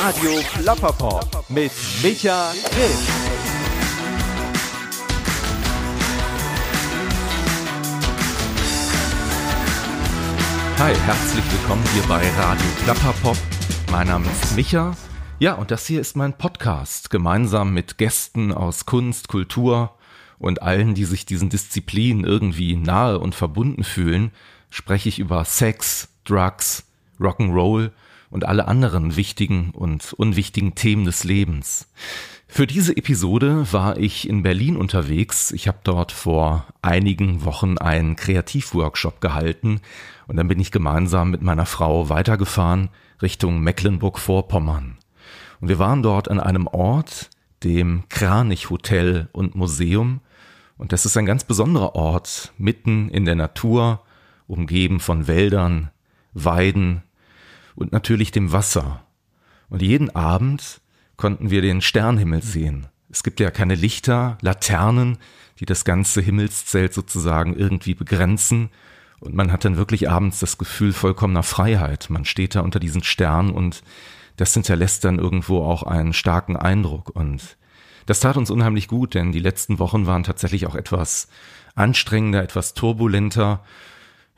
Radio Plapperpop mit Micha Grimm. Hi, herzlich willkommen hier bei Radio Plapperpop. Mein Name ist Micha. Ja, und das hier ist mein Podcast, gemeinsam mit Gästen aus Kunst, Kultur und allen, die sich diesen Disziplinen irgendwie nahe und verbunden fühlen, spreche ich über Sex, Drugs, Rock'n'Roll und alle anderen wichtigen und unwichtigen Themen des Lebens. Für diese Episode war ich in Berlin unterwegs. Ich habe dort vor einigen Wochen einen Kreativworkshop gehalten und dann bin ich gemeinsam mit meiner Frau weitergefahren Richtung Mecklenburg-Vorpommern. Und wir waren dort an einem Ort, dem Kranich Hotel und Museum. Und das ist ein ganz besonderer Ort, mitten in der Natur, umgeben von Wäldern, Weiden, und natürlich dem Wasser. Und jeden Abend konnten wir den Sternhimmel sehen. Es gibt ja keine Lichter, Laternen, die das ganze Himmelszelt sozusagen irgendwie begrenzen. Und man hat dann wirklich abends das Gefühl vollkommener Freiheit. Man steht da unter diesen Sternen und das hinterlässt dann irgendwo auch einen starken Eindruck. Und das tat uns unheimlich gut, denn die letzten Wochen waren tatsächlich auch etwas anstrengender, etwas turbulenter.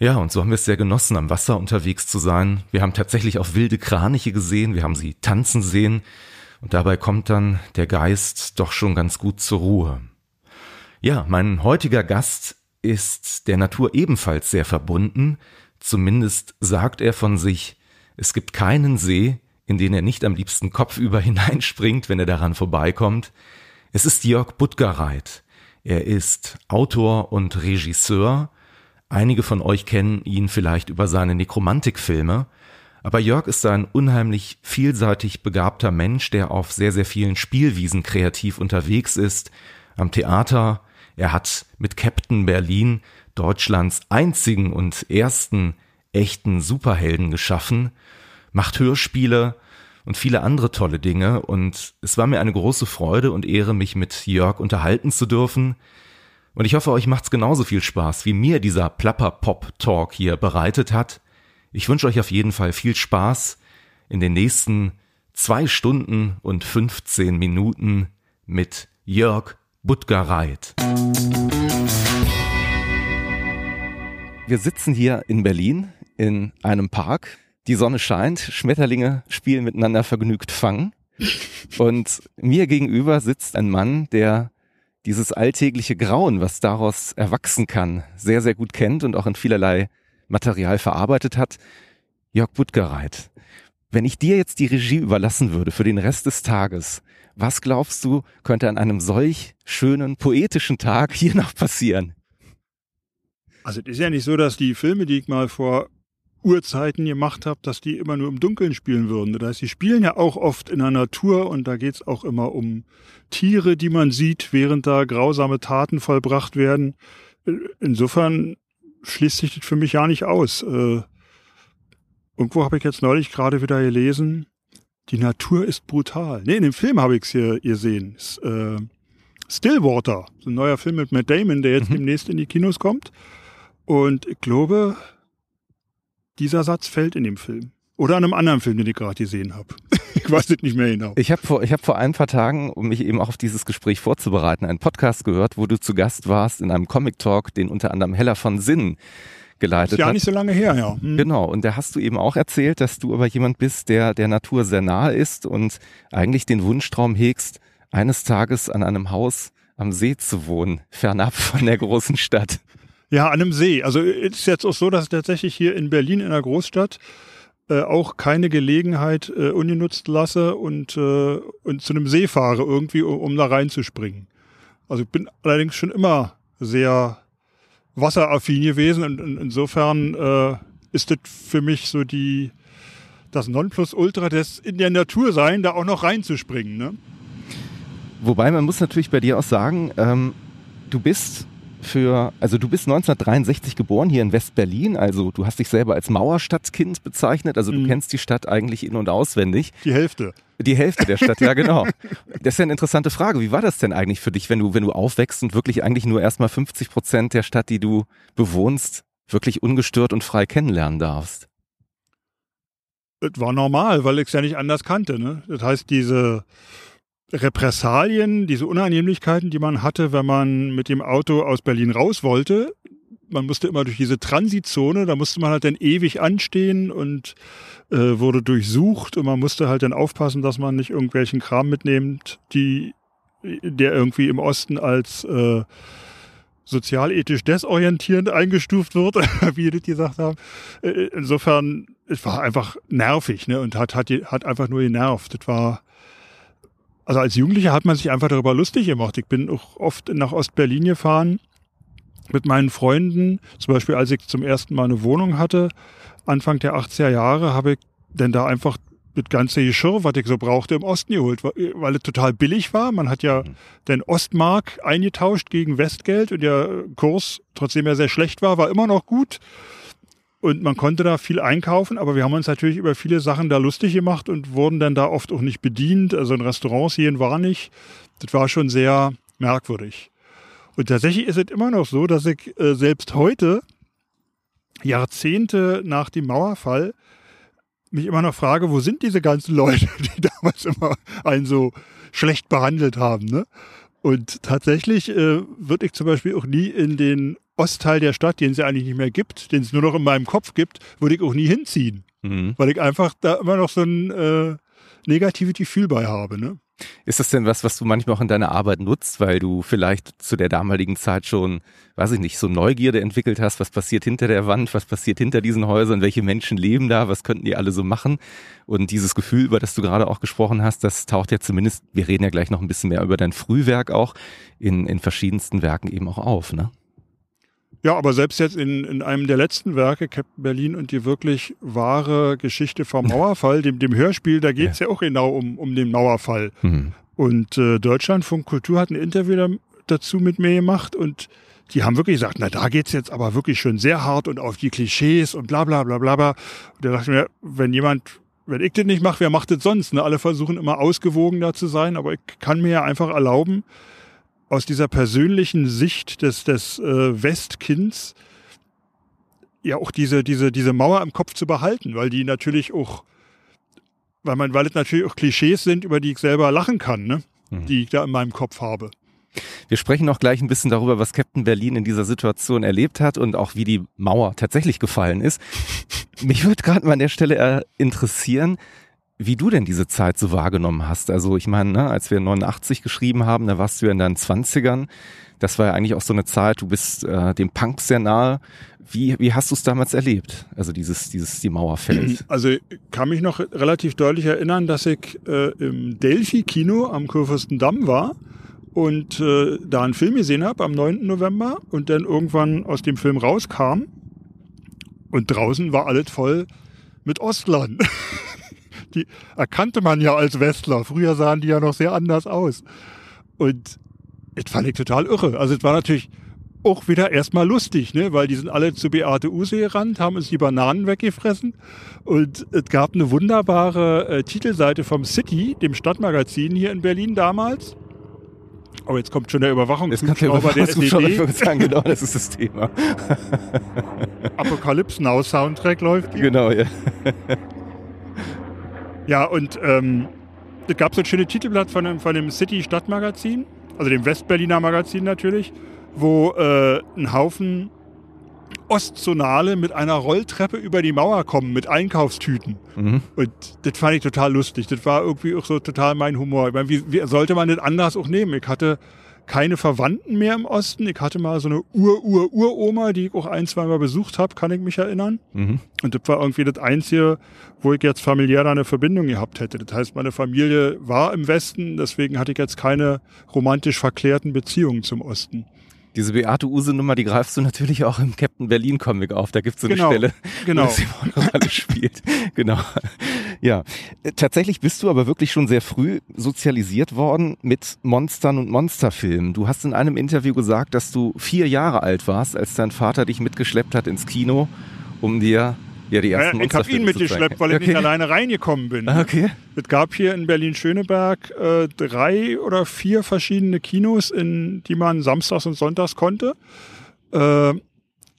Ja, und so haben wir es sehr genossen, am Wasser unterwegs zu sein. Wir haben tatsächlich auch wilde Kraniche gesehen, wir haben sie tanzen sehen und dabei kommt dann der Geist doch schon ganz gut zur Ruhe. Ja, mein heutiger Gast ist der Natur ebenfalls sehr verbunden, zumindest sagt er von sich, es gibt keinen See, in den er nicht am liebsten kopfüber hineinspringt, wenn er daran vorbeikommt. Es ist Jörg Buttgereit. Er ist Autor und Regisseur, Einige von euch kennen ihn vielleicht über seine Nekromantikfilme, aber Jörg ist ein unheimlich vielseitig begabter Mensch, der auf sehr, sehr vielen Spielwiesen kreativ unterwegs ist, am Theater. Er hat mit Captain Berlin Deutschlands einzigen und ersten echten Superhelden geschaffen, macht Hörspiele und viele andere tolle Dinge und es war mir eine große Freude und Ehre, mich mit Jörg unterhalten zu dürfen. Und ich hoffe, euch macht's genauso viel Spaß, wie mir dieser Plapper-Pop-Talk hier bereitet hat. Ich wünsche euch auf jeden Fall viel Spaß in den nächsten zwei Stunden und 15 Minuten mit Jörg Buttgereit. Wir sitzen hier in Berlin in einem Park. Die Sonne scheint, Schmetterlinge spielen miteinander vergnügt Fang. Und mir gegenüber sitzt ein Mann, der dieses alltägliche Grauen, was daraus erwachsen kann, sehr, sehr gut kennt und auch in vielerlei Material verarbeitet hat. Jörg Buttgereit, wenn ich dir jetzt die Regie überlassen würde für den Rest des Tages, was glaubst du, könnte an einem solch schönen, poetischen Tag hier noch passieren? Also es ist ja nicht so, dass die Filme, die ich mal vor Urzeiten gemacht habe, dass die immer nur im Dunkeln spielen würden. Das heißt, sie spielen ja auch oft in der Natur und da geht's auch immer um Tiere, die man sieht, während da grausame Taten vollbracht werden. Insofern schließt sich das für mich ja nicht aus. Äh, irgendwo habe ich jetzt neulich gerade wieder gelesen, die Natur ist brutal. Nee, in dem Film habe ich es hier gesehen. Äh, Stillwater, so ein neuer Film mit Matt Damon, der jetzt mhm. demnächst in die Kinos kommt. Und ich glaube, dieser Satz fällt in dem Film. Oder an einem anderen Film, den ich gerade gesehen habe. ich weiß es nicht mehr genau. Ich habe vor, ich hab vor ein paar Tagen, um mich eben auch auf dieses Gespräch vorzubereiten, einen Podcast gehört, wo du zu Gast warst in einem Comic-Talk, den unter anderem Heller von Sinn geleitet hat. Ja, nicht so lange her, ja. Hm. Genau. Und da hast du eben auch erzählt, dass du aber jemand bist, der der Natur sehr nahe ist und eigentlich den Wunschtraum hegst, eines Tages an einem Haus am See zu wohnen, fernab von der großen Stadt. Ja, an einem See. Also ist jetzt auch so, dass tatsächlich hier in Berlin in der Großstadt äh, auch keine Gelegenheit äh, ungenutzt lasse und, äh, und zu einem See fahre irgendwie, um, um da reinzuspringen. Also ich bin allerdings schon immer sehr wasseraffin gewesen und, und insofern äh, ist das für mich so die das Nonplusultra des in der Natur sein, da auch noch reinzuspringen. Ne? Wobei man muss natürlich bei dir auch sagen, ähm, du bist für, also du bist 1963 geboren hier in West-Berlin, also du hast dich selber als Mauerstadtkind bezeichnet, also du mhm. kennst die Stadt eigentlich in- und auswendig. Die Hälfte. Die Hälfte der Stadt, ja genau. Das ist ja eine interessante Frage. Wie war das denn eigentlich für dich, wenn du, wenn du aufwächst und wirklich eigentlich nur erstmal 50 Prozent der Stadt, die du bewohnst, wirklich ungestört und frei kennenlernen darfst? das war normal, weil ich es ja nicht anders kannte. Ne? Das heißt, diese Repressalien, diese Unannehmlichkeiten, die man hatte, wenn man mit dem Auto aus Berlin raus wollte, man musste immer durch diese Transitzone, da musste man halt dann ewig anstehen und äh, wurde durchsucht und man musste halt dann aufpassen, dass man nicht irgendwelchen Kram mitnimmt, die der irgendwie im Osten als äh, sozialethisch desorientierend eingestuft wird, wie die gesagt haben. Äh, insofern, es war einfach nervig ne, und hat, hat, hat einfach nur genervt. Das war, also als Jugendlicher hat man sich einfach darüber lustig gemacht. Ich bin auch oft nach Ostberlin gefahren mit meinen Freunden. Zum Beispiel, als ich zum ersten Mal eine Wohnung hatte, Anfang der 80er Jahre, habe ich denn da einfach das ganze Geschirr, was ich so brauchte, im Osten geholt, weil es total billig war. Man hat ja mhm. den Ostmark eingetauscht gegen Westgeld und der Kurs, trotzdem er sehr schlecht war, war immer noch gut. Und man konnte da viel einkaufen, aber wir haben uns natürlich über viele Sachen da lustig gemacht und wurden dann da oft auch nicht bedient. Also in Restaurants hier war nicht. Das war schon sehr merkwürdig. Und tatsächlich ist es immer noch so, dass ich äh, selbst heute, Jahrzehnte nach dem Mauerfall, mich immer noch frage, wo sind diese ganzen Leute, die damals immer einen so schlecht behandelt haben. Ne? Und tatsächlich äh, würde ich zum Beispiel auch nie in den Ostteil der Stadt, den es ja eigentlich nicht mehr gibt, den es nur noch in meinem Kopf gibt, würde ich auch nie hinziehen. Mhm. Weil ich einfach da immer noch so ein äh, negatives Gefühl bei habe. Ne? Ist das denn was, was du manchmal auch in deiner Arbeit nutzt, weil du vielleicht zu der damaligen Zeit schon, weiß ich nicht, so Neugierde entwickelt hast, was passiert hinter der Wand, was passiert hinter diesen Häusern, welche Menschen leben da, was könnten die alle so machen? Und dieses Gefühl, über das du gerade auch gesprochen hast, das taucht ja zumindest, wir reden ja gleich noch ein bisschen mehr über dein Frühwerk auch, in, in verschiedensten Werken eben auch auf, ne? Ja, aber selbst jetzt in, in einem der letzten Werke, Captain Berlin und die wirklich wahre Geschichte vom Mauerfall, dem, dem Hörspiel, da geht es ja. ja. auch genau um, um den Mauerfall. Mhm. Und äh, Deutschlandfunk Kultur hat ein Interview da, dazu mit mir gemacht und die haben wirklich gesagt, na da geht's jetzt aber wirklich schon sehr hart und auf die Klischees und bla bla bla bla bla. Und da dachte ich mir, wenn jemand, wenn ich das nicht mache, wer macht das sonst? Ne? Alle versuchen immer ausgewogener zu sein, aber ich kann mir ja einfach erlauben, aus dieser persönlichen Sicht des, des äh, Westkinds ja auch diese, diese, diese Mauer im Kopf zu behalten, weil die natürlich auch, weil man, weil es natürlich auch Klischees sind, über die ich selber lachen kann, ne? Mhm. die ich da in meinem Kopf habe. Wir sprechen noch gleich ein bisschen darüber, was Captain Berlin in dieser Situation erlebt hat und auch wie die Mauer tatsächlich gefallen ist. Mich würde gerade mal an der Stelle äh, interessieren, wie du denn diese Zeit so wahrgenommen hast. Also ich meine, ne, als wir 89 geschrieben haben, da warst du ja in deinen Zwanzigern. Das war ja eigentlich auch so eine Zeit, du bist äh, dem Punk sehr nahe. Wie, wie hast du es damals erlebt? Also dieses, dieses, die Mauer fällt. Also ich kann mich noch relativ deutlich erinnern, dass ich äh, im Delphi-Kino am Kurfürstendamm war und äh, da einen Film gesehen habe am 9. November und dann irgendwann aus dem Film rauskam und draußen war alles voll mit Ostlern. die erkannte man ja als Westler. Früher sahen die ja noch sehr anders aus. Und das fand ich total irre. Also es war natürlich auch wieder erstmal lustig, ne? weil die sind alle zu Beate Use gerannt, haben uns die Bananen weggefressen. Und es gab eine wunderbare äh, Titelseite vom City, dem Stadtmagazin hier in Berlin damals. Oh, jetzt kommt schon der Überwachungshubschrauber der SED. Sagen, genau, das ist das Thema. Apocalypse Now Soundtrack läuft hier. Genau, ja. Ja, und ähm, es gab so ein schönes Titelblatt von dem, von dem City Stadtmagazin, also dem Westberliner Magazin natürlich, wo äh, ein Haufen Ostzonale mit einer Rolltreppe über die Mauer kommen mit Einkaufstüten. Mhm. Und das fand ich total lustig. Das war irgendwie auch so total mein Humor. Ich meine, wie, wie sollte man das anders auch nehmen? Ich hatte keine Verwandten mehr im Osten. Ich hatte mal so eine Ur-Ur-Uroma, die ich auch ein, zwei Mal besucht habe, kann ich mich erinnern. Mhm. Und das war irgendwie das Einzige, wo ich jetzt familiär eine Verbindung gehabt hätte. Das heißt, meine Familie war im Westen, deswegen hatte ich jetzt keine romantisch verklärten Beziehungen zum Osten. Diese Beate Use-Nummer, die greifst du natürlich auch im Captain Berlin-Comic auf. Da gibt es so eine genau, Stelle, genau. wo sie eine Rolle spielt. genau. Ja. Tatsächlich bist du aber wirklich schon sehr früh sozialisiert worden mit Monstern und Monsterfilmen. Du hast in einem Interview gesagt, dass du vier Jahre alt warst, als dein Vater dich mitgeschleppt hat ins Kino, um dir ja, die ersten ja, Ich habe ihn mitgeschleppt, weil ich okay. nicht alleine reingekommen bin. Okay. Es gab hier in Berlin-Schöneberg äh, drei oder vier verschiedene Kinos, in die man samstags und sonntags konnte. Äh,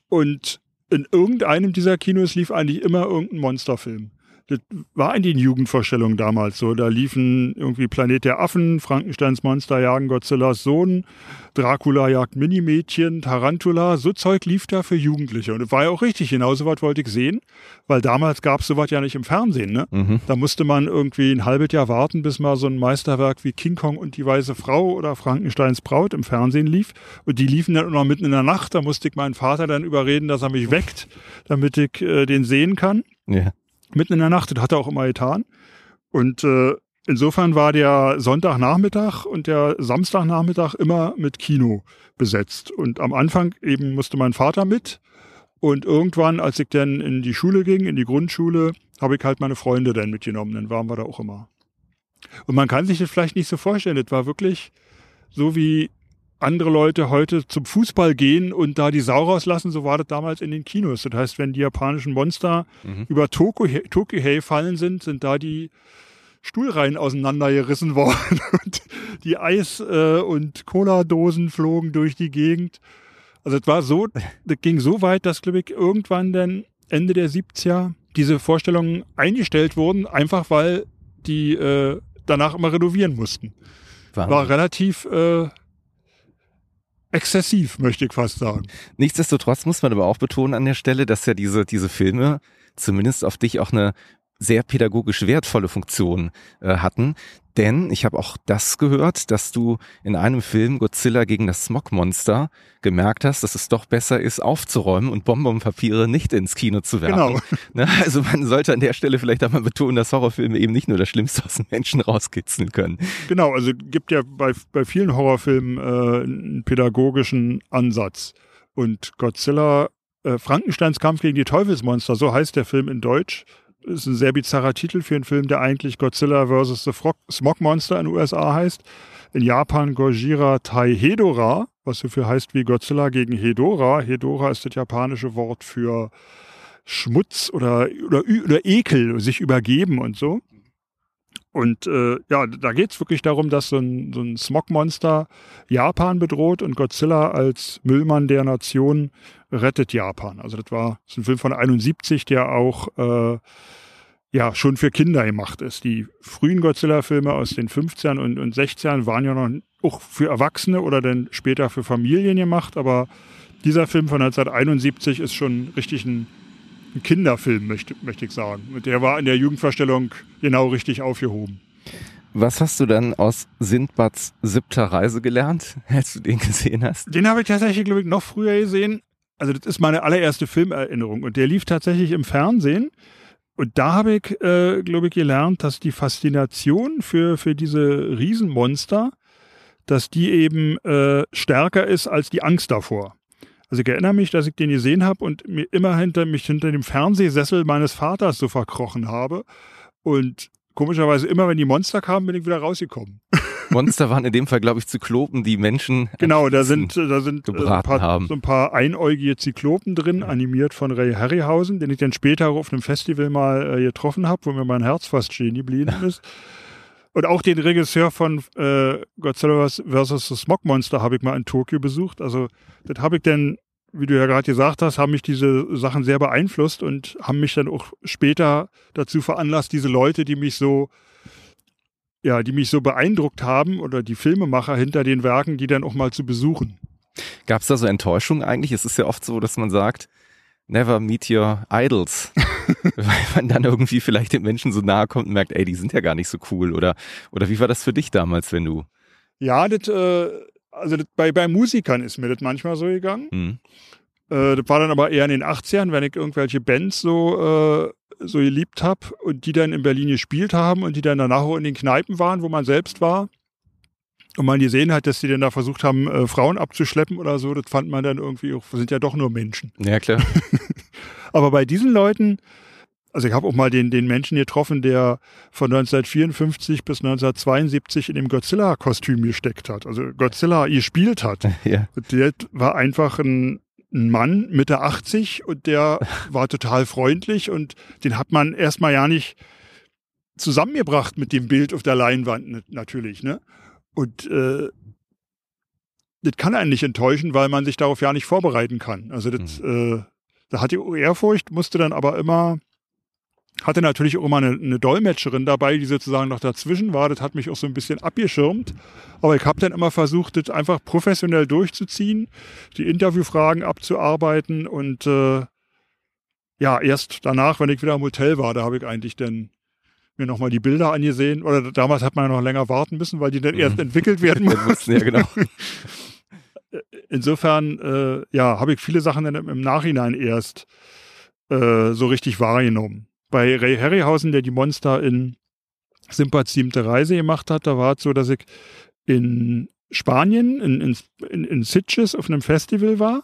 und in irgendeinem dieser Kinos lief eigentlich immer irgendein Monsterfilm. Das war in den Jugendvorstellungen damals so. Da liefen irgendwie Planet der Affen, Frankensteins Monster jagen Godzillas Sohn, Dracula jagt Minimädchen, Tarantula, so Zeug lief da für Jugendliche. Und das war ja auch richtig, genauso was wollte ich sehen, weil damals gab es sowas ja nicht im Fernsehen. Ne? Mhm. Da musste man irgendwie ein halbes Jahr warten, bis mal so ein Meisterwerk wie King Kong und die Weiße Frau oder Frankensteins Braut im Fernsehen lief. Und die liefen dann noch mitten in der Nacht. Da musste ich meinen Vater dann überreden, dass er mich weckt, damit ich äh, den sehen kann. Ja mitten in der Nacht. Das hat er auch immer getan. Und äh, insofern war der Sonntagnachmittag und der Samstagnachmittag immer mit Kino besetzt. Und am Anfang eben musste mein Vater mit. Und irgendwann, als ich dann in die Schule ging, in die Grundschule, habe ich halt meine Freunde dann mitgenommen. Dann waren wir da auch immer. Und man kann sich das vielleicht nicht so vorstellen. Das war wirklich so wie andere Leute heute zum Fußball gehen und da die Sau rauslassen, so war das damals in den Kinos. Das heißt, wenn die japanischen Monster mhm. über Tokyo fallen sind, sind da die Stuhlreihen auseinandergerissen worden und die Eis- äh, und Cola-Dosen flogen durch die Gegend. Also es war so, das ging so weit, dass, glaube ich, irgendwann dann Ende der 70er diese Vorstellungen eingestellt wurden, einfach weil die äh, danach immer renovieren mussten. Wahnsinn. War relativ äh, exzessiv, möchte ich fast sagen. Nichtsdestotrotz muss man aber auch betonen an der Stelle, dass ja diese, diese Filme zumindest auf dich auch eine sehr pädagogisch wertvolle Funktion äh, hatten. Denn ich habe auch das gehört, dass du in einem Film Godzilla gegen das Smogmonster gemerkt hast, dass es doch besser ist, aufzuräumen und Bonbonpapiere nicht ins Kino zu werfen. Genau. Ne? Also man sollte an der Stelle vielleicht auch mal betonen, dass Horrorfilme eben nicht nur das Schlimmste aus den Menschen rauskitzeln können. Genau, also gibt ja bei, bei vielen Horrorfilmen äh, einen pädagogischen Ansatz. Und Godzilla, äh, Frankensteins Kampf gegen die Teufelsmonster, so heißt der Film in Deutsch, ist ein sehr bizarrer Titel für einen Film, der eigentlich Godzilla vs. The Smog Monster in den USA heißt. In Japan Gojira Tai Hedora, was so viel heißt wie Godzilla gegen Hedora. Hedora ist das japanische Wort für Schmutz oder, oder, oder Ekel, sich übergeben und so. Und äh, ja, da geht's wirklich darum, dass so ein, so ein Smogmonster Japan bedroht und Godzilla als Müllmann der Nation rettet Japan. Also das war das ist ein Film von 71, der auch äh, ja schon für Kinder gemacht ist. Die frühen Godzilla-Filme aus den 15ern und, und 16ern waren ja noch auch für Erwachsene oder dann später für Familien gemacht, aber dieser Film von 1971 ist schon richtig ein ein Kinderfilm, möchte, möchte ich sagen. Und der war in der Jugendvorstellung genau richtig aufgehoben. Was hast du dann aus Sindbads siebter Reise gelernt, als du den gesehen hast? Den habe ich tatsächlich, glaube ich, noch früher gesehen. Also das ist meine allererste Filmerinnerung und der lief tatsächlich im Fernsehen. Und da habe ich, äh, glaube ich, gelernt, dass die Faszination für, für diese Riesenmonster, dass die eben äh, stärker ist als die Angst davor. Also ich erinnere mich, dass ich den gesehen habe und mir immer hinter mich hinter dem Fernsehsessel meines Vaters so verkrochen habe. Und komischerweise immer, wenn die Monster kamen, bin ich wieder rausgekommen. Monster waren in dem Fall, glaube ich, Zyklopen, die Menschen. Genau, da sind, da sind äh, ein paar, haben. so ein paar einäugige Zyklopen drin, animiert von Ray Harryhausen, den ich dann später auf einem Festival mal äh, getroffen habe, wo mir mein Herz fast stehen geblieben ist. Und auch den Regisseur von äh, Godzilla vs. The Smog Monster habe ich mal in Tokio besucht. Also das habe ich dann, wie du ja gerade gesagt hast, haben mich diese Sachen sehr beeinflusst und haben mich dann auch später dazu veranlasst, diese Leute, die mich so ja, die mich so beeindruckt haben oder die Filmemacher hinter den Werken, die dann auch mal zu besuchen. Gab es da so Enttäuschung eigentlich? Es ist ja oft so, dass man sagt, never meet your idols. Weil man dann irgendwie vielleicht den Menschen so nahe kommt und merkt, ey, die sind ja gar nicht so cool. Oder, oder wie war das für dich damals, wenn du. Ja, das, äh, also das, bei, bei Musikern ist mir das manchmal so gegangen. Mhm. Äh, das war dann aber eher in den 80ern, wenn ich irgendwelche Bands so, äh, so geliebt habe und die dann in Berlin gespielt haben und die dann danach auch in den Kneipen waren, wo man selbst war und man gesehen hat, dass die dann da versucht haben, äh, Frauen abzuschleppen oder so, das fand man dann irgendwie auch, sind ja doch nur Menschen. Ja, klar. Aber bei diesen Leuten, also ich habe auch mal den, den Menschen getroffen, der von 1954 bis 1972 in dem Godzilla-Kostüm gesteckt hat, also Godzilla gespielt hat. Ja. Der war einfach ein, ein Mann Mitte 80 und der war total freundlich und den hat man erstmal ja nicht zusammengebracht mit dem Bild auf der Leinwand natürlich, ne? Und äh, das kann einen nicht enttäuschen, weil man sich darauf ja nicht vorbereiten kann. Also das, mhm. äh, da hat die Ehrfurcht, musste dann aber immer hatte natürlich auch immer eine, eine Dolmetscherin dabei, die sozusagen noch dazwischen war. Das hat mich auch so ein bisschen abgeschirmt. Aber ich habe dann immer versucht, das einfach professionell durchzuziehen, die Interviewfragen abzuarbeiten und äh, ja, erst danach, wenn ich wieder im Hotel war, da habe ich eigentlich dann mir nochmal die Bilder angesehen. Oder damals hat man ja noch länger warten müssen, weil die dann erst Mhm. entwickelt werden mussten. ja, genau. Insofern, äh, ja, habe ich viele Sachen dann im Nachhinein erst äh, so richtig wahrgenommen. Bei Ray Harryhausen, der die Monster in Simpas siebte Reise gemacht hat, da war es so, dass ich in Spanien, in, in, in, in Sitges auf einem Festival war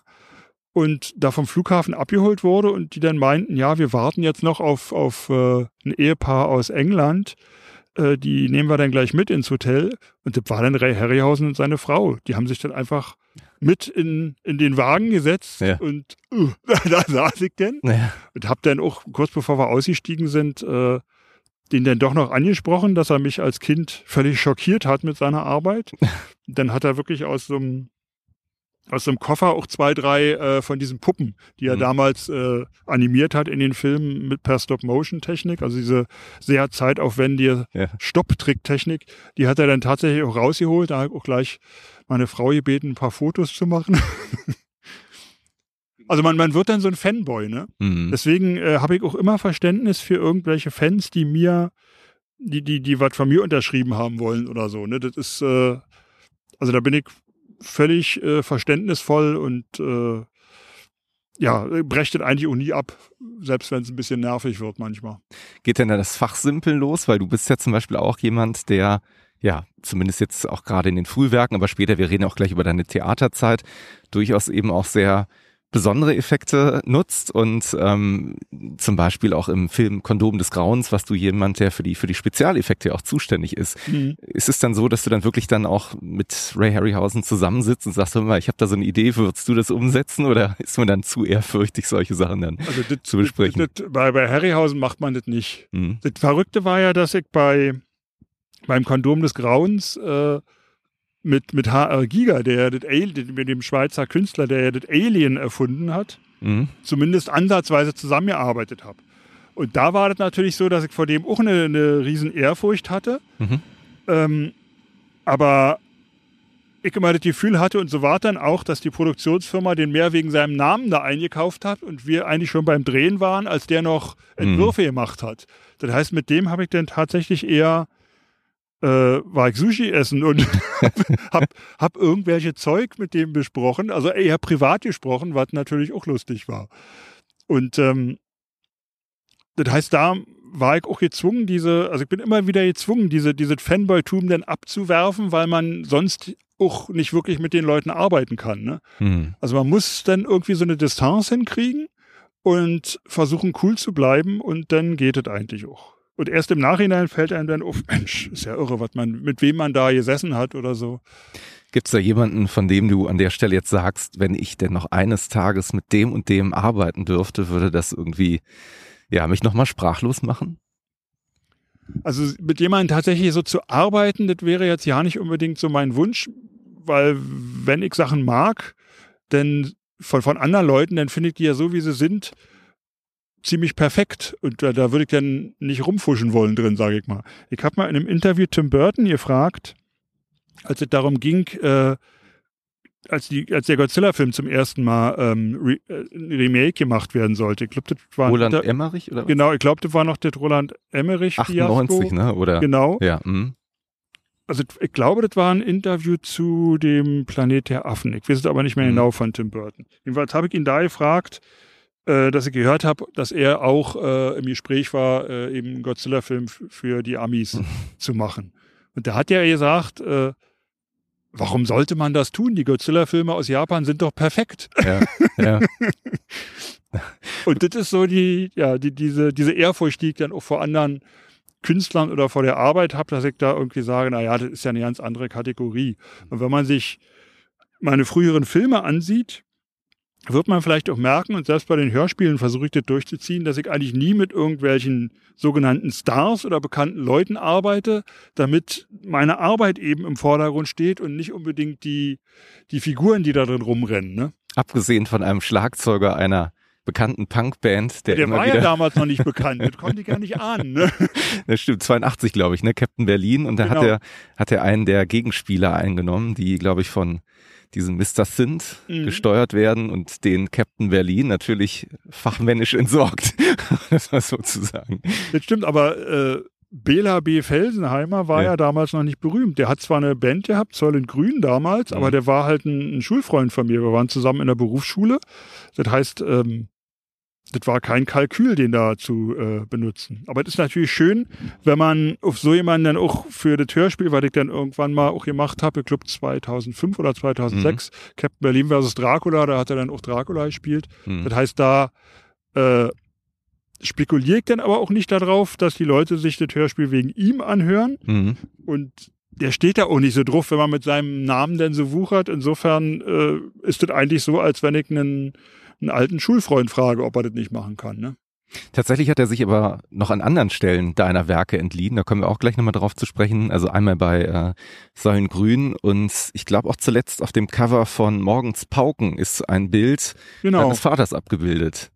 und da vom Flughafen abgeholt wurde und die dann meinten, ja, wir warten jetzt noch auf, auf äh, ein Ehepaar aus England, äh, die nehmen wir dann gleich mit ins Hotel. Und das war dann Ray Harryhausen und seine Frau. Die haben sich dann einfach mit in, in den Wagen gesetzt Ja. und uh, da saß ich denn Ja. und habe dann auch kurz bevor wir ausgestiegen sind, äh, den dann doch noch angesprochen, dass er mich als Kind völlig schockiert hat mit seiner Arbeit. dann hat er wirklich aus so einem aus einem Koffer auch zwei, drei äh, von diesen Puppen, die er Mhm. damals äh, animiert hat in den Filmen mit per Stop-Motion-Technik, also diese sehr zeitaufwendige Ja. Stopptrick-Technik, die hat er dann tatsächlich auch rausgeholt. Da habe ich auch gleich meine Frau gebeten, ein paar Fotos zu machen. also man, man wird dann so ein Fanboy, ne? Mhm. Deswegen äh, habe ich auch immer Verständnis für irgendwelche Fans, die mir, die, die, die was von mir unterschrieben haben wollen oder so. Ne? Das ist, äh, also da bin ich völlig äh, verständnisvoll und äh, ja, brechtet eigentlich auch nie ab, selbst wenn es ein bisschen nervig wird manchmal. Geht denn da das Fachsimpeln los? Weil du bist ja zum Beispiel auch jemand, der ja, zumindest jetzt auch gerade in den Frühwerken, aber später, wir reden auch gleich über deine Theaterzeit, durchaus eben auch sehr besondere Effekte nutzt und ähm, zum Beispiel auch im Film Kondom des Grauens, was du jemand, der für die für die Spezialeffekte auch zuständig ist. Ist es dann so, dass du dann wirklich dann auch mit Ray Harryhausen zusammensitzt und sagst, hör mal, ich habe da so eine Idee, würdest du das umsetzen oder ist man dann zu ehrfürchtig, solche Sachen dann Also das, zu besprechen? Das, das, bei, bei Harryhausen macht man das nicht. Hm. Das Verrückte war ja, dass ich bei beim Kondom des Grauens äh, mit, mit HR Giga, der das Alien, mit dem Schweizer Künstler, der das Alien erfunden hat, Hm. zumindest ansatzweise zusammengearbeitet habe. Und da war das natürlich so, dass ich vor dem auch eine, eine riesen Ehrfurcht hatte. Mhm. Ähm, aber ich immer das Gefühl hatte, und so war dann auch, dass die Produktionsfirma den mehr wegen seinem Namen da eingekauft hat und wir eigentlich schon beim Drehen waren, als der noch Entwürfe gemacht hat. Das heißt, mit dem habe ich dann tatsächlich eher äh, war ich Sushi essen und hab, hab irgendwelche Zeug mit dem besprochen, also eher privat gesprochen, was natürlich auch lustig war. Und ähm, das heißt, da war ich auch gezwungen, diese, also ich bin immer wieder gezwungen, diese, dieses Fanboy-Tum dann abzuwerfen, weil man sonst auch nicht wirklich mit den Leuten arbeiten kann. Ne? Hm. Also man muss dann irgendwie so eine Distanz hinkriegen und versuchen cool zu bleiben und dann geht es eigentlich auch. Und erst im Nachhinein fällt einem dann auf, Mensch, ist ja irre, was man, mit wem man da gesessen hat oder so. Gibt es da jemanden, von dem du an der Stelle jetzt sagst, wenn ich denn noch eines Tages mit dem und dem arbeiten dürfte, würde das irgendwie, ja, mich nochmal sprachlos machen? Also mit jemandem tatsächlich so zu arbeiten, das wäre jetzt ja nicht unbedingt so mein Wunsch, weil wenn ich Sachen mag, dann von, von anderen Leuten, dann finde ich die ja so, wie sie sind, ziemlich perfekt. Und da, da würde ich dann nicht rumfuschen wollen drin, sage ich mal. Ich habe mal in einem Interview Tim Burton gefragt, als es darum ging, äh, als, die, als der Godzilla-Film zum ersten Mal ähm, Re äh, Remake gemacht werden sollte. Ich glaube, das war Roland da, Emmerich oder was? Genau, ich glaube, das war noch das Roland Emmerich 98, ne? Oder? Genau. Ja, hm. Also ich glaube, das war ein Interview zu dem Planet der Affen. Ich weiß es aber nicht mehr Mhm. genau von Tim Burton. Jedenfalls habe ich ihn da gefragt, äh, dass ich gehört habe, dass er auch äh, im Gespräch war, äh, eben einen Godzilla-Film für die Amis zu machen. Und da hat er gesagt, äh, warum sollte man das tun? Die Godzilla-Filme aus Japan sind doch perfekt. ja, ja. Und das ist so die, ja, die, diese, diese Ehrfurcht, die ich dann auch vor anderen Künstlern oder vor der Arbeit habe, dass ich da irgendwie sage, na ja, das ist ja eine ganz andere Kategorie. Und wenn man sich meine früheren Filme ansieht, wird man vielleicht auch merken, und selbst bei den Hörspielen versuche ich das durchzuziehen, dass ich eigentlich nie mit irgendwelchen sogenannten Stars oder bekannten Leuten arbeite, damit meine Arbeit eben im Vordergrund steht und nicht unbedingt die, die Figuren, die da drin rumrennen. Ne? Abgesehen von einem Schlagzeuger einer bekannten Punkband, der, der immer war ja damals noch nicht bekannt, das konnte ich gar nicht ahnen. Ne? das stimmt, 82 glaube ich, ne, Captain Berlin und da Genau. hat er hat er einen der Gegenspieler eingenommen, die glaube ich von diesem Mr. Synth Mhm. gesteuert werden und den Captain Berlin natürlich fachmännisch entsorgt. das war sozusagen. Das stimmt, aber äh, Bela B. Felsenheimer war Ja. ja. damals noch nicht berühmt. Der hat zwar eine Band gehabt, Säulen Grün damals, Mhm. aber der war halt ein, ein Schulfreund von mir. Wir waren zusammen in der Berufsschule. Das heißt, ähm, das war kein Kalkül, den da zu äh, benutzen. Aber es ist natürlich schön, wenn man auf so jemanden dann auch für das Hörspiel, weil ich dann irgendwann mal auch gemacht habe, ich glaube 2005 oder 2006, Captain Berlin versus Dracula, da hat er dann auch Dracula gespielt. Hm. Das heißt, da äh, spekuliere ich dann aber auch nicht darauf, dass die Leute sich das Hörspiel wegen ihm anhören. Mhm. Und der steht da auch nicht so drauf, wenn man mit seinem Namen denn so wuchert. Insofern äh, ist das eigentlich so, als wenn ich einen, einen alten Schulfreund frage, ob er das nicht machen kann. Ne? Tatsächlich hat er sich aber noch an anderen Stellen deiner Werke entliehen. Da kommen wir auch gleich nochmal drauf zu sprechen. Also einmal bei äh, Säulen Grün und ich glaube auch zuletzt auf dem Cover von Morgens Pauken ist ein Bild Genau, deines Vaters abgebildet.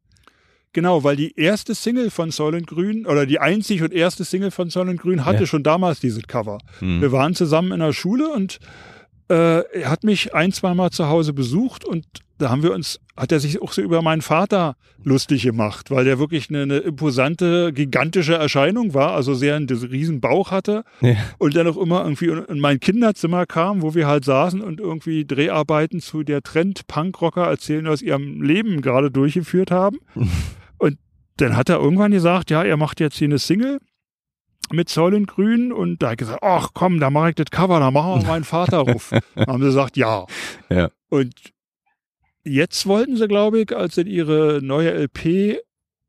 genau, weil die erste Single von Säulen Grün oder die einzig und erste Single von Säulen Grün hatte Ja. schon damals dieses Cover. Hm. Wir waren zusammen in der Schule und äh, er hat mich ein, zwei Mal zu Hause besucht und da haben wir uns, hat er sich auch so über meinen Vater lustig gemacht, weil der wirklich eine, eine imposante, gigantische Erscheinung war, also sehr einen riesen Bauch hatte Ja. und dann auch immer irgendwie in in mein Kinderzimmer kam, wo wir halt saßen und irgendwie Dreharbeiten zu der Trend Punkrocker erzählen aus ihrem Leben gerade durchgeführt haben. und dann hat er irgendwann gesagt, ja, er macht jetzt hier eine Single mit Säulengrün und da hat er gesagt, ach komm, da mache ich das Cover, da machen wir meinen Vater ruf. Haben sie gesagt, ja. Ja. Und jetzt wollten sie, glaube ich, als sie ihre neue LP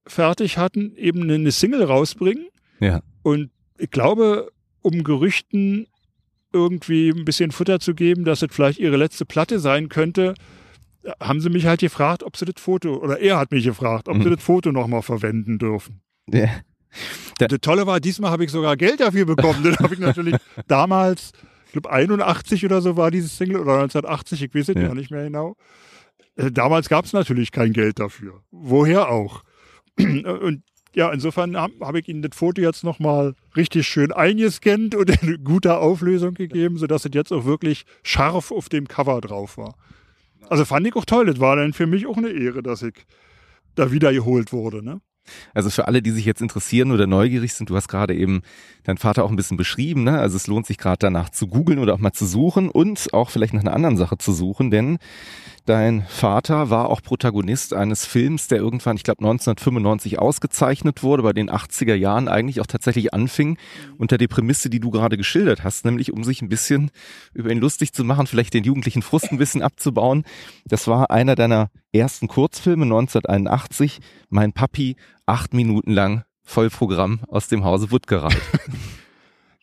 fertig hatten, eben eine Single rausbringen. Ja. Und ich glaube, um Gerüchten irgendwie ein bisschen Futter zu geben, dass es vielleicht ihre letzte Platte sein könnte, haben sie mich halt gefragt, ob sie das Foto, oder er hat mich gefragt, ob Mhm. sie das Foto nochmal verwenden dürfen. Ja. Das Tolle war, diesmal habe ich sogar Geld dafür bekommen. Das habe ich natürlich damals, ich glaube 81 oder so war dieses Single oder 1980, ich weiß es Ja. ja nicht mehr genau. Äh, Damals gab es natürlich kein Geld dafür. Woher auch? Und ja, insofern habe hab ich Ihnen das Foto jetzt nochmal richtig schön eingescannt und in guter Auflösung gegeben, sodass es jetzt auch wirklich scharf auf dem Cover drauf war. Also fand ich auch toll. Das war dann für mich auch eine Ehre, dass ich da wieder geholt wurde. Ne? Also für alle, die sich jetzt interessieren oder neugierig sind, du hast gerade eben deinen Vater auch ein bisschen beschrieben, ne? Also es lohnt sich gerade danach zu googeln oder auch mal zu suchen und auch vielleicht nach einer anderen Sache zu suchen, denn dein Vater war auch Protagonist eines Films, der irgendwann, ich glaube 1995 ausgezeichnet wurde, bei den 80er Jahren eigentlich auch tatsächlich anfing, unter der Prämisse, die du gerade geschildert hast, nämlich um sich ein bisschen über ihn lustig zu machen, vielleicht den jugendlichen Frust ein bisschen abzubauen. Das war einer deiner ersten Kurzfilme 1981, Mein Papi, acht Minuten lang Vollprogramm aus dem Hause Wuttgereit.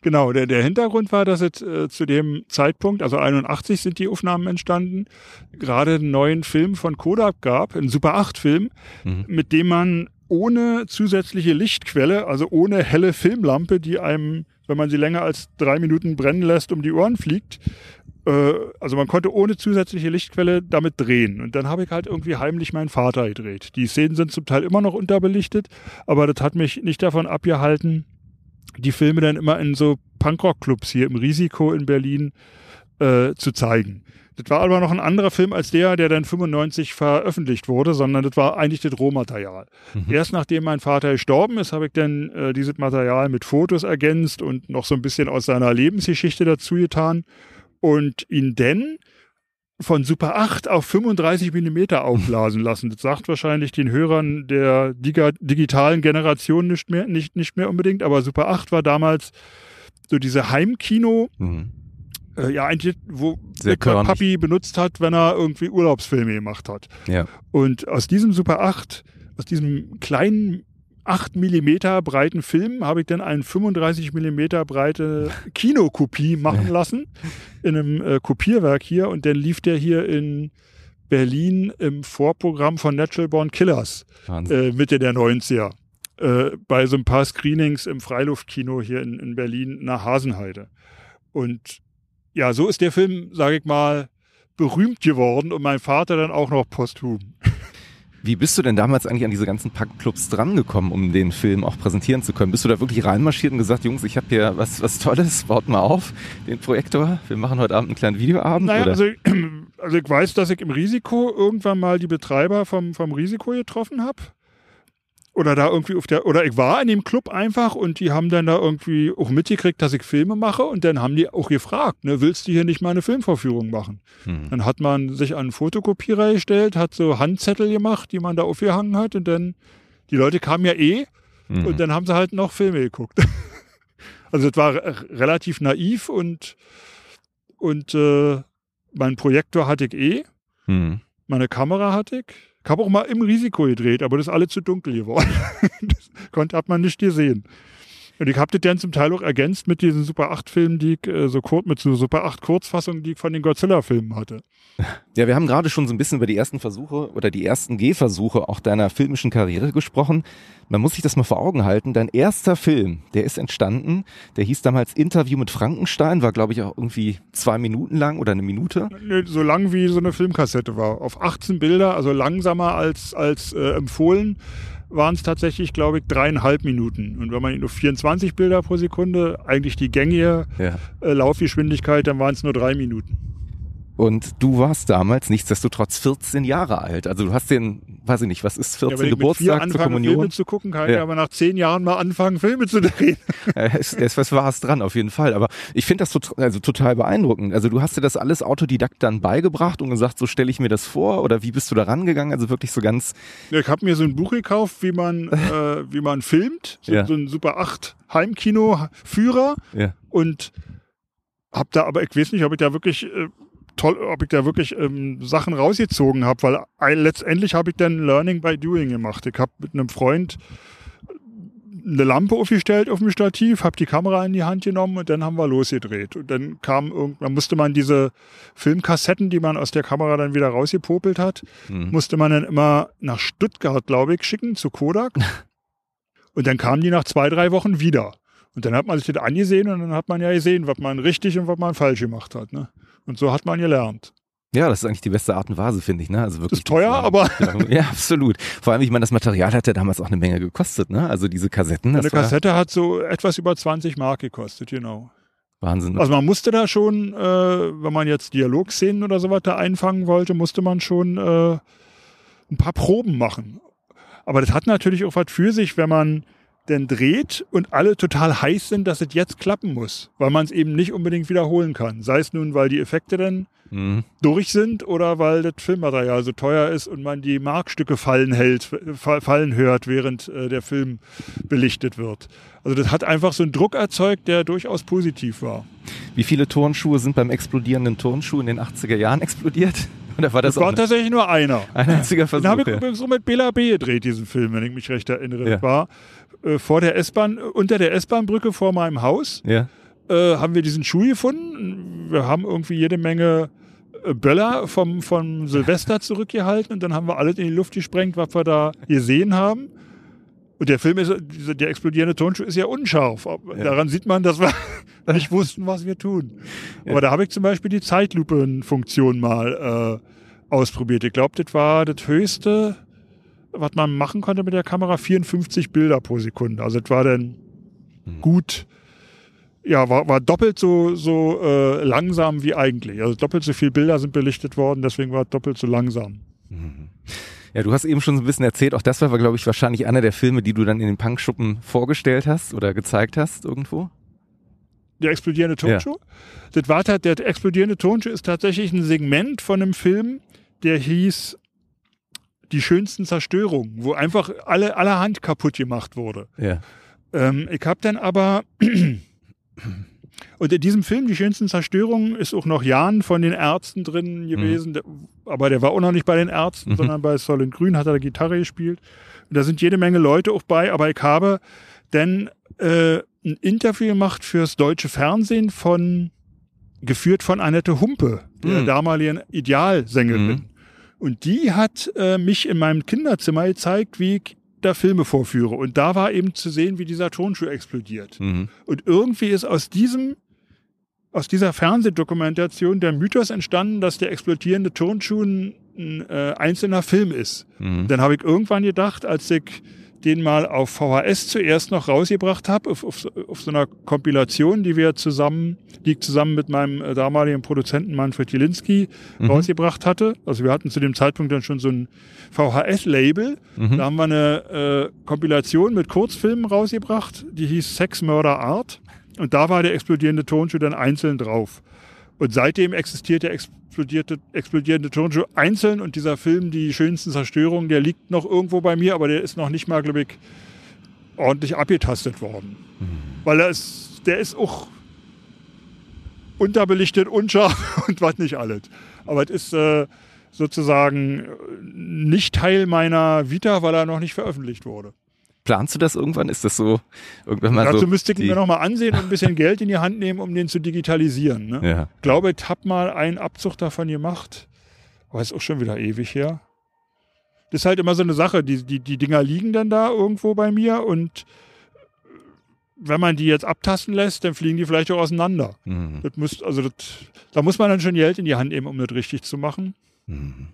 Genau, der, der Hintergrund war, dass es äh, zu dem Zeitpunkt, also 81 sind die Aufnahmen entstanden, gerade einen neuen Film von Kodak gab, einen Super 8 Film, Mhm. mit dem man ohne zusätzliche Lichtquelle, also ohne helle Filmlampe, die einem, wenn man sie länger als drei Minuten brennen lässt, um die Ohren fliegt, äh, also man konnte ohne zusätzliche Lichtquelle damit drehen. Und dann habe ich halt irgendwie heimlich meinen Vater gedreht. Die Szenen sind zum Teil immer noch unterbelichtet, aber das hat mich nicht davon abgehalten, die Filme dann immer in so Punkrock-Clubs hier im Risiko in Berlin äh, zu zeigen. Das war aber noch ein anderer Film als der, der dann 95 veröffentlicht wurde, sondern das war eigentlich das Rohmaterial. Mhm. Erst nachdem mein Vater gestorben ist, habe ich dann äh, dieses Material mit Fotos ergänzt und noch so ein bisschen aus seiner Lebensgeschichte dazu getan und ihn dann von Super 8 auf 35 Millimeter aufblasen lassen. Das sagt wahrscheinlich den Hörern der digitalen Generation nicht mehr, nicht, nicht mehr unbedingt, aber Super 8 war damals so diese Heimkino, Mhm. äh, ja eigentlich, wo. Papi benutzt hat, wenn er irgendwie Urlaubsfilme gemacht hat. Ja. Und aus diesem Super 8, aus diesem kleinen 8 Millimeter breiten Film habe ich dann einen 35 Millimeter breite Kinokopie machen lassen in einem äh, Kopierwerk hier und dann lief der hier in Berlin im Vorprogramm von Natural Born Killers äh, Mitte der 90er. Äh, bei so ein paar Screenings im Freiluftkino hier in, in Berlin nach Hasenheide. Und ja, so ist der Film, sage ich mal, berühmt geworden und mein Vater dann auch noch posthum. Wie bist du denn damals eigentlich an diese ganzen Packclubs drangekommen, um den Film auch präsentieren zu können? Bist du da wirklich reinmarschiert und gesagt, Jungs, ich habe hier was, was Tolles, baut mal auf, den Projektor, wir machen heute Abend einen kleinen Videoabend? Naja, also, also ich weiß, dass ich im Risiko irgendwann mal die Betreiber vom, vom Risiko getroffen habe. Oder da irgendwie auf der, oder ich war in dem Club einfach und die haben dann da irgendwie auch mitgekriegt, dass ich Filme mache und dann haben die auch gefragt, ne, willst du hier nicht mal eine Filmvorführung machen? Hm. Dann hat man sich an einen Fotokopierer gestellt, hat so Handzettel gemacht, die man da aufgehangen hat und dann, die Leute kamen ja eh Mhm. und dann haben sie halt noch Filme geguckt. also es war re- relativ naiv und, und äh, mein Projektor hatte ich eh, Hm. meine Kamera hatte ich. Ich habe auch mal im Risiko gedreht, aber das ist alles zu dunkel geworden. das konnte, hat man nicht gesehen. Und ich habe das dann zum Teil auch ergänzt mit diesen Super 8 Filmen, die ich äh, so kurz, mit so Super 8 Kurzfassungen, die ich von den Godzilla-Filmen hatte. Ja, wir haben gerade schon so ein bisschen über die ersten Versuche oder die ersten Gehversuche auch deiner filmischen Karriere gesprochen. Man muss sich das mal vor Augen halten. Dein erster Film, der ist entstanden, der hieß damals Interview mit Frankenstein, war glaube ich auch irgendwie zwei Minuten lang oder eine Minute. Nee, So lang wie so eine Filmkassette war. Auf 18 Bilder, also langsamer als, als äh, empfohlen, waren es tatsächlich, glaube ich, dreieinhalb Minuten. Und wenn man nur 24 Bilder pro Sekunde, eigentlich die gängige Ja. äh, Laufgeschwindigkeit, dann waren es nur drei Minuten. Und du warst damals nichtsdestotrotz 14 Jahre alt. Also du hast den, weiß ich nicht, was ist 14 Ja, ich mit Geburtstag zur Kommunion? Filme zu gucken, kann ich Ja. aber nach zehn Jahren mal anfangen, Filme zu drehen. Es, es was war es dran, auf jeden Fall. Aber ich finde das tot, also total beeindruckend. Also du hast dir das alles Autodidakt dann beigebracht und gesagt, so stelle ich mir das vor oder wie bist du da rangegangen? Also wirklich so ganz, Ich habe mir so ein Buch gekauft, wie man, äh, wie man filmt, so, Ja. so ein Super 8 Heimkino-Führer ja. und habe da, aber ich weiß nicht, ob ich da wirklich äh, toll, ob ich da wirklich ähm, Sachen rausgezogen habe, weil ein, letztendlich habe ich dann Learning by Doing gemacht. Ich habe mit einem Freund eine Lampe aufgestellt auf dem Stativ, habe die Kamera in die Hand genommen und dann haben wir losgedreht. Und dann kam irgendwann, musste man diese Filmkassetten, die man aus der Kamera dann wieder rausgepopelt hat, Mhm. musste man dann immer nach Stuttgart, glaube ich, schicken zu Kodak. Und dann kamen die nach zwei, drei Wochen wieder. Und dann hat man sich das angesehen und dann hat man ja gesehen, was man richtig und was man falsch gemacht hat. Ne? Und so hat man gelernt. Ja, das ist eigentlich die beste Art und Weise, finde ich. Ne? Also wirklich Ist teuer, aber Ja, absolut. Vor allem, ich meine, das Material hat ja damals auch eine Menge gekostet. Ne? Also diese Kassetten, eine Kassette hat so etwas über 20 Mark gekostet, genau. Wahnsinn. Also man musste da schon, äh, wenn man jetzt Dialogszenen oder sowas da einfangen wollte, musste man schon äh, ein paar Proben machen. Aber das hat natürlich auch was für sich, wenn man denn dreht und alle total heiß sind, dass es jetzt klappen muss, weil man es eben nicht unbedingt wiederholen kann. Sei es nun, weil die Effekte dann Mhm. durch sind oder weil das Filmmaterial so teuer ist und man die Markstücke fallen hält, fa- fallen hört, während äh, der Film belichtet wird. Also das hat einfach so einen Druck erzeugt, der durchaus positiv war. Wie viele Turnschuhe sind beim explodierenden Turnschuh in den 80er Jahren explodiert? Oder war das, Das war tatsächlich nur einer. ein einziger Den habe Versuch? ich Ja. übrigens so mit Bela B. gedreht, diesen Film, wenn ich mich recht erinnere. Ja. War äh, vor der S-Bahn, unter der S-Bahn-Brücke vor meinem Haus, ja. äh, haben wir diesen Schuh gefunden. Wir haben irgendwie jede Menge äh, Böller vom, vom Silvester zurückgehalten und dann haben wir alles in die Luft gesprengt, was wir da gesehen haben. Und der Film ist, der explodierende Tonschuh ist ja unscharf. Ja. Daran sieht man, dass wir nicht wussten, was wir tun. Ja. Aber da habe ich zum Beispiel die Zeitlupenfunktion mal äh, ausprobiert. Ich glaube, das war das höchste, was man machen konnte mit der Kamera, 54 Bilder pro Sekunde. Also das war dann Mhm. gut, ja, war, war doppelt so, so äh, langsam wie eigentlich. Also doppelt so viele Bilder sind belichtet worden, deswegen war es doppelt so langsam. Mhm. Ja, du hast eben schon so ein bisschen erzählt, auch das war, glaube ich, wahrscheinlich einer der Filme, die du dann in den Punkschuppen vorgestellt hast oder gezeigt hast irgendwo. Der explodierende Tonschuh? Das war, der explodierende Tonschuh ist tatsächlich ein Segment von einem Film, der hieß Die schönsten Zerstörungen, wo einfach alle, allerhand kaputt gemacht wurde. Ja. Ähm, ich habe dann aber und in diesem Film Die schönsten Zerstörungen ist auch noch Jan von den Ärzten drin gewesen, der, aber der war auch noch nicht bei den Ärzten, Mhm. sondern bei Solent Grün hat er Gitarre gespielt. Und da sind jede Menge Leute auch bei, aber ich habe dann äh, ein Interview gemacht fürs deutsche Fernsehen von geführt von Annette Humpe, der Mhm. damaligen Idealsängerin. Und die hat äh, mich in meinem Kinderzimmer gezeigt, wie ich da Filme vorführe. Und da war eben zu sehen, wie dieser Tonschuh explodiert. Mhm. Und irgendwie ist aus diesem, aus dieser Fernsehdokumentation der Mythos entstanden, dass der explodierende Tonschuh ein, ein äh, einzelner Film ist. Mhm. Dann habe ich irgendwann gedacht, als ich den mal auf VHS zuerst noch rausgebracht habe, auf, auf, so- auf so einer Kompilation, die wir zusammen, die ich zusammen mit meinem äh, damaligen Produzenten Manfred Jelinski Mhm. rausgebracht hatte. Also wir hatten zu dem Zeitpunkt dann schon so ein VHS-Label. Mhm. Da haben wir eine äh, Kompilation mit Kurzfilmen rausgebracht, die hieß Sex, Murder, Art. Und da war der explodierende Tonschuh dann einzeln drauf. Und seitdem existiert der explodierte, explodierende Turnschuh einzeln und dieser Film, die schönsten Zerstörungen, der liegt noch irgendwo bei mir, aber der ist noch nicht mal, glaube ich, ordentlich abgetastet worden. Weil er ist, der ist auch unterbelichtet, unscharf und was nicht alles. Aber es ist äh, sozusagen nicht Teil meiner Vita, weil er noch nicht veröffentlicht wurde. Planst du das irgendwann? Ist das so irgendwann mal Dazu so? müsste ich mir nochmal ansehen und ein bisschen Geld in die Hand nehmen, um den zu digitalisieren. Ne? Ja. Ich glaube, ich habe mal einen Abzug davon gemacht. Aber ist auch schon wieder ewig her. Das ist halt immer so eine Sache. Die, die, die Dinger liegen dann da irgendwo bei mir und wenn man die jetzt abtasten lässt, dann fliegen die vielleicht auch auseinander. Mhm. Das muss, also das, da muss man dann schon Geld in die Hand nehmen, um das richtig zu machen. Mhm.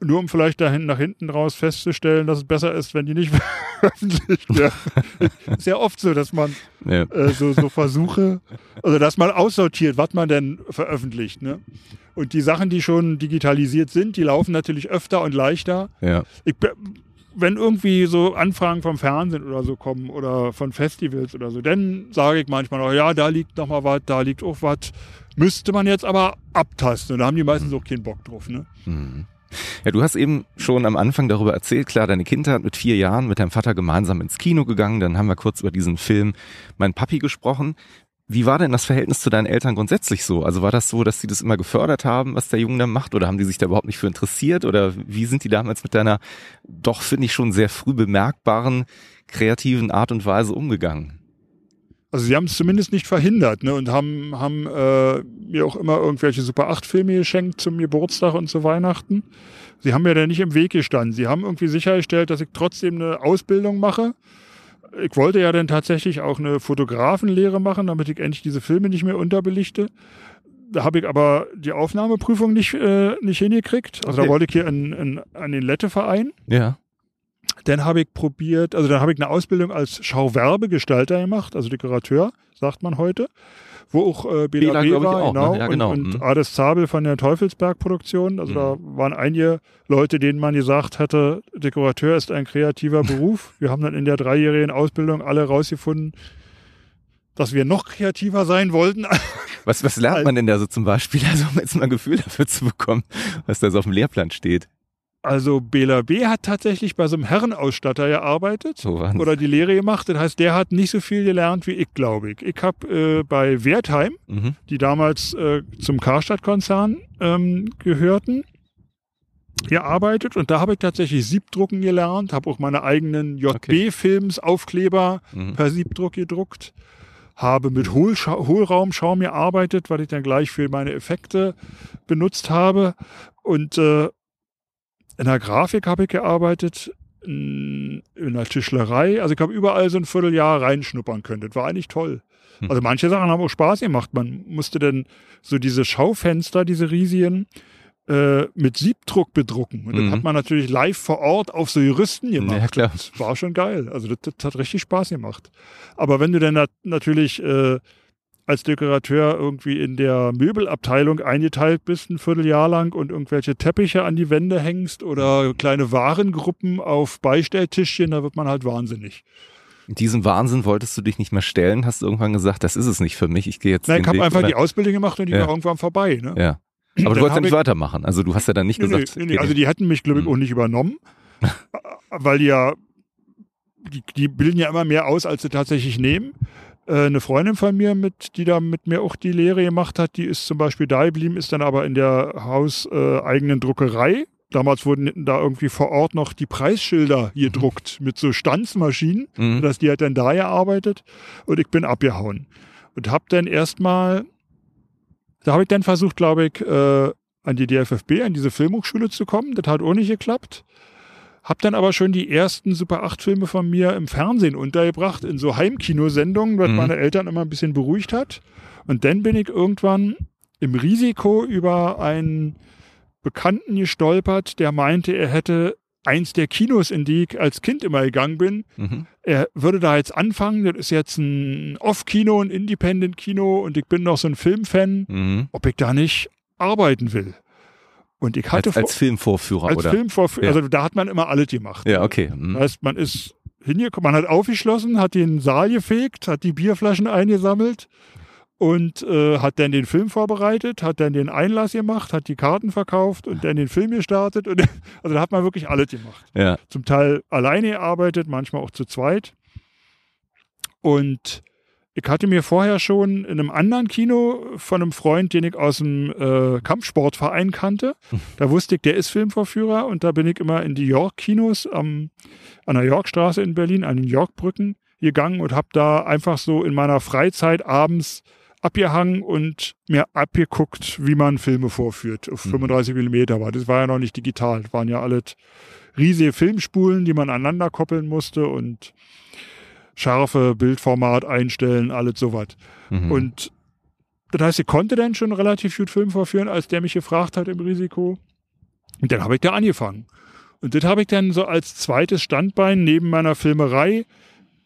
Nur um vielleicht dahin, nach hinten raus festzustellen, dass es besser ist, wenn die nicht veröffentlicht werden. ist ja oft so, dass man Ja. äh, so, so Versuche, also dass man aussortiert, was man denn veröffentlicht. Ne? Und die Sachen, die schon digitalisiert sind, die laufen natürlich öfter und leichter. ja. Ich, wenn irgendwie so Anfragen vom Fernsehen oder so kommen oder von Festivals oder so, dann sage ich manchmal noch, ja, da liegt noch mal was, da liegt auch was. Müsste man jetzt aber abtasten. Und da haben die meistens auch keinen Bock drauf. Ne? Mhm. Ja, du hast eben schon am Anfang darüber erzählt, klar, deine Kindheit mit vier Jahren mit deinem Vater gemeinsam ins Kino gegangen, dann haben wir kurz über diesen Film Mein Papi gesprochen. Wie war denn das Verhältnis zu deinen Eltern grundsätzlich so? Also war das so, dass sie das immer gefördert haben, was der Junge da macht, oder haben die sich da überhaupt nicht für interessiert? Oder wie sind die damals mit deiner doch, finde ich, schon sehr früh bemerkbaren, kreativen Art und Weise umgegangen? Also sie haben es zumindest nicht verhindert ne? und haben, haben äh, mir auch immer irgendwelche Super 8 Filme geschenkt zum Geburtstag und zu Weihnachten. Sie haben mir da nicht im Weg gestanden. Sie haben irgendwie sichergestellt, dass ich trotzdem eine Ausbildung mache. Ich wollte ja dann tatsächlich auch eine Fotografenlehre machen, damit ich endlich diese Filme nicht mehr unterbelichte. Da habe ich aber die Aufnahmeprüfung nicht, äh, nicht hingekriegt. Also Okay. da wollte ich hier in, in, an den Lette-Verein. Ja. Dann habe ich probiert, also dann habe ich eine Ausbildung als Schauwerbegestalter gemacht, also Dekorateur, sagt man heute, wo auch äh, Bela, Bela war, auch, ne? genau, Ja, genau. und, und Mhm. Ades Zabel von der Teufelsberg-Produktion. Also da waren einige Leute, denen man gesagt hatte, Dekorateur ist ein kreativer Beruf. Wir haben dann in der dreijährigen Ausbildung alle rausgefunden, dass wir noch kreativer sein wollten. Was, was lernt man denn da so zum Beispiel? Also um jetzt mal ein Gefühl dafür zu bekommen, was da so auf dem Lehrplan steht. Also Bela B. hat tatsächlich bei so einem Herrenausstatter gearbeitet. So oder die Lehre gemacht. Das heißt, der hat nicht so viel gelernt wie ich, glaube ich. Ich habe äh, bei Wertheim, mhm. die damals äh, zum Karstadt-Konzern ähm, gehörten, gearbeitet und da habe ich tatsächlich Siebdrucken gelernt, habe auch meine eigenen JB-Films, Aufkleber Mhm. per Siebdruck gedruckt, habe mit Hohlscha Hohlraumschaum gearbeitet, weil ich dann gleich für meine Effekte benutzt habe und äh, in der Grafik habe ich gearbeitet, in, der Tischlerei. Also ich habe überall so ein Vierteljahr reinschnuppern können. Das war eigentlich toll. Hm. Also manche Sachen haben auch Spaß gemacht. Man musste dann so diese Schaufenster, diese riesigen, äh, mit Siebdruck bedrucken. Und Mhm. das hat man natürlich live vor Ort auf so Juristen gemacht. Ja, klar. Das war schon geil. Also das, das hat richtig Spaß gemacht. Aber wenn du dann nat natürlich äh, als Dekorateur irgendwie in der Möbelabteilung eingeteilt bist, ein Vierteljahr lang und irgendwelche Teppiche an die Wände hängst oder kleine Warengruppen auf Beistelltischchen, da wird man halt wahnsinnig. Diesem Wahnsinn wolltest du dich nicht mehr stellen, hast du irgendwann gesagt, das ist es nicht für mich, ich gehe jetzt Nein, ich habe einfach die Ausbildung gemacht und die Ja. war irgendwann vorbei. Ne? Ja. Aber du wolltest ja nicht ich- weitermachen. Also du hast ja dann nicht Nee, gesagt. nee, nee. Also die hätten mich, glaube ich, Mhm. auch nicht übernommen, weil die ja, die, die bilden ja immer mehr aus, als sie tatsächlich nehmen. Äh, Eine Freundin von mir, mit, die da mit mir auch die Lehre gemacht hat, die ist zum Beispiel da geblieben, ist dann aber in der hauseigenen eigenen Druckerei. Damals wurden da irgendwie vor Ort noch die Preisschilder gedruckt mit so Stanzmaschinen. Mhm. dass die hat dann da gearbeitet und ich bin abgehauen. Und habe dann erstmal, da habe ich dann versucht, glaube ich, äh, an die DFFB, an diese Filmhochschule zu kommen. Das hat auch nicht geklappt. Hab dann aber schon die ersten Super 8 Filme von mir im Fernsehen untergebracht, in so Heimkinosendungen, was Mhm. meine Eltern immer ein bisschen beruhigt hat. Und dann bin ich irgendwann im Risiko über einen Bekannten gestolpert, der meinte, er hätte eins der Kinos, in die ich als Kind immer gegangen bin. Mhm. Er würde da jetzt anfangen. Das ist jetzt ein Off-Kino, ein Independent-Kino und ich bin noch so ein Filmfan, Mhm. ob ich da nicht arbeiten will. Und ich hatte Als, als vor- Filmvorführer, als oder? Filmvorführer, Ja. also da hat man immer alles gemacht. Ja, okay. Mhm. Das heißt, man ist hingekommen, man hat aufgeschlossen, hat den Saal gefegt, hat die Bierflaschen eingesammelt und äh, hat dann den Film vorbereitet, hat dann den Einlass gemacht, hat die Karten verkauft und dann den Film gestartet. Und, also da hat man wirklich alles gemacht. Ja. Zum Teil alleine gearbeitet, manchmal auch zu zweit. Und ich hatte mir vorher schon in einem anderen Kino von einem Freund, den ich aus dem äh, Kampfsportverein kannte, da wusste ich, der ist Filmvorführer und da bin ich immer in die York-Kinos am, an der Yorkstraße in Berlin, an den Yorkbrücken gegangen und habe da einfach so in meiner Freizeit abends abgehangen und mir abgeguckt, wie man Filme vorführt. Auf Mhm. 35 Millimeter war. Das war ja noch nicht digital. Das waren ja alles riesige Filmspulen, die man aneinander koppeln musste und scharfe Bildformat einstellen, alles sowas. Mhm. Und das heißt, ich konnte dann schon relativ gut Film vorführen, als der mich gefragt hat im Risiko. Und dann habe ich da angefangen. Und das habe ich dann so als zweites Standbein neben meiner Filmerei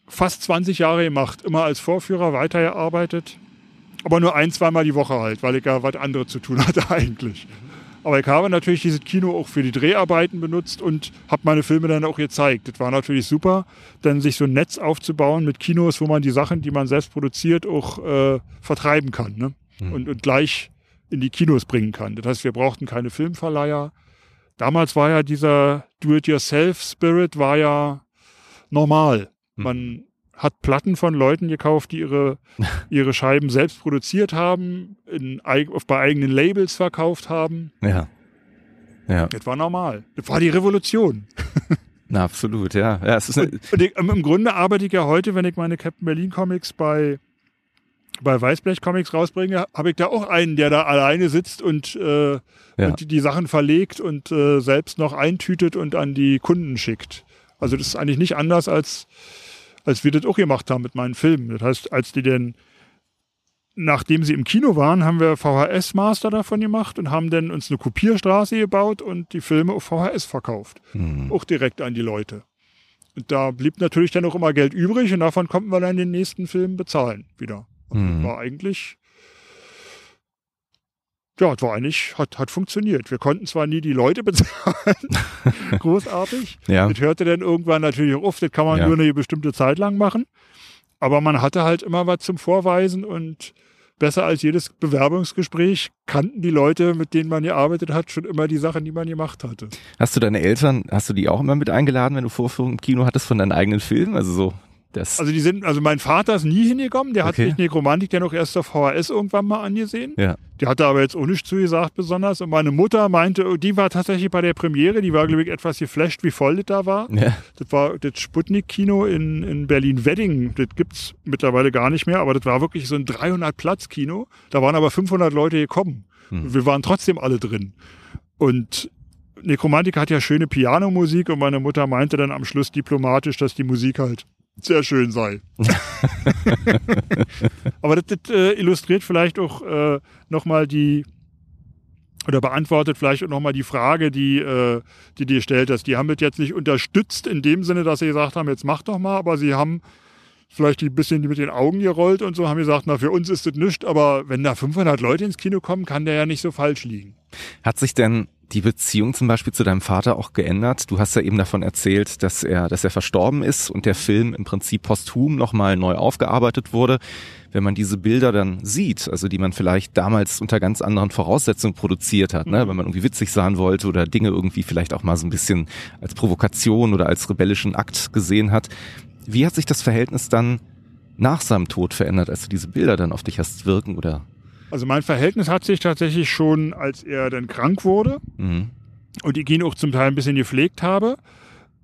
fast 20 Jahre gemacht. Immer als Vorführer weitergearbeitet. Aber nur ein, zweimal die Woche halt, weil ich ja was anderes zu tun hatte eigentlich. Aber ich habe natürlich dieses Kino auch für die Dreharbeiten benutzt und habe meine Filme dann auch gezeigt. Das war natürlich super, dann sich so ein Netz aufzubauen mit Kinos, wo man die Sachen, die man selbst produziert, auch äh, vertreiben kann ne? Mhm. und, und gleich in die Kinos bringen kann. Das heißt, wir brauchten keine Filmverleiher. Damals war ja dieser Do-it-yourself-Spirit war ja normal. Mhm. Man hat Platten von Leuten gekauft, die ihre, ihre Scheiben selbst produziert haben, in, bei eigenen Labels verkauft haben. ja. Ja, Das war normal. Das war die Revolution. na, absolut, ja. ja es ist eine, Und ich, Im Grunde arbeite ich ja heute, wenn ich meine Captain Berlin Comics bei, bei Weißblech Comics rausbringe, habe ich da auch einen, der da alleine sitzt und, äh, Ja. und die, die Sachen verlegt und äh, selbst noch eintütet und an die Kunden schickt. Also das ist eigentlich nicht anders, als, als wir das auch gemacht haben mit meinen Filmen. Das heißt, als die denn nachdem sie im Kino waren, haben wir VHS-Master davon gemacht und haben dann uns eine Kopierstraße gebaut und die Filme auf VHS verkauft hm. auch direkt an die Leute. Und da blieb natürlich dann auch immer Geld übrig und davon konnten wir dann den nächsten Film bezahlen wieder. Und Mhm. das war eigentlich, ja, das war eigentlich, hat, hat funktioniert. Wir konnten zwar nie die Leute bezahlen, großartig. ja. Das hörte dann irgendwann natürlich auch auf, das kann man Ja. nur eine bestimmte Zeit lang machen. Aber man hatte halt immer was zum Vorweisen und besser als jedes Bewerbungsgespräch kannten die Leute, mit denen man gearbeitet hat, schon immer die Sachen, die man gemacht hatte. Hast du deine Eltern, hast du die auch immer mit eingeladen, wenn du Vorführungen im Kino hattest von deinen eigenen Filmen? Also so, das, Also die sind, also mein Vater ist nie hingekommen, der hat Okay. sich Nekromantik dann auch erst auf VHS irgendwann mal angesehen. ja. Die hatte aber jetzt auch nichts zugesagt besonders. Und meine Mutter meinte, oh, die war tatsächlich bei der Premiere, die war, glaube ich, etwas geflasht, wie voll das da war. Ja. Das war das Sputnik-Kino in, in Berlin-Wedding. Das gibt's mittlerweile gar nicht mehr, aber das war wirklich so ein 300-Platz-Kino. Da waren aber 500 Leute gekommen. Hm. Wir waren trotzdem alle drin. Und Nekromantik hat ja schöne Pianomusik und meine Mutter meinte dann am Schluss diplomatisch, dass die Musik halt sehr schön sei. aber das, das äh, illustriert vielleicht auch äh, nochmal die oder beantwortet vielleicht auch nochmal die Frage, die, äh, die dir stellt hast. Die haben das jetzt nicht unterstützt in dem Sinne, dass sie gesagt haben, jetzt mach doch mal, aber sie haben vielleicht ein bisschen mit den Augen gerollt und so haben gesagt, na, für uns ist das nichts, aber wenn da 500 Leute ins Kino kommen, kann der ja nicht so falsch liegen. Hat sich denn die Beziehung zum Beispiel zu deinem Vater auch geändert? Du hast ja eben davon erzählt, dass er, dass er verstorben ist und der Film im Prinzip posthum nochmal neu aufgearbeitet wurde. Wenn man diese Bilder dann sieht, also die man vielleicht damals unter ganz anderen Voraussetzungen produziert hat, ne? wenn man irgendwie witzig sein wollte oder Dinge irgendwie vielleicht auch mal so ein bisschen als Provokation oder als rebellischen Akt gesehen hat. Wie hat sich das Verhältnis dann nach seinem Tod verändert, als du diese Bilder dann auf dich hast wirken oder? Also mein Verhältnis hat sich tatsächlich schon, als er dann krank wurde Mhm. und ich ihn auch zum Teil ein bisschen gepflegt habe.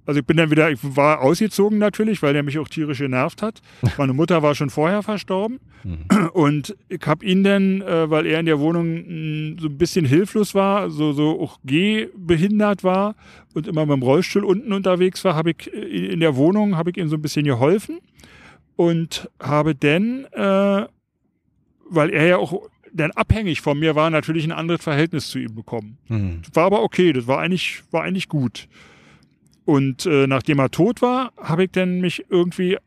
Also ich bin dann wieder, ich war ausgezogen natürlich, weil der mich auch tierisch genervt hat. Meine Mutter war schon vorher verstorben Mhm. und ich habe ihn dann, äh, weil er in der Wohnung mh, so ein bisschen hilflos war, so, so auch gehbehindert war und immer mit dem Rollstuhl unten unterwegs war, habe ich äh, in der Wohnung, habe ich ihm so ein bisschen geholfen und habe dann, äh, weil er ja auch denn abhängig von mir war, natürlich ein anderes Verhältnis zu ihm bekommen. Mhm. War aber okay, das war eigentlich, war eigentlich gut. Und äh, nachdem er tot war, habe ich dann mich irgendwie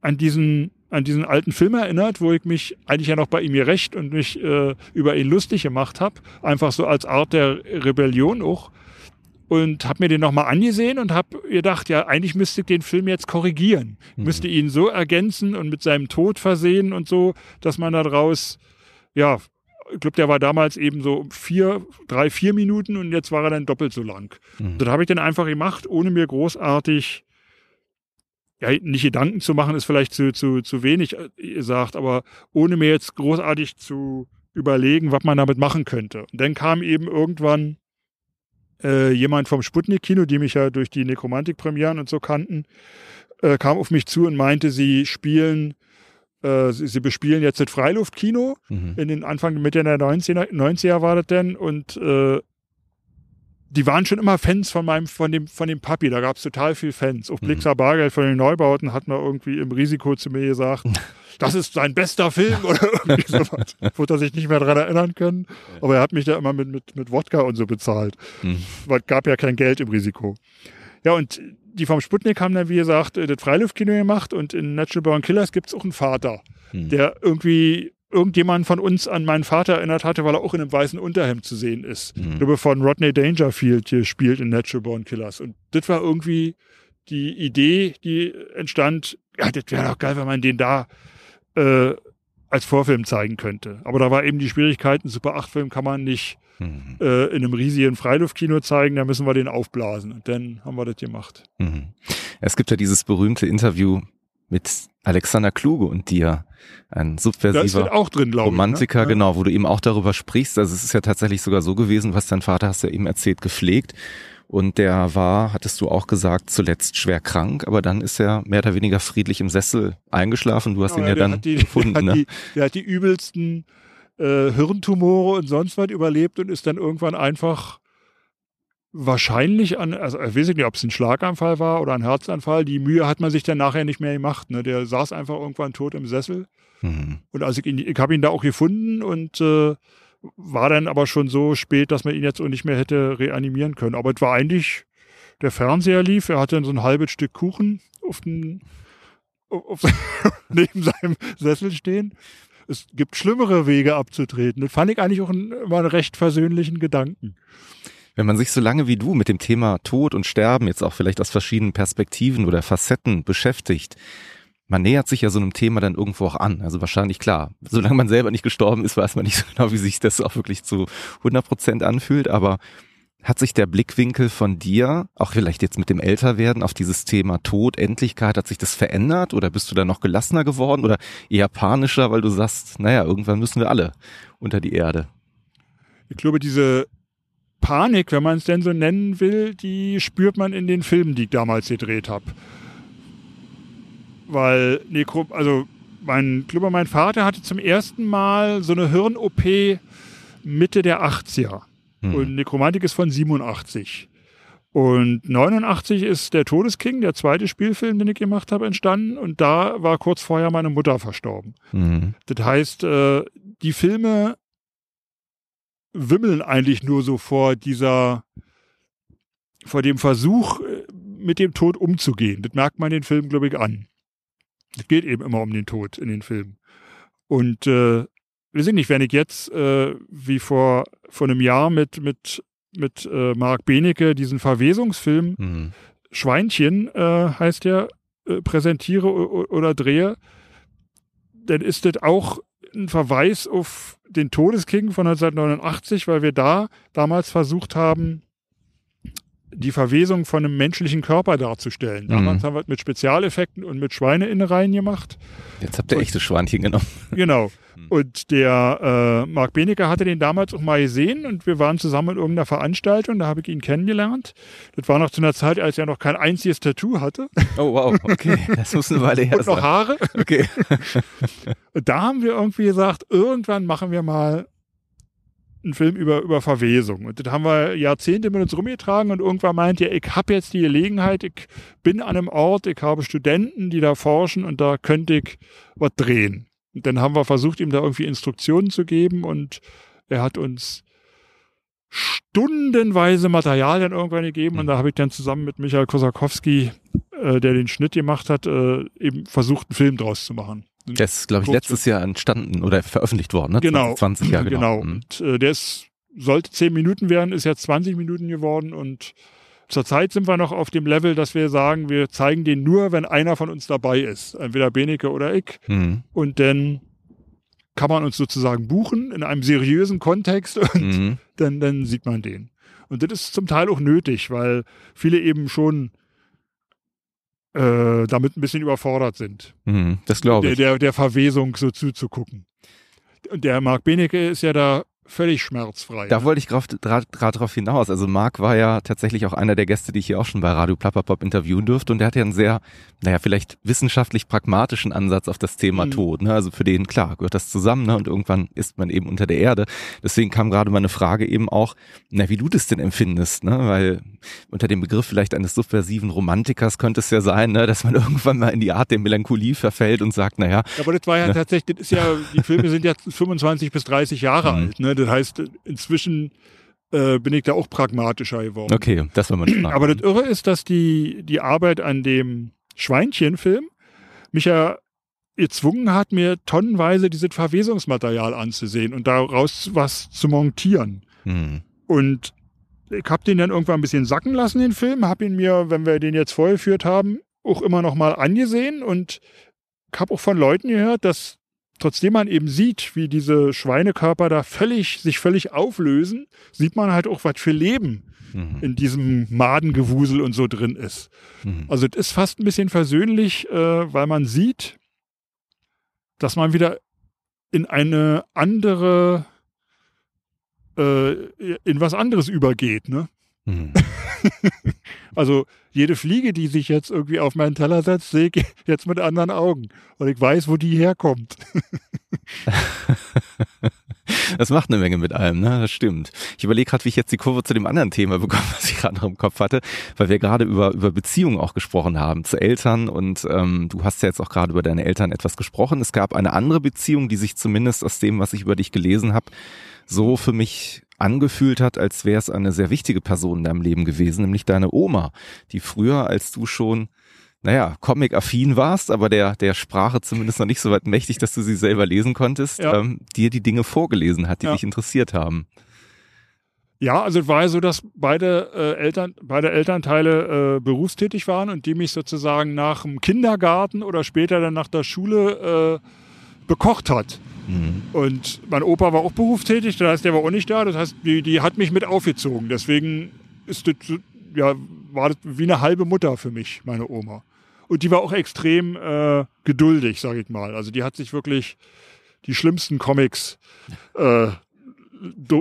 an diesen an diesen alten Film erinnert, wo ich mich eigentlich ja noch bei ihm gerecht und mich äh, über ihn lustig gemacht habe, einfach so als Art der Rebellion auch und habe mir den nochmal angesehen und habe gedacht, ja, eigentlich müsste ich den Film jetzt korrigieren. Mhm. Müsste ihn so ergänzen und mit seinem Tod versehen und so, dass man daraus, ja, ich glaube, der war damals eben so vier, drei, vier Minuten und jetzt war er dann doppelt so lang. Mhm. Das habe ich dann einfach gemacht, ohne mir großartig ja, nicht Gedanken zu machen, ist vielleicht zu, zu, zu wenig äh, gesagt, aber ohne mir jetzt großartig zu überlegen, was man damit machen könnte. Und dann kam eben irgendwann äh, jemand vom Sputnik-Kino, die mich ja durch die Nekromantik-Premieren und so kannten, äh, kam auf mich zu und meinte, sie spielen, äh, sie, sie, bespielen jetzt das Freiluftkino mhm. in den Anfang, Mitte der 90er, 90er war das denn und äh, die waren schon immer Fans von meinem, von dem, von dem Papi. Da gab es total viel Fans. Auf mhm. Blixer Bargeld von den Neubauten hat man irgendwie im Risiko zu mir gesagt, das ist sein bester Film oder irgendwie sowas. Wurde er sich nicht mehr daran erinnern können. Aber er hat mich da immer mit, mit, mit Wodka und so bezahlt. Mhm. Weil gab ja kein Geld im Risiko. Ja, und die vom Sputnik haben dann, wie gesagt, das Freiluftkino gemacht und in Natural Born Killers gibt es auch einen Vater, mhm. der irgendwie irgendjemand von uns an meinen Vater erinnert hatte, weil er auch in einem weißen Unterhemd zu sehen ist. Mhm. Ich glaube, von Rodney Dangerfield hier spielt in Natural Born Killers. Und das war irgendwie die Idee, die entstand, ja, das wäre doch geil, wenn man den da äh, als Vorfilm zeigen könnte. Aber da war eben die Schwierigkeit, einen Super 8-Film kann man nicht mhm. äh, in einem riesigen Freiluftkino zeigen, da müssen wir den aufblasen. Und dann haben wir das gemacht. Mhm. Es gibt ja dieses berühmte Interview mit Alexander Kluge und dir, ein subversiver auch drin, Romantiker, ich, ne? genau, wo du eben auch darüber sprichst. Also es ist ja tatsächlich sogar so gewesen, was dein Vater hast ja eben erzählt, gepflegt. Und der war, hattest du auch gesagt, zuletzt schwer krank, aber dann ist er mehr oder weniger friedlich im Sessel eingeschlafen. Du hast genau, ihn ja dann die, gefunden. Der ne? die, der hat die übelsten äh, Hirntumore und sonst was überlebt und ist dann irgendwann einfach wahrscheinlich an, also ich weiß nicht, ob es ein Schlaganfall war oder ein Herzanfall. Die Mühe hat man sich dann nachher nicht mehr gemacht. Ne? Der saß einfach irgendwann tot im Sessel. Mhm. Und als ich ich habe ihn da auch gefunden und äh, war dann aber schon so spät, dass man ihn jetzt auch nicht mehr hätte reanimieren können. Aber es war eigentlich, der Fernseher lief, er hatte so ein halbes Stück Kuchen auf den, auf, neben seinem Sessel stehen. Es gibt schlimmere Wege abzutreten. Das fand ich eigentlich auch immer einen recht versöhnlichen Gedanken wenn man sich so lange wie du mit dem Thema Tod und Sterben jetzt auch vielleicht aus verschiedenen Perspektiven oder Facetten beschäftigt, man nähert sich ja so einem Thema dann irgendwo auch an. Also wahrscheinlich klar, solange man selber nicht gestorben ist, weiß man nicht so genau, wie sich das auch wirklich zu 100 Prozent anfühlt. Aber hat sich der Blickwinkel von dir, auch vielleicht jetzt mit dem Älterwerden, auf dieses Thema Tod, Endlichkeit, hat sich das verändert oder bist du da noch gelassener geworden oder eher panischer, weil du sagst, naja, irgendwann müssen wir alle unter die Erde? Ich glaube, diese Panik, wenn man es denn so nennen will, die spürt man in den Filmen, die ich damals gedreht habe. Weil Nekro, also mein, glaube, mein Vater hatte zum ersten Mal so eine Hirn-OP Mitte der 80er. Hm. Und Nekromantik ist von 87. Und 89 ist der Todesking, der zweite Spielfilm, den ich gemacht habe, entstanden. Und da war kurz vorher meine Mutter verstorben. Mhm. Das heißt, äh, die Filme wimmeln eigentlich nur so vor dieser, vor dem Versuch, äh, mit dem Tod umzugehen. Das merkt man den Film, glaube ich, an. Es geht eben immer um den Tod in den Filmen. Und äh, wir sind nicht, wenn ich jetzt, äh, wie vor, vor einem Jahr mit, mit, mit äh, Marc Benecke diesen Verwesungsfilm mhm. Schweinchen äh, heißt der, äh, präsentiere oder drehe, dann ist das auch ein Verweis auf den Todesking von 1989, weil wir da damals versucht haben, die Verwesung von einem menschlichen Körper darzustellen. Mhm. Damals mhm. haben wir es mit Spezialeffekten und mit Schweineinnereien gemacht. Jetzt habt ihr und, echtes Schweinchen genommen. Genau. Mhm. Und der äh, Marc Benecke hatte den damals auch mal gesehen und wir waren zusammen in irgendeiner Veranstaltung, da habe ich ihn kennengelernt. Das war noch zu einer Zeit, als er noch kein einziges Tattoo hatte. Oh wow, okay, das muss eine Weile her und noch Haare. Okay. und da haben wir irgendwie gesagt, irgendwann machen wir mal einen Film über, über Verwesung. Und das haben wir Jahrzehnte mit uns rumgetragen und irgendwann meint ihr, ich habe jetzt die Gelegenheit, ich bin an einem Ort, ich habe Studenten, die da forschen und da könnte ich was drehen. Und dann haben wir versucht, ihm da irgendwie Instruktionen zu geben und er hat uns stundenweise Material dann irgendwann gegeben und da habe ich dann zusammen mit Michael Kosakowski, äh, der den Schnitt gemacht hat, äh, eben versucht, einen Film draus zu machen. Der ist, glaube ich, letztes Jahr entstanden oder veröffentlicht worden, ne? Genau. 20 Jahre, genau. Mhm. Und äh, der ist, sollte 10 Minuten werden, ist jetzt 20 Minuten geworden und zurzeit sind wir noch auf dem Level, dass wir sagen, wir zeigen den nur, wenn einer von uns dabei ist. Entweder Beneke oder ich. Mhm. Und dann kann man uns sozusagen buchen in einem seriösen Kontext und Mhm. dann, dann sieht man den. Und das ist zum Teil auch nötig, weil viele eben schon äh, damit ein bisschen überfordert sind, Mhm. Das glaube der, ich. der, der Verwesung so zuzugucken. Und der Marc Benecke ist ja da völlig schmerzfrei. Da wollte ich gerade drauf hinaus. Also Marc war ja tatsächlich auch einer der Gäste, die ich hier auch schon bei Radio Plapperpop interviewen durfte. Und der hat ja einen sehr, naja, vielleicht wissenschaftlich pragmatischen Ansatz auf das Thema Mhm. Tod. Ne? Also für den, klar, gehört das zusammen ne? und irgendwann ist man eben unter der Erde. Deswegen kam gerade meine Frage eben auch, na, wie du das denn empfindest. Ne? Weil unter dem Begriff vielleicht eines subversiven Romantikers könnte es ja sein, ne? dass man irgendwann mal in die Art der Melancholie verfällt und sagt, naja, Aber das war ja Ne? tatsächlich, das ist ja, die Filme sind ja 25 bis 30 Jahre Mhm. alt. Ne? Das heißt, inzwischen äh, bin ich da auch pragmatischer geworden. okay, das war meine Frage. Aber das Irre ist, dass die, die Arbeit an dem Schweinchenfilm mich ja gezwungen hat, mir tonnenweise dieses Verwesungsmaterial anzusehen und daraus was zu montieren. Hm. Und ich habe den dann irgendwann ein bisschen sacken lassen, den Film, habe ihn mir, wenn wir den jetzt vorgeführt haben, auch immer noch mal angesehen und habe auch von Leuten gehört, dass trotzdem man eben sieht, wie diese Schweinekörper da völlig, sich völlig auflösen, sieht man halt auch, was für Leben Mhm. in diesem Madengewusel und so drin ist. Mhm. Also es ist fast ein bisschen versöhnlich, äh, weil man sieht, dass man wieder in eine andere, äh, in was anderes übergeht. Ne? Mhm. Also jede Fliege, die sich jetzt irgendwie auf meinen Teller setzt, sehe ich jetzt mit anderen Augen. Und ich weiß, wo die herkommt. Das macht eine Menge mit allem, ne? Das stimmt. Ich überlege gerade, wie ich jetzt die Kurve zu dem anderen Thema bekomme, was ich gerade noch im Kopf hatte, weil wir gerade über, über Beziehungen auch gesprochen haben zu Eltern und ähm, du hast ja jetzt auch gerade über deine Eltern etwas gesprochen. Es gab eine andere Beziehung, die sich zumindest aus dem, was ich über dich gelesen habe, so für mich angefühlt hat, als wäre es eine sehr wichtige Person in deinem Leben gewesen, nämlich deine Oma, die früher, als du schon naja, Comic-affin warst, aber der, der Sprache zumindest noch nicht so weit mächtig, dass du sie selber lesen konntest, Ja. ähm, dir die Dinge vorgelesen hat, die Ja. dich interessiert haben. Ja, also es war ja so, dass beide äh, Eltern, beide Elternteile äh, berufstätig waren und die mich sozusagen nach dem Kindergarten oder später dann nach der Schule äh, bekocht hat. Mhm. Und mein Opa war auch berufstätig, das heißt, der war auch nicht da. Das heißt, die, die hat mich mit aufgezogen. Deswegen ist das, ja, war das wie eine halbe Mutter für mich, meine Oma. Und die war auch extrem äh, geduldig, sage ich mal. Also die hat sich wirklich die schlimmsten Comics, äh,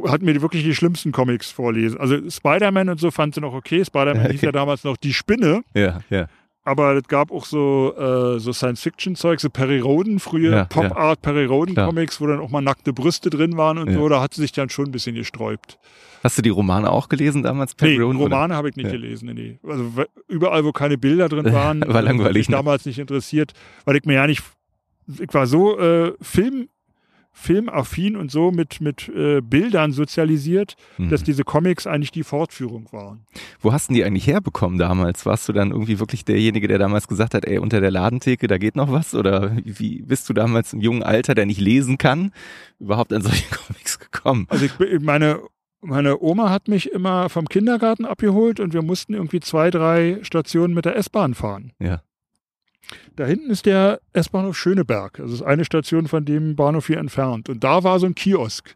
hat mir wirklich die schlimmsten Comics vorlesen. Also Spider-Man und so fand sie noch okay. Spider-Man hieß Okay. ja damals noch Die Spinne. Ja, ja. Aber es gab auch so, äh, so Science-Fiction-Zeug, so Perry Roden, früher Ja, Pop-Art Perry Klar. Roden-Comics, wo dann auch mal nackte Brüste drin waren und Ja. so. Da hat sie sich dann schon ein bisschen gesträubt. Hast du die Romane auch gelesen damals? Nee, Perry Roden, oder? Romane habe ich nicht Ja. gelesen. Nee, nee. Also überall, wo keine Bilder drin waren, War langweilig, hat mich ne? damals nicht interessiert, weil ich mir ja nicht, ich war so äh, Film, filmaffin und so mit, mit äh, Bildern sozialisiert, Mhm. dass diese Comics eigentlich die Fortführung waren. Wo hast du die eigentlich herbekommen damals? Warst du dann irgendwie wirklich derjenige, der damals gesagt hat, ey, unter der Ladentheke, da geht noch was? Oder wie bist du damals im jungen Alter, der nicht lesen kann, überhaupt an solche Comics gekommen? Also ich, meine, meine Oma hat mich immer vom Kindergarten abgeholt und wir mussten irgendwie zwei, drei Stationen mit der S-Bahn fahren. Ja. Da hinten ist der S-Bahnhof Schöneberg. Das ist eine Station von dem Bahnhof hier entfernt. Und da war so ein Kiosk.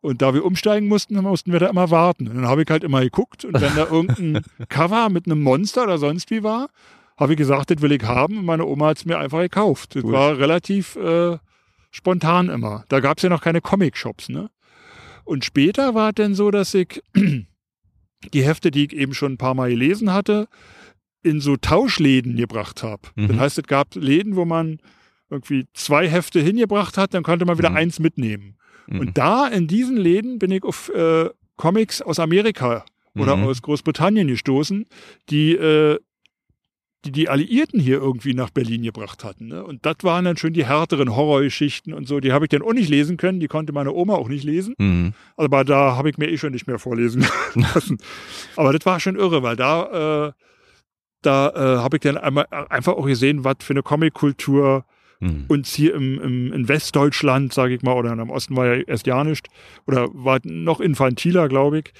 Und da wir umsteigen mussten, mussten wir da immer warten. Und dann habe ich halt immer geguckt. Und wenn da irgendein Cover mit einem Monster oder sonst wie war, habe ich gesagt, das will ich haben. Und meine Oma hat es mir einfach gekauft. Das Cool. war relativ äh, spontan immer. Da gab es ja noch keine Comic-Shops. Ne? Und später war es dann so, dass ich die Hefte, die ich eben schon ein paar Mal gelesen hatte, in so Tauschläden gebracht habe. Mhm. Das heißt, es gab Läden, wo man irgendwie zwei Hefte hingebracht hat, dann konnte man wieder Mhm. eins mitnehmen. Mhm. Und da in diesen Läden bin ich auf äh, Comics aus Amerika oder Mhm. aus Großbritannien gestoßen, die äh, die die Alliierten hier irgendwie nach Berlin gebracht hatten. Ne? Und das waren dann schon die härteren Horrorgeschichten und so. Die habe ich dann auch nicht lesen können. Die konnte meine Oma auch nicht lesen. Mhm. Aber da habe ich mir eh schon nicht mehr vorlesen lassen. Aber das war schon irre, weil da, äh, da äh, habe ich dann einmal äh, einfach auch gesehen, was für eine Comic-Kultur Mhm. uns hier im, im in Westdeutschland, sage ich mal, oder im Osten war ja erst ja nicht, oder war noch infantiler, glaube ich,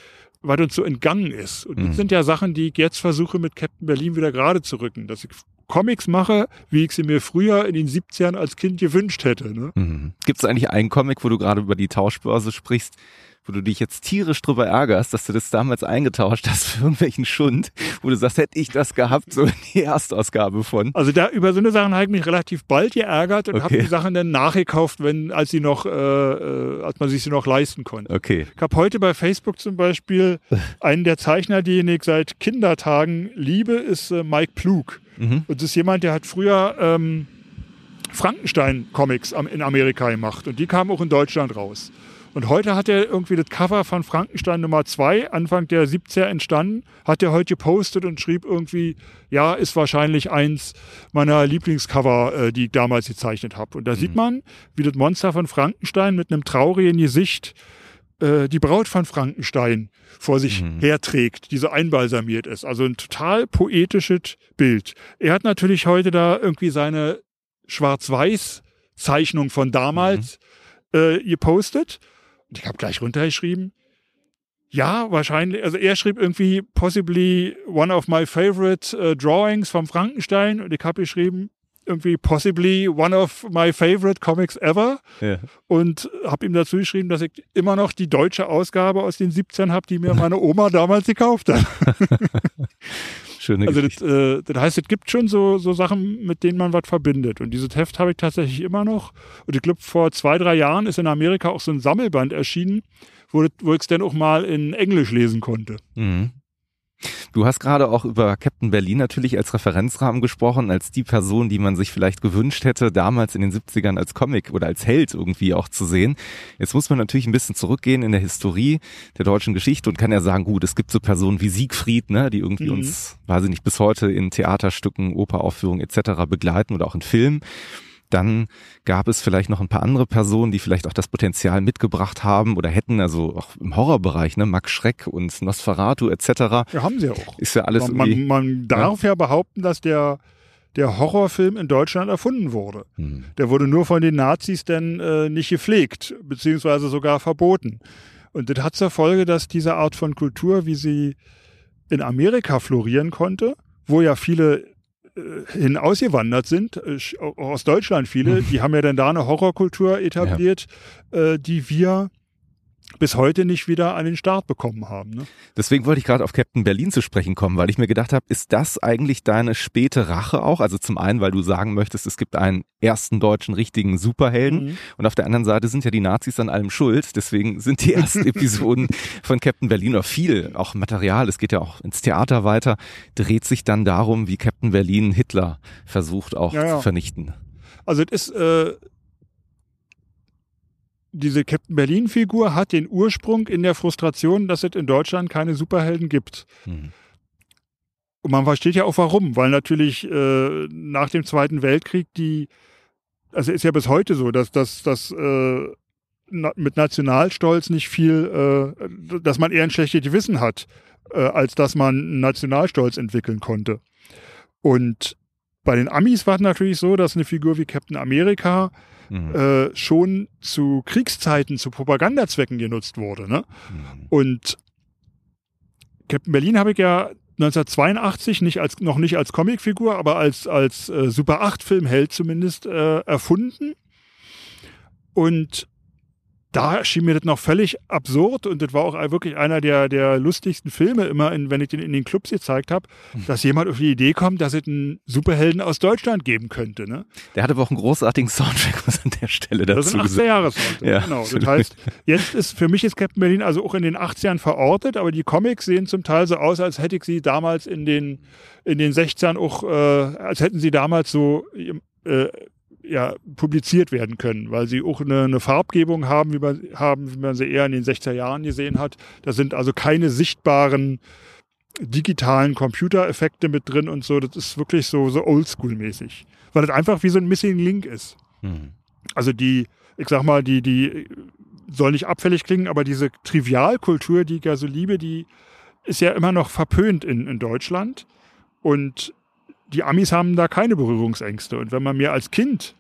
was uns so entgangen ist. Und Mhm. das sind ja Sachen, die ich jetzt versuche mit Captain Berlin wieder gerade zu rücken, dass ich Comics mache, wie ich sie mir früher in den 70ern als Kind gewünscht hätte. Ne? Mhm. Gibt es eigentlich einen Comic, wo du gerade über die Tauschbörse sprichst, wo du dich jetzt tierisch drüber ärgerst, dass du das damals eingetauscht hast für irgendwelchen Schund, wo du sagst, hätte ich das gehabt, so die Erstausgabe von. Also da über so eine Sachen habe ich mich relativ bald geärgert und habe Okay. die Sachen dann nachgekauft, wenn als sie noch, äh, äh, als man sich sie noch leisten konnte. Okay. Ich habe heute bei Facebook zum Beispiel einen der Zeichner, den ich seit Kindertagen liebe, ist äh, Mike Plug. Mhm. Und das ist jemand, der hat früher ähm, Frankenstein-Comics in Amerika gemacht und die kamen auch in Deutschland raus. Und heute hat er irgendwie das Cover von Frankenstein Nummer 2, Anfang der 70er entstanden, hat er heute gepostet und schrieb irgendwie, ja, ist wahrscheinlich eins meiner Lieblingscover, äh, die ich damals gezeichnet habe. Und da sieht man, wie das Monster von Frankenstein mit einem traurigen Gesicht äh, die Braut von Frankenstein vor sich Mhm. herträgt, die so einbalsamiert ist. Also ein total poetisches Bild. Er hat natürlich heute da irgendwie seine Schwarz-Weiß-Zeichnung von damals äh, gepostet. Ich habe gleich runtergeschrieben, ja, wahrscheinlich, also er schrieb irgendwie possibly one of my favorite äh, drawings vom Frankenstein und ich habe geschrieben, irgendwie possibly one of my favorite comics ever Ja. und habe ihm dazu geschrieben, dass ich immer noch die deutsche Ausgabe aus den 17 habe, die mir meine Oma damals gekauft hat. Schöne Also das, äh, das heißt, es gibt schon so, so Sachen, mit denen man was verbindet. Und dieses Heft habe ich tatsächlich immer noch. Und ich glaube, vor zwei, drei Jahren ist in Amerika auch so ein Sammelband erschienen, wo, wo ich es dann auch mal in Englisch lesen konnte. Mhm. Du hast gerade auch über Captain Berlin natürlich als Referenzrahmen gesprochen, als die Person, die man sich vielleicht gewünscht hätte, damals in den 70ern als Comic oder als Held irgendwie auch zu sehen. Jetzt muss man natürlich ein bisschen zurückgehen in der Historie der deutschen Geschichte und kann ja sagen, gut, es gibt so Personen wie Siegfried, ne, die irgendwie Mhm. uns, weiß ich nicht, bis heute in Theaterstücken, Operaufführungen etc. begleiten oder auch in Filmen. Dann gab es vielleicht noch ein paar andere Personen, die vielleicht auch das Potenzial mitgebracht haben oder hätten, also auch im Horrorbereich, ne, Max Schreck und Nosferatu etc. Ja, haben sie auch. Ist ja alles man, man, man darf ja. behaupten, dass der, der Horrorfilm in Deutschland erfunden wurde. Hm. Der wurde nur von den Nazis dann äh, nicht gepflegt, beziehungsweise sogar verboten. Und das hat zur Folge, dass diese Art von Kultur, wie sie in Amerika florieren konnte, wo ja viele hin ausgewandert sind, äh, auch aus Deutschland viele, die haben ja dann da eine Horrorkultur etabliert, äh, die wir bis heute nicht wieder an den Start bekommen haben. Ne? Deswegen wollte ich gerade auf Captain Berlin zu sprechen kommen, weil ich mir gedacht habe, ist das eigentlich deine späte Rache auch? Also zum einen, weil du sagen möchtest, es gibt einen ersten deutschen richtigen Superhelden Mhm. und auf der anderen Seite sind ja die Nazis an allem schuld. Deswegen sind die ersten Episoden von Captain Berlin oder viel, auch Material, es geht ja auch ins Theater weiter, dreht sich dann darum, wie Captain Berlin Hitler versucht auch Ja, ja. zu vernichten. Also es ist äh, diese Captain Berlin-Figur hat den Ursprung in der Frustration, dass es in Deutschland keine Superhelden gibt. Hm. Und man versteht ja auch warum, weil natürlich äh, nach dem Zweiten Weltkrieg die, also ist ja bis heute so, dass dass dass äh, na, mit Nationalstolz nicht viel, äh, dass man eher ein schlechtes Gewissen hat, äh, als dass man einen Nationalstolz entwickeln konnte. Und bei den Amis war es natürlich so, dass eine Figur wie Captain America Hm. äh, schon zu Kriegszeiten, zu Propagandazwecken genutzt wurde. Ne? Hm. Und Captain Berlin habe ich ja 1982 nicht als, noch nicht als Comicfigur, aber als, als äh, Super 8 Filmheld zumindest äh, erfunden. Und da schien mir das noch völlig absurd und das war auch wirklich einer der, der lustigsten Filme immer, in, wenn ich den in den Clubs gezeigt habe, dass jemand auf die Idee kommt, dass es einen Superhelden aus Deutschland geben könnte. Ne? Der hatte aber auch einen großartigen Soundtrack, was an der Stelle Das dazu ist ein gesagt. 80er-Jahres Ja, genau. Das heißt, jetzt ist für mich ist Captain Berlin also auch in den 80ern verortet, aber die Comics sehen zum Teil so aus, als hätte ich sie damals in den, in den 60ern auch, äh, als hätten sie damals so äh, ja, publiziert werden können, weil sie auch eine, eine Farbgebung haben wie, man, haben, wie man sie eher in den 60er Jahren gesehen hat. Das sind also keine sichtbaren digitalen Computereffekte mit drin und so. Das ist wirklich so, so oldschool-mäßig. Weil das einfach wie so ein Missing Link ist. Mhm. Also die, ich sag mal, die, die soll nicht abfällig klingen, aber diese Trivialkultur, die ich ja so liebe, die ist ja immer noch verpönt in, in Deutschland. Und die Amis haben da keine Berührungsängste. Und wenn man mir als Kind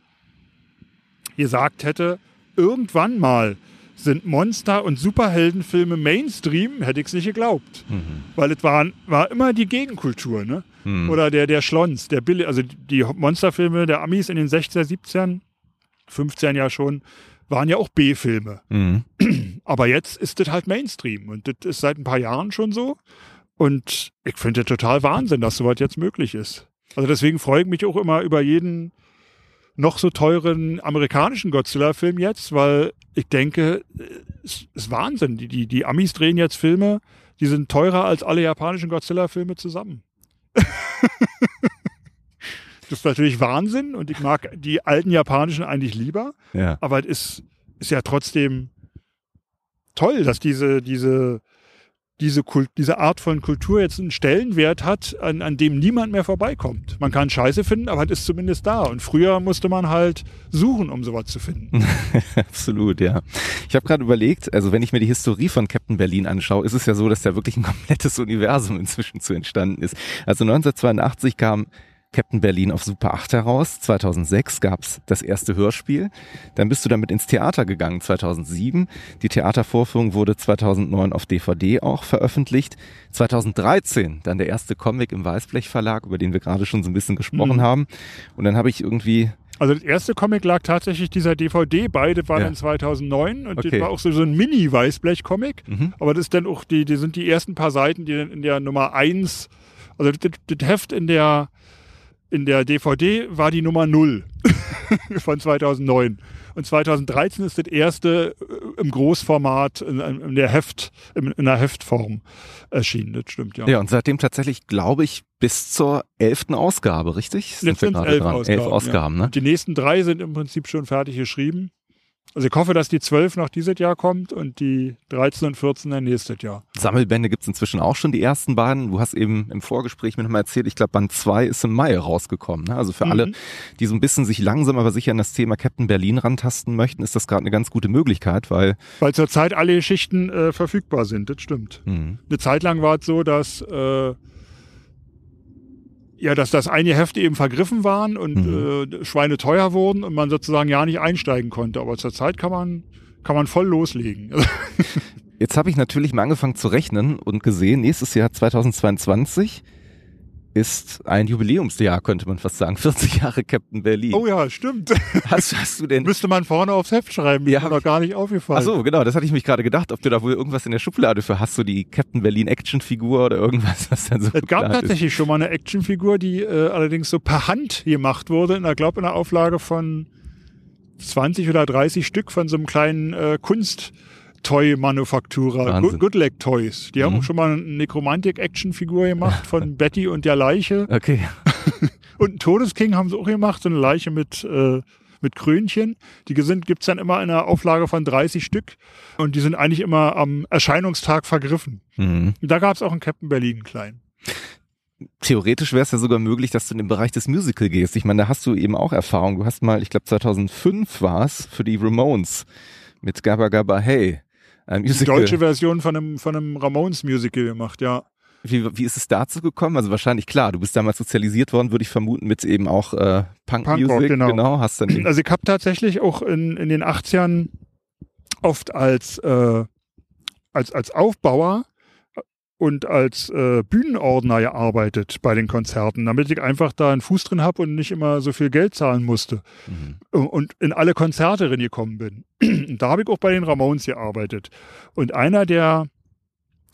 gesagt hätte, irgendwann mal sind Monster- und Superheldenfilme Mainstream, hätte ich es nicht geglaubt. Mhm. Weil es war, war immer die Gegenkultur, ne? Mhm. Oder der, der Schlons, der Billy, also die Monsterfilme der Amis in den 60er, 17, 15 ja schon, waren ja auch B-Filme. Mhm. Aber jetzt ist das halt Mainstream und das ist seit ein paar Jahren schon so. Und ich finde total Wahnsinn, dass sowas jetzt möglich ist. Also deswegen freue ich mich auch immer über jeden noch so teuren amerikanischen Godzilla-Film jetzt, weil ich denke, es ist Wahnsinn. Die, die, die Amis drehen jetzt Filme, die sind teurer als alle japanischen Godzilla-Filme zusammen. das ist natürlich Wahnsinn und ich mag die alten japanischen eigentlich lieber. Ja. Aber es ist, ist ja trotzdem toll, dass diese, diese, diese, Kult, diese Art von Kultur jetzt einen Stellenwert hat, an, an dem niemand mehr vorbeikommt. Man kann Scheiße finden, aber es ist zumindest da. Und früher musste man halt suchen, um sowas zu finden. Absolut, ja. Ich habe gerade überlegt, also wenn ich mir die Historie von Captain Berlin anschaue, ist es ja so, dass da wirklich ein komplettes Universum inzwischen zu entstanden ist. Also 1982 kam Captain Berlin auf Super 8 heraus. 2006 gab's das erste Hörspiel. Dann bist du damit ins Theater gegangen 2007. Die Theatervorführung wurde 2009 auf DVD auch veröffentlicht. 2013 dann der erste Comic im Weißblech Verlag, über den wir gerade schon so ein bisschen gesprochen Mhm. haben. Und dann habe ich irgendwie Also das erste Comic lag tatsächlich dieser DVD bei, das war Ja. dann 2009 und Okay. das war auch so, so ein Mini-Weißblech-Comic. mhm. Aber das ist dann auch die, die sind die ersten paar Seiten, die dann in der Nummer 1, also das, das Heft in der, in der DVD war die Nummer 0 von 2009. Und 2013 ist das erste äh, im Großformat in, in der Heft, in, in der Heftform erschienen. Das stimmt, ja. Ja, und seitdem tatsächlich, glaube ich, bis zur elften Ausgabe, richtig? Jetzt sind elf? Ausgaben. elf Ausgaben, ja. ne? Die nächsten drei sind im Prinzip schon fertig geschrieben. Also ich hoffe, dass die 12 noch dieses Jahr kommt und die 13 und 14 dann nächstes Jahr. Sammelbände gibt's inzwischen auch schon, die ersten beiden. Du hast eben im Vorgespräch mir nochmal erzählt, ich glaube, Band 2 ist im Mai rausgekommen. Ne? Also für alle, Mhm. die so ein bisschen sich langsam aber sicher an das Thema Captain Berlin rantasten möchten, ist das gerade eine ganz gute Möglichkeit, weil Weil zurzeit alle Geschichten äh, verfügbar sind, das stimmt. mh, Eine Zeit lang war es so, dass äh, ja, dass das einige Hefte eben vergriffen waren und Mhm. äh, Schweine teuer wurden und man sozusagen ja nicht einsteigen konnte. Aber zurzeit kann man kann man voll loslegen. jetzt habe ich natürlich mal angefangen zu rechnen und gesehen, nächstes Jahr 2022 ist ein Jubiläumsjahr, könnte man fast sagen. 40 Jahre Captain Berlin. oh ja, stimmt. Hast, hast du denn Müsste man vorne aufs Heft schreiben. Ja, ist mir noch gar nicht aufgefallen. Ach so, genau, das hatte ich mich gerade gedacht, ob du da wohl irgendwas in der Schublade für hast, so die Captain Berlin Actionfigur oder irgendwas, was dann so Es gab geplant ist. tatsächlich schon mal eine Actionfigur, die äh, allerdings so per Hand gemacht wurde. Ich glaube, in einer Auflage von 20 oder 30 Stück von so einem kleinen äh, Kunst-Toy-Manufakturer, Wahnsinn. Good, Good Leg Toys. Die haben Mhm. auch schon mal eine Nekromantik-Action-Figur gemacht von Betty und der Leiche. Okay. Und einen Todesking haben sie auch gemacht, so eine Leiche mit, äh, mit Krönchen. Die sind, gibt's dann immer in einer Auflage von 30 Stück. Und die sind eigentlich immer am Erscheinungstag vergriffen. Mhm. Da gab's auch einen Captain Berlin kleinen. Theoretisch wäre es ja sogar möglich, dass du in den Bereich des Musical gehst. Ich meine, da hast du eben auch Erfahrung. Du hast mal, ich glaube 2005 war es, für die Ramones mit Gabba Gabba Hey. Ein Die Musical. deutsche Version von einem, von einem Ramones-Musical gemacht, ja. Wie, wie ist es dazu gekommen? Also wahrscheinlich klar, du bist damals sozialisiert worden, würde ich vermuten, mit eben auch äh, Punk-Music. Punkrock, genau. genau, hast dann Also ich habe tatsächlich auch in, in den 80ern oft als, äh, als, als Aufbauer und als äh, Bühnenordner gearbeitet bei den Konzerten, damit ich einfach da einen Fuß drin habe und nicht immer so viel Geld zahlen musste. Mhm. und in alle Konzerte reingekommen bin. Da habe ich auch bei den Ramones gearbeitet. Und einer der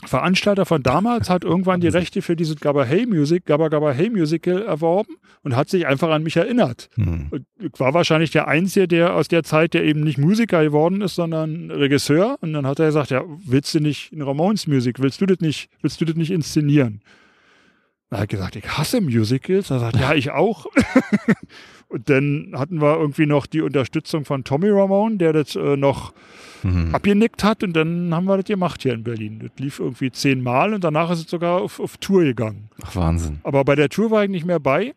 Veranstalter von damals hat irgendwann die Rechte für dieses Gabba Hey Music, Gabba Gabba Hey Musical erworben und hat sich einfach an mich erinnert. Mhm. War wahrscheinlich der Einzige, der aus der Zeit, der eben nicht Musiker geworden ist, sondern Regisseur. Und dann hat er gesagt, ja, willst du nicht ein Ramones Music, willst du das nicht, willst du das nicht inszenieren? Er hat gesagt, ich hasse Musicals. Er sagt, ja, ich auch. und dann hatten wir irgendwie noch die Unterstützung von Tommy Ramone, der das äh, noch mhm. abgenickt hat. Und dann haben wir das gemacht hier in Berlin. Das lief irgendwie zehnmal und danach ist es sogar auf, auf Tour gegangen. Ach, Wahnsinn. Aber bei der Tour war ich nicht mehr bei.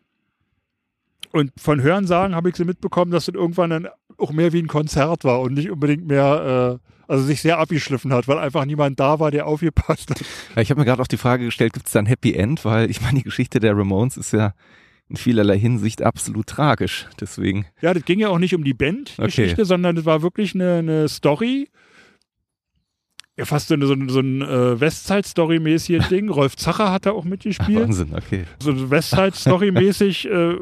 Und von Hörensagen habe ich sie mitbekommen, dass das irgendwann dann auch mehr wie ein Konzert war und nicht unbedingt mehr, äh, also sich sehr abgeschliffen hat, weil einfach niemand da war, der aufgepasst hat. Ich habe mir gerade auch die Frage gestellt, gibt es da ein Happy End? Weil ich meine, die Geschichte der Ramones ist ja in vielerlei Hinsicht absolut tragisch. Deswegen. Ja, das ging ja auch nicht um die Bandgeschichte, okay. sondern das war wirklich eine, eine Story. Ja, fast so, eine, so, so ein äh, Westside-Story-mäßiges Ding. Rolf Zacher hat da auch mitgespielt. Wahnsinn, okay. So Westside-Story-mäßig äh,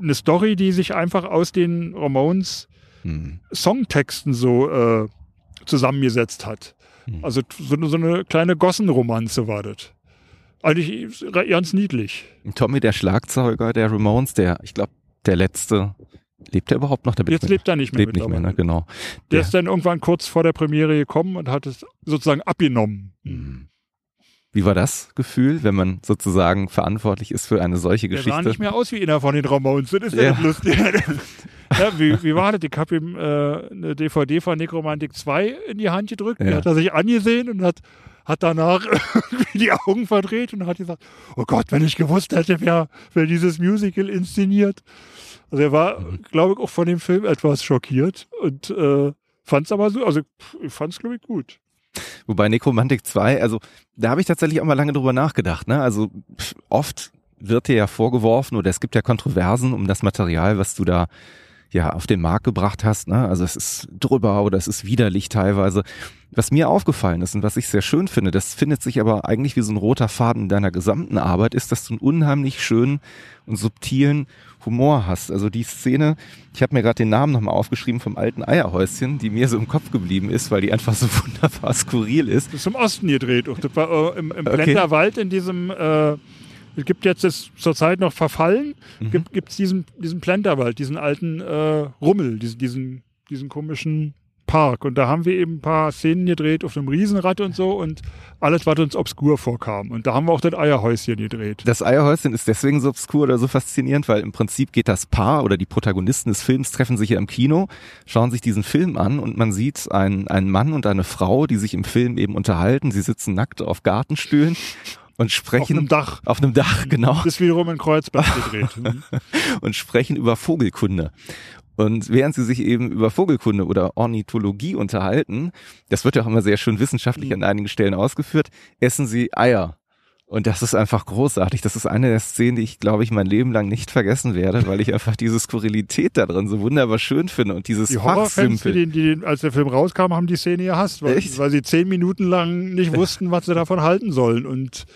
eine Story, die sich einfach aus den Ramones hm. Songtexten so äh, zusammengesetzt hat. Hm. Also so, so eine kleine Gossenromanze war das. Eigentlich ganz niedlich. Tommy, der Schlagzeuger der Ramones, der, ich glaube, der letzte, lebt er überhaupt noch? Der Jetzt lebt er nicht mehr. Lebt nicht mehr, ne? genau. Der, der, ist dann irgendwann kurz vor der Premiere gekommen und hat es sozusagen abgenommen. Hm. Wie war das Gefühl, wenn man sozusagen verantwortlich ist für eine solche Geschichte? Der sah nicht mehr aus wie einer von den Ramones. Das ist ja, ja lustig. ja, wie, wie war das? Ich habe ihm äh, eine DVD von Necromantic 2 in die Hand gedrückt. Ja. Die hat er sich angesehen und hat, hat danach die Augen verdreht und hat gesagt, oh Gott, wenn ich gewusst hätte, wer, wer dieses Musical inszeniert. Also er war, glaube ich, auch von dem Film etwas schockiert und äh, fand es aber so, also ich fand es, glaube ich, gut. Wobei Necromantic 2, also da habe ich tatsächlich auch mal lange drüber nachgedacht. Ne? Also oft wird dir ja vorgeworfen oder es gibt ja Kontroversen um das Material, was du da ja auf den Markt gebracht hast. Ne? Also es ist drüber oder es ist widerlich teilweise. Was mir aufgefallen ist und was ich sehr schön finde, das findet sich aber eigentlich wie so ein roter Faden in deiner gesamten Arbeit, ist, dass du einen unheimlich schönen und subtilen Humor hast. Also die Szene, ich habe mir gerade den Namen nochmal aufgeschrieben vom alten Eierhäuschen, die mir so im Kopf geblieben ist, weil die einfach so wunderbar skurril ist. Das ist im Osten gedreht. Das war äh, im, im okay. Blenderwald in diesem äh es gibt jetzt das zurzeit noch verfallen, mhm. gibt es diesen, diesen Plenterwald, diesen alten äh, Rummel, diesen, diesen, diesen komischen Park. Und da haben wir eben ein paar Szenen gedreht auf einem Riesenrad und so und alles, was uns obskur vorkam. Und da haben wir auch das Eierhäuschen gedreht. Das Eierhäuschen ist deswegen so obskur oder so faszinierend, weil im Prinzip geht das Paar oder die Protagonisten des Films treffen sich ja im Kino, schauen sich diesen Film an und man sieht einen, einen Mann und eine Frau, die sich im Film eben unterhalten. Sie sitzen nackt auf Gartenstühlen und sprechen auf einem Dach. Auf einem Dach, genau. Das ist wiederum in Kreuzberg gedreht. Mhm. und sprechen über Vogelkunde. Und während sie sich eben über Vogelkunde oder Ornithologie unterhalten, das wird ja auch immer sehr schön wissenschaftlich mhm. an einigen Stellen ausgeführt, essen sie Eier. Und das ist einfach großartig. Das ist eine der Szenen, die ich, glaube ich, mein Leben lang nicht vergessen werde, weil ich einfach diese Skurrilität da drin so wunderbar schön finde und dieses Die Horrorfans, die, die, die, als der Film rauskam, haben die Szene gehasst, weil, weil sie zehn Minuten lang nicht wussten, was sie davon halten sollen. Und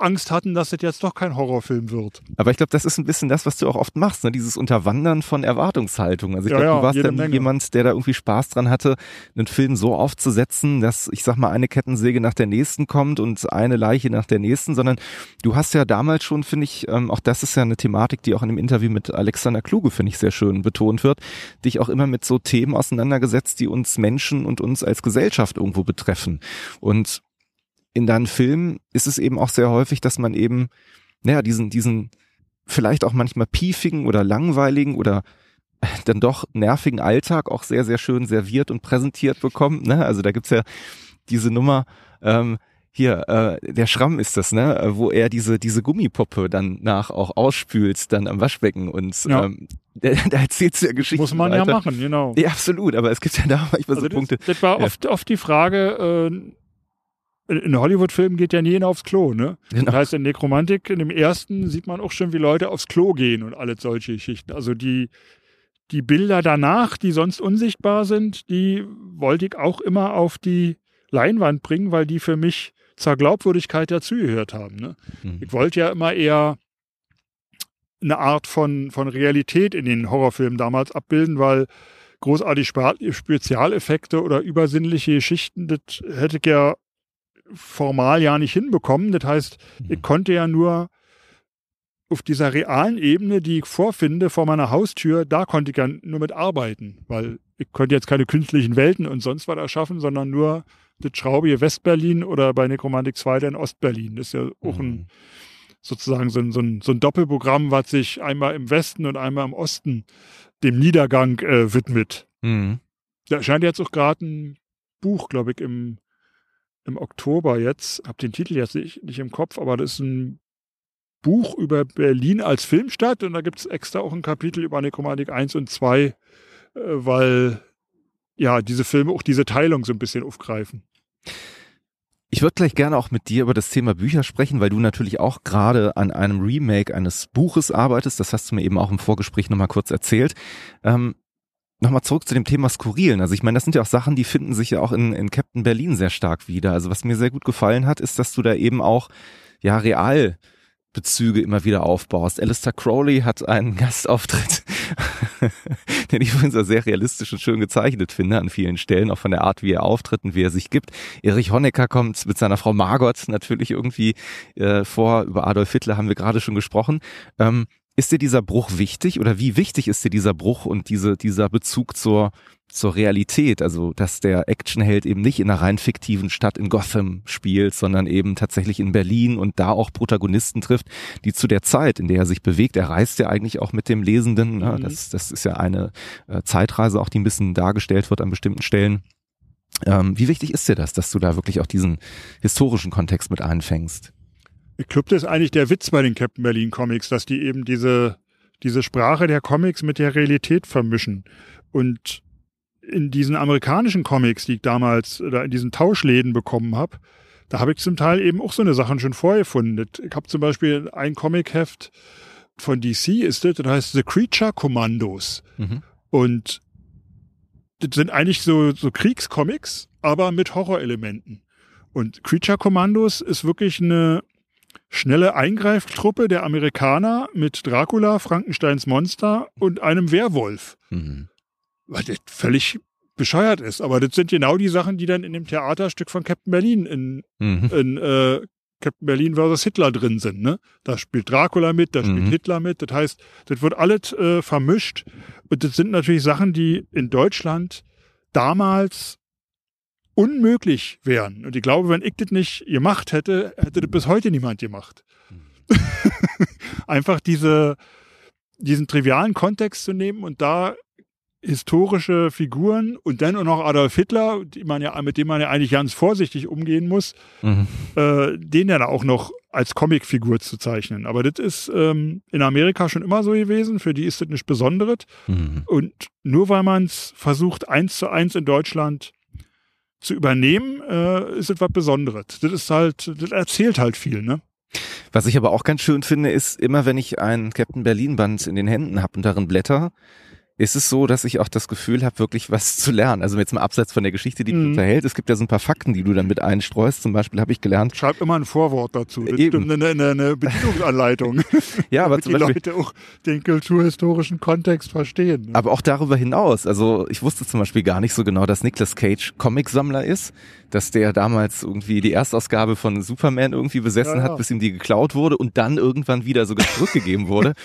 Angst hatten, dass das jetzt doch kein Horrorfilm wird. Aber ich glaube, das ist ein bisschen das, was du auch oft machst, ne? dieses Unterwandern von Erwartungshaltung. Also ich ja, glaube, du warst dann Menge. jemand, der da irgendwie Spaß dran hatte, einen Film so aufzusetzen, dass, ich sag mal, eine Kettensäge nach der nächsten kommt und eine Leiche nach der nächsten, sondern du hast ja damals schon, finde ich, ähm, auch das ist ja eine Thematik, die auch in dem Interview mit Alexander Kluge, finde ich, sehr schön betont wird, dich auch immer mit so Themen auseinandergesetzt, die uns Menschen und uns als Gesellschaft irgendwo betreffen. Und in deinen Filmen ist es eben auch sehr häufig, dass man eben, naja, diesen, diesen vielleicht auch manchmal piefigen oder langweiligen oder dann doch nervigen Alltag auch sehr, sehr schön serviert und präsentiert bekommt. Ne? Also da gibt's ja diese Nummer, ähm, hier, äh, der Schramm ist das, ne, wo er diese, diese Gummipuppe dann nach auch ausspült, dann am Waschbecken und ja. ähm, da, da erzählt ja Geschichten. Muss man weiter. ja machen, genau. Ja, absolut, aber es gibt ja da manchmal also so das, Punkte. Das war ja. oft, oft die Frage, äh, in Hollywood-Filmen geht ja nie aufs Klo, ne? Genau. Das heißt, in Nekromantik, in dem ersten, sieht man auch schon, wie Leute aufs Klo gehen und alles solche Geschichten. Also die, die Bilder danach, die sonst unsichtbar sind, die wollte ich auch immer auf die Leinwand bringen, weil die für mich zur Glaubwürdigkeit dazugehört haben. Ne? Mhm. Ich wollte ja immer eher eine Art von, von Realität in den Horrorfilmen damals abbilden, weil großartig Spezialeffekte oder übersinnliche Geschichten, das hätte ich ja formal ja nicht hinbekommen. Das heißt, ich mhm. konnte ja nur auf dieser realen Ebene, die ich vorfinde, vor meiner Haustür, da konnte ich ja nur mit arbeiten, weil ich konnte jetzt keine künstlichen Welten und sonst was erschaffen, sondern nur das schraubige Westberlin oder bei Nekromantik 2 dann Ostberlin. Das ist ja auch ein, mhm. sozusagen so ein, so, ein, so ein Doppelprogramm, was sich einmal im Westen und einmal im Osten dem Niedergang äh, widmet. Mhm. Da erscheint jetzt auch gerade ein Buch, glaube ich, im, im Oktober jetzt. Hab den Titel jetzt nicht, nicht im Kopf, aber das ist ein Buch über Berlin als Filmstadt und da gibt es extra auch ein Kapitel über Nekromantik 1 und 2, äh, weil ja diese Filme auch diese Teilung so ein bisschen aufgreifen. Ich würde gleich gerne auch mit dir über das Thema Bücher sprechen, weil du natürlich auch gerade an einem Remake eines Buches arbeitest. Das hast du mir eben auch im Vorgespräch nochmal kurz erzählt. Ähm, Nochmal zurück zu dem Thema Skurrilen. Also ich meine, das sind ja auch Sachen, die finden sich ja auch in, in Captain Berlin sehr stark wieder. Also was mir sehr gut gefallen hat, ist, dass du da eben auch ja real Bezüge immer wieder aufbaust. Alistair Crowley hat einen Gastauftritt, den ich übrigens sehr realistisch und schön gezeichnet finde an vielen Stellen, auch von der Art, wie er auftritt und wie er sich gibt. Erich Honecker kommt mit seiner Frau Margot natürlich irgendwie äh, vor. Über Adolf Hitler haben wir gerade schon gesprochen. Ähm, ist dir dieser Bruch wichtig oder wie wichtig ist dir dieser Bruch und diese, dieser Bezug zur, zur Realität? Also, dass der Actionheld eben nicht in einer rein fiktiven Stadt in Gotham spielt, sondern eben tatsächlich in Berlin und da auch Protagonisten trifft, die zu der Zeit, in der er sich bewegt, er reist ja eigentlich auch mit dem Lesenden. Ne? Mhm. Das, das ist ja eine äh, Zeitreise auch, die ein bisschen dargestellt wird an bestimmten Stellen. Ähm, wie wichtig ist dir das, dass du da wirklich auch diesen historischen Kontext mit einfängst? Ich glaube, das ist eigentlich der Witz bei den Captain Berlin Comics, dass die eben diese, diese Sprache der Comics mit der Realität vermischen. Und in diesen amerikanischen Comics, die ich damals oder in diesen Tauschläden bekommen habe, da habe ich zum Teil eben auch so eine Sachen schon vorgefunden. Ich habe zum Beispiel ein Comicheft von DC ist das, das heißt The Creature Commandos. Mhm. Und das sind eigentlich so, so Kriegscomics, aber mit Horrorelementen. Und Creature Commandos ist wirklich eine, schnelle Eingreiftruppe der Amerikaner mit Dracula, Frankensteins Monster und einem Werwolf. Mhm. Was das völlig bescheuert ist. Aber das sind genau die Sachen, die dann in dem Theaterstück von Captain Berlin in, mhm. in äh, Captain Berlin versus Hitler drin sind. Ne? Da spielt Dracula mit, da spielt mhm. Hitler mit. Das heißt, das wird alles äh, vermischt. Und das sind natürlich Sachen, die in Deutschland damals unmöglich wären. Und ich glaube, wenn ich das nicht gemacht hätte, hätte das bis heute niemand gemacht. Mhm. Einfach diese, diesen trivialen Kontext zu nehmen und da historische Figuren und dann auch noch Adolf Hitler, die man ja, mit dem man ja eigentlich ganz vorsichtig umgehen muss, mhm. äh, den ja auch noch als Comicfigur zu zeichnen. Aber das ist ähm, in Amerika schon immer so gewesen, für die ist das nichts Besonderes. Mhm. Und nur weil man es versucht, eins zu eins in Deutschland zu übernehmen, äh, ist etwas Besonderes. Das ist halt, das erzählt halt viel, ne? Was ich aber auch ganz schön finde, ist immer, wenn ich ein Captain Berlin Band in den Händen habe und darin blätter, ist es so, dass ich auch das Gefühl habe, wirklich was zu lernen. Also jetzt mal abseits von der Geschichte, die mhm. du unterhält, es gibt ja so ein paar Fakten, die du dann mit einstreust. Zum Beispiel habe ich gelernt. Schreib immer ein Vorwort dazu. Eben. Eine, eine, eine Bedienungsanleitung. ja, aber zum die Beispiel, Leute auch den kulturhistorischen Kontext verstehen. Ne? Aber auch darüber hinaus. Also ich wusste zum Beispiel gar nicht so genau, dass Nicolas Cage Comicsammler ist dass der damals irgendwie die Erstausgabe von Superman irgendwie besessen ja, ja. hat, bis ihm die geklaut wurde und dann irgendwann wieder sogar zurückgegeben wurde.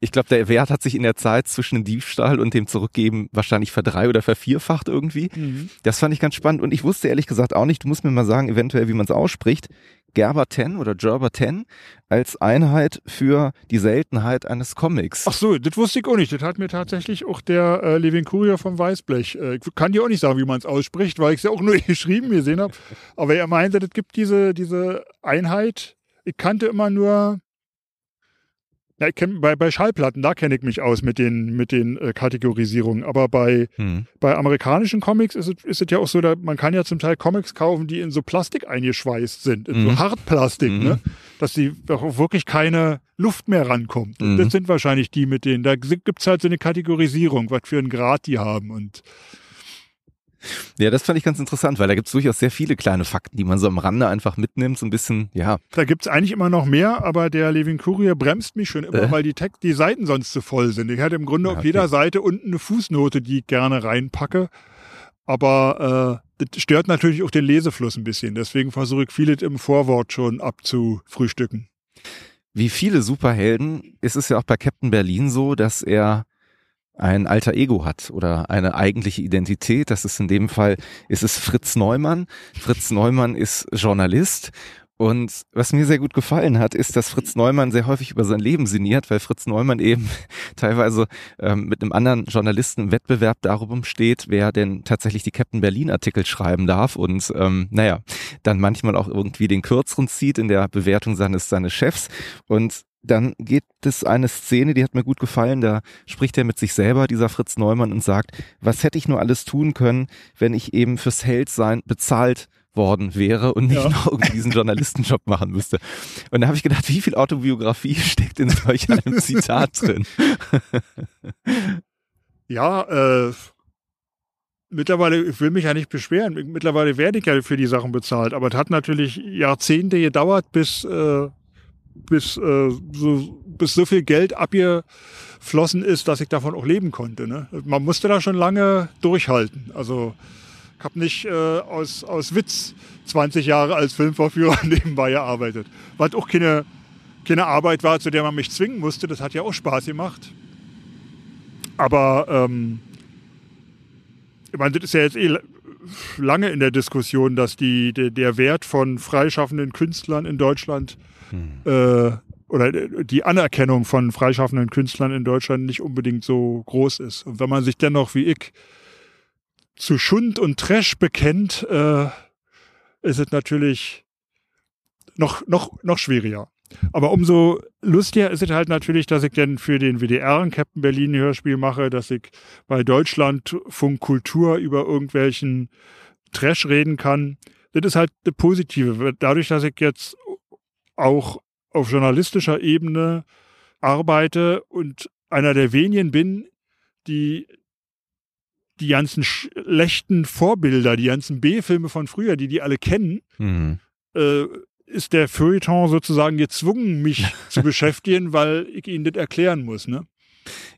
Ich glaube, der Wert hat sich in der Zeit zwischen dem Diebstahl und dem Zurückgeben wahrscheinlich verdrei- oder vervierfacht irgendwie. Mhm. Das fand ich ganz spannend und ich wusste ehrlich gesagt auch nicht, du musst mir mal sagen, eventuell, wie man es ausspricht. Gerber 10 oder Gerber 10 als Einheit für die Seltenheit eines Comics. Ach so, das wusste ich auch nicht. Das hat mir tatsächlich auch der äh, Levin Kurier vom Weißblech. Äh, ich kann dir auch nicht sagen, wie man es ausspricht, weil ich es ja auch nur geschrieben gesehen habe. Aber er meinte, das gibt diese, diese Einheit. Ich kannte immer nur ja, ich kenn, bei, bei Schallplatten, da kenne ich mich aus mit den, mit den äh, Kategorisierungen. Aber bei, hm. bei amerikanischen Comics ist es, ist es ja auch so, da, man kann ja zum Teil Comics kaufen, die in so Plastik eingeschweißt sind, in hm. so Hartplastik, hm. ne? dass die auch wirklich keine Luft mehr rankommt. Und das sind wahrscheinlich die mit denen. Da gibt's halt so eine Kategorisierung, was für einen Grad die haben. Und ja, das fand ich ganz interessant, weil da gibt es durchaus sehr viele kleine Fakten, die man so am Rande einfach mitnimmt, so ein bisschen, ja. Da gibt es eigentlich immer noch mehr, aber der Levin Kurier bremst mich schon immer, äh? weil die, Text, die Seiten sonst zu voll sind. Ich hatte im Grunde ja, auf jeder Seite unten eine Fußnote, die ich gerne reinpacke. Aber äh, das stört natürlich auch den Lesefluss ein bisschen. Deswegen versuche ich vieles im Vorwort schon abzufrühstücken. Wie viele Superhelden ist es ja auch bei Captain Berlin so, dass er ein alter Ego hat oder eine eigentliche Identität. Das ist in dem Fall, ist es Fritz Neumann. Fritz Neumann ist Journalist Und was mir sehr gut gefallen hat, ist, dass Fritz Neumann sehr häufig über sein Leben sinniert, weil Fritz Neumann eben teilweise ähm, mit einem anderen Journalisten im Wettbewerb darum steht, wer denn tatsächlich die Captain Berlin Artikel schreiben darf und ähm, naja, dann manchmal auch irgendwie den kürzeren zieht in der Bewertung seines, seines Chefs. Und dann geht es eine Szene, die hat mir gut gefallen, da spricht er mit sich selber, dieser Fritz Neumann, und sagt, was hätte ich nur alles tun können, wenn ich eben fürs Heldsein bezahlt worden wäre und nicht ja. noch irgendwie diesen Journalistenjob machen müsste. Und da habe ich gedacht, wie viel Autobiografie steckt in solch einem Zitat drin? ja, äh, mittlerweile, ich will mich ja nicht beschweren, mittlerweile werde ich ja für die Sachen bezahlt, aber es hat natürlich Jahrzehnte gedauert, bis, äh, bis, äh, so, bis so viel Geld abgeflossen ist, dass ich davon auch leben konnte. Ne? Man musste da schon lange durchhalten. Also ich habe nicht äh, aus, aus Witz 20 Jahre als Filmvorführer nebenbei gearbeitet. Was auch keine, keine Arbeit war, zu der man mich zwingen musste. Das hat ja auch Spaß gemacht. Aber ähm, ich meine, das ist ja jetzt eh lange in der Diskussion, dass die, der, der Wert von freischaffenden Künstlern in Deutschland hm. äh, oder die Anerkennung von freischaffenden Künstlern in Deutschland nicht unbedingt so groß ist. Und wenn man sich dennoch wie ich zu Schund und Trash bekennt, äh, ist es natürlich noch, noch, noch schwieriger. Aber umso lustiger ist es halt natürlich, dass ich dann für den WDR ein Captain Berlin Hörspiel mache, dass ich bei Deutschlandfunk Kultur über irgendwelchen Trash reden kann. Das ist halt eine positive. Dadurch, dass ich jetzt auch auf journalistischer Ebene arbeite und einer der wenigen bin, die die ganzen schlechten Vorbilder, die ganzen B-Filme von früher, die die alle kennen, mhm. äh, ist der Feuilleton sozusagen gezwungen, mich zu beschäftigen, weil ich ihnen das erklären muss. Ne?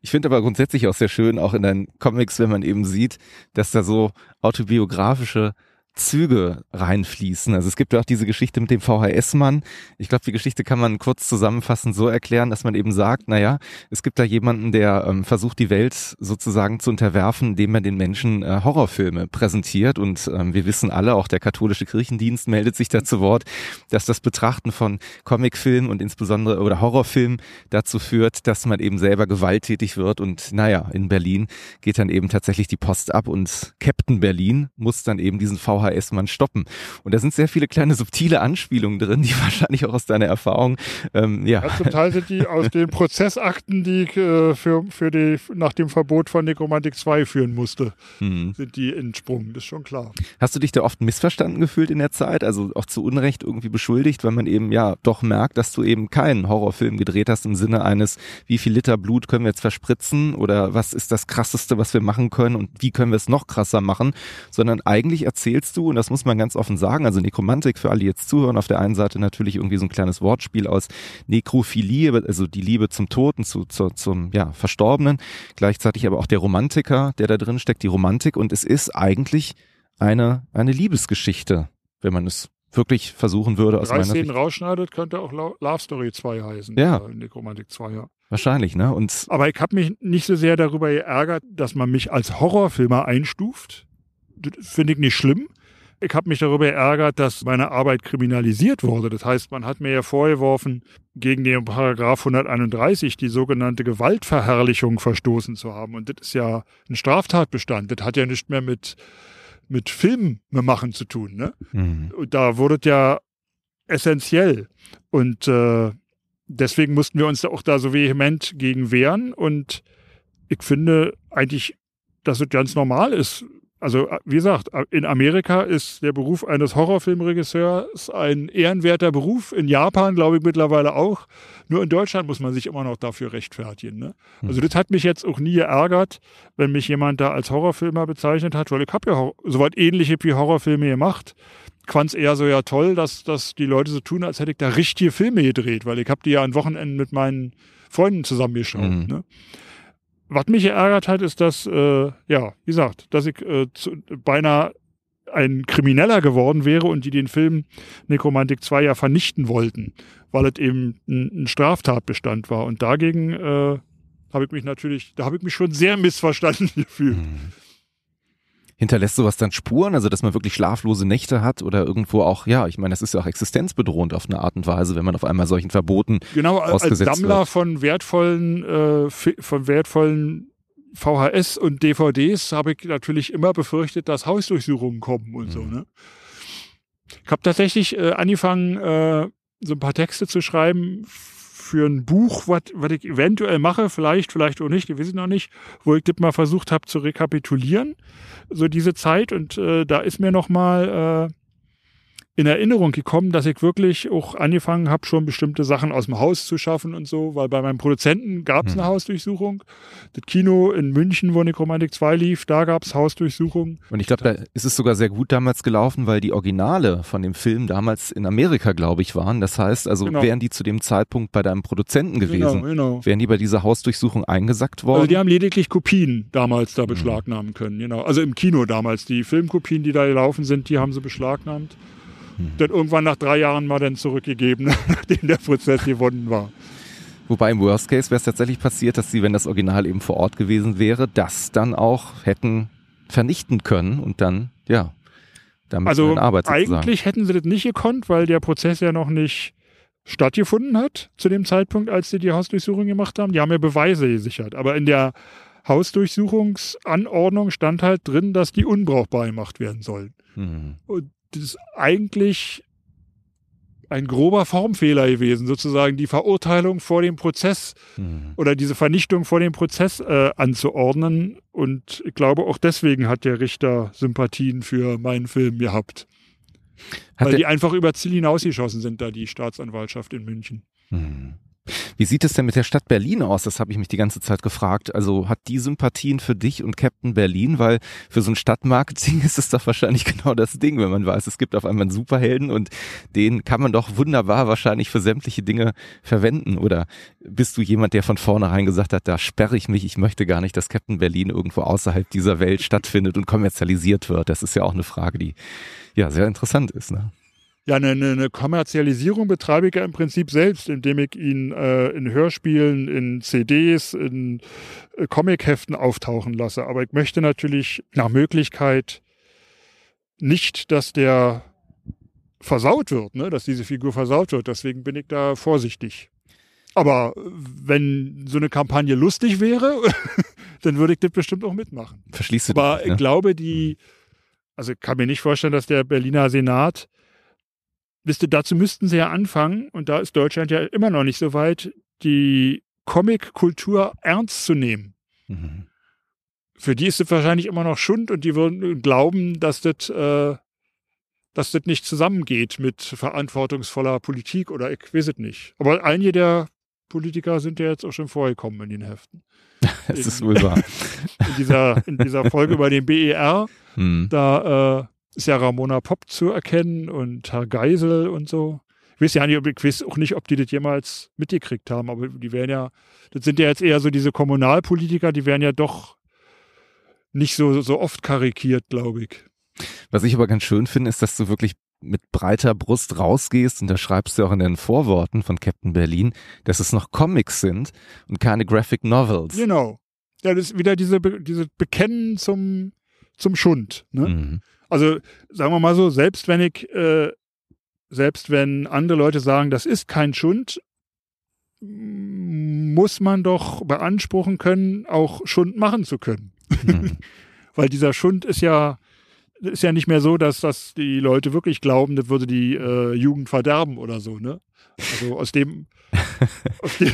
Ich finde aber grundsätzlich auch sehr schön, auch in deinen Comics, wenn man eben sieht, dass da so autobiografische Züge reinfließen. Also es gibt ja auch diese Geschichte mit dem VHS-Mann. Ich glaube, die Geschichte kann man kurz zusammenfassend so erklären, dass man eben sagt, naja, es gibt da jemanden, der ähm, versucht, die Welt sozusagen zu unterwerfen, indem er den Menschen äh, Horrorfilme präsentiert. Und ähm, wir wissen alle, auch der katholische Kirchendienst meldet sich da zu Wort, dass das Betrachten von Comicfilmen und insbesondere oder Horrorfilmen dazu führt, dass man eben selber gewalttätig wird. Und naja, in Berlin geht dann eben tatsächlich die Post ab und Captain Berlin muss dann eben diesen VHS VHS-Mann stoppen. Und da sind sehr viele kleine subtile Anspielungen drin, die wahrscheinlich auch aus deiner Erfahrung, ähm, ja. ja. Zum Teil sind die aus den Prozessakten, die ich äh, für, für die, nach dem Verbot von Nekromantik 2 führen musste, hm. sind die entsprungen, das ist schon klar. Hast du dich da oft missverstanden gefühlt in der Zeit, also auch zu Unrecht irgendwie beschuldigt, weil man eben ja doch merkt, dass du eben keinen Horrorfilm gedreht hast im Sinne eines, wie viel Liter Blut können wir jetzt verspritzen oder was ist das krasseste, was wir machen können und wie können wir es noch krasser machen, sondern eigentlich erzählst du du, und das muss man ganz offen sagen, also Nekromantik für alle, die jetzt zuhören, auf der einen Seite natürlich irgendwie so ein kleines Wortspiel aus Nekrophilie, also die Liebe zum Toten, zu, zu, zum ja, Verstorbenen, gleichzeitig aber auch der Romantiker, der da drin steckt, die Romantik, und es ist eigentlich eine, eine Liebesgeschichte, wenn man es wirklich versuchen würde. Aus Drei Szenen rausschneidet, könnte auch Love Story 2 heißen. Ja. Nekromantik 2, ja. Wahrscheinlich, ne? Und Aber ich habe mich nicht so sehr darüber geärgert, dass man mich als Horrorfilmer einstuft. Finde ich nicht schlimm. Ich habe mich darüber ärgert, dass meine Arbeit kriminalisiert wurde. Das heißt, man hat mir ja vorgeworfen, gegen den Paragraph 131 die sogenannte Gewaltverherrlichung verstoßen zu haben. Und das ist ja ein Straftatbestand. Das hat ja nicht mehr mit, mit Filmen machen zu tun. Ne? Mhm. Und da wurde es ja essentiell. Und äh, deswegen mussten wir uns auch da so vehement gegen wehren. Und ich finde eigentlich, dass es ganz normal ist, also wie gesagt, in Amerika ist der Beruf eines Horrorfilmregisseurs ein ehrenwerter Beruf. In Japan glaube ich mittlerweile auch. Nur in Deutschland muss man sich immer noch dafür rechtfertigen. Ne? Hm. Also das hat mich jetzt auch nie geärgert, wenn mich jemand da als Horrorfilmer bezeichnet hat, weil ich habe ja so was ähnliche wie Horrorfilme gemacht. Ich fand es eher so ja toll, dass, dass die Leute so tun, als hätte ich da richtige Filme gedreht, weil ich habe die ja an Wochenenden mit meinen Freunden zusammengeschaut. Mhm. Ne? Was mich geärgert hat, ist, dass, äh, ja, wie gesagt, dass ich äh, zu, beinahe ein Krimineller geworden wäre und die den Film Nekromantik 2 ja vernichten wollten, weil es eben ein, ein Straftatbestand war. Und dagegen äh, habe ich mich natürlich, da habe ich mich schon sehr missverstanden gefühlt. Mhm. Hinterlässt sowas dann Spuren, also dass man wirklich schlaflose Nächte hat oder irgendwo auch, ja, ich meine, das ist ja auch existenzbedrohend auf eine Art und Weise, wenn man auf einmal solchen Verboten genau als ausgesetzt Sammler wird. von wertvollen äh, von wertvollen VHS und DVDs habe ich natürlich immer befürchtet, dass Hausdurchsuchungen kommen und so. Mhm. Ne? Ich habe tatsächlich äh, angefangen, äh, so ein paar Texte zu schreiben für ein Buch, was ich eventuell mache, vielleicht, vielleicht auch nicht, wir wissen noch nicht, wo ich das mal versucht habe zu rekapitulieren, so diese Zeit. Und äh, da ist mir noch mal äh, in Erinnerung gekommen, dass ich wirklich auch angefangen habe, schon bestimmte Sachen aus dem Haus zu schaffen und so, weil bei meinem Produzenten gab es Hm. eine Hausdurchsuchung. Das Kino in München, wo Necromantic 2 lief, da gab es Hausdurchsuchungen. Und ich glaube, da ist es sogar sehr gut damals gelaufen, weil die Originale von dem Film damals in Amerika, glaube ich, waren. Das heißt, also Genau. wären die zu dem Zeitpunkt bei deinem Produzenten gewesen, Genau, genau. wären die bei dieser Hausdurchsuchung eingesackt worden. Also die haben lediglich Kopien damals Hm. da beschlagnahmen können, genau. Also im Kino damals. Die Filmkopien, die da gelaufen sind, die haben sie beschlagnahmt. Hm. Dann irgendwann nach drei Jahren mal dann zurückgegeben, nachdem der Prozess gewonnen war. Wobei im Worst Case wäre es tatsächlich passiert, dass sie, wenn das Original eben vor Ort gewesen wäre, das dann auch hätten vernichten können und dann, ja, damit Also in Arbeit sozusagen. eigentlich hätten sie das nicht gekonnt, weil der Prozess ja noch nicht stattgefunden hat zu dem Zeitpunkt, als sie die Hausdurchsuchung gemacht haben. Die haben ja Beweise gesichert. Aber in der Hausdurchsuchungsanordnung stand halt drin, dass die unbrauchbar gemacht werden sollen. Hm. Und das ist eigentlich ein grober Formfehler gewesen, sozusagen die Verurteilung vor dem Prozess Hm. oder diese Vernichtung vor dem Prozess äh, anzuordnen. Und ich glaube, auch deswegen hat der Richter Sympathien für meinen Film gehabt. Hat weil die einfach über Ziel hinausgeschossen sind, da die Staatsanwaltschaft in München. Hm. Wie sieht es denn mit der Stadt Berlin aus? Das habe ich mich die ganze Zeit gefragt. Also hat die Sympathien für dich und Captain Berlin? Weil für so ein Stadtmarketing ist es doch wahrscheinlich genau das Ding, wenn man weiß, es gibt auf einmal einen Superhelden und den kann man doch wunderbar wahrscheinlich für sämtliche Dinge verwenden. Oder bist du jemand, der von vornherein gesagt hat, da sperre ich mich, ich möchte gar nicht, dass Captain Berlin irgendwo außerhalb dieser Welt stattfindet und kommerzialisiert wird? Das ist ja auch eine Frage, die ja sehr interessant ist. Ne? Ja, eine, eine, Kommerzialisierung betreibe ich ja im Prinzip selbst, indem ich ihn äh, in Hörspielen, in CDs, in äh, Comicheften auftauchen lasse. Aber ich möchte natürlich nach Möglichkeit nicht, dass der versaut wird, ne? dass diese Figur versaut wird. Deswegen bin ich da vorsichtig. Aber wenn so eine Kampagne lustig wäre, dann würde ich das bestimmt auch mitmachen. Verschließt du Aber dich, ich ne? glaube, die, also ich kann mir nicht vorstellen, dass der Berliner Senat, wisst ihr, dazu müssten sie ja anfangen, und da ist Deutschland ja immer noch nicht so weit, die Comic-Kultur ernst zu nehmen. Mhm. Für die ist es wahrscheinlich immer noch Schund und die würden glauben, dass das, äh, dass das nicht zusammengeht mit verantwortungsvoller Politik oder ich weiß es nicht. Aber einige der Politiker sind ja jetzt auch schon vorgekommen in den Heften. Das ist wohl wahr. In dieser, in dieser Folge über den BER, Hm. Da äh, ist ja Ramona Popp zu erkennen und Herr Geisel und so. Ich weiß ja nicht, ob, ich weiß auch nicht, ob die das jemals mitgekriegt haben, aber die werden ja, das sind ja jetzt eher so diese Kommunalpolitiker, die werden ja doch nicht so, so oft karikiert, glaube ich. Was ich aber ganz schön finde, ist, dass du wirklich mit breiter Brust rausgehst und da schreibst du auch in den Vorworten von Captain Berlin, dass es noch Comics sind und keine Graphic Novels. Genau. Ja, das ist wieder diese, diese Bekennen zum, zum Schund. Ne? Mhm. Also sagen wir mal so, selbst wenn ich, äh, selbst wenn andere Leute sagen, das ist kein Schund, muss man doch beanspruchen können, auch Schund machen zu können. Mhm. Weil dieser Schund ist ja, ist ja nicht mehr so, dass, dass die Leute wirklich glauben, das würde die äh, Jugend verderben oder so, ne? Also aus dem, aus, dem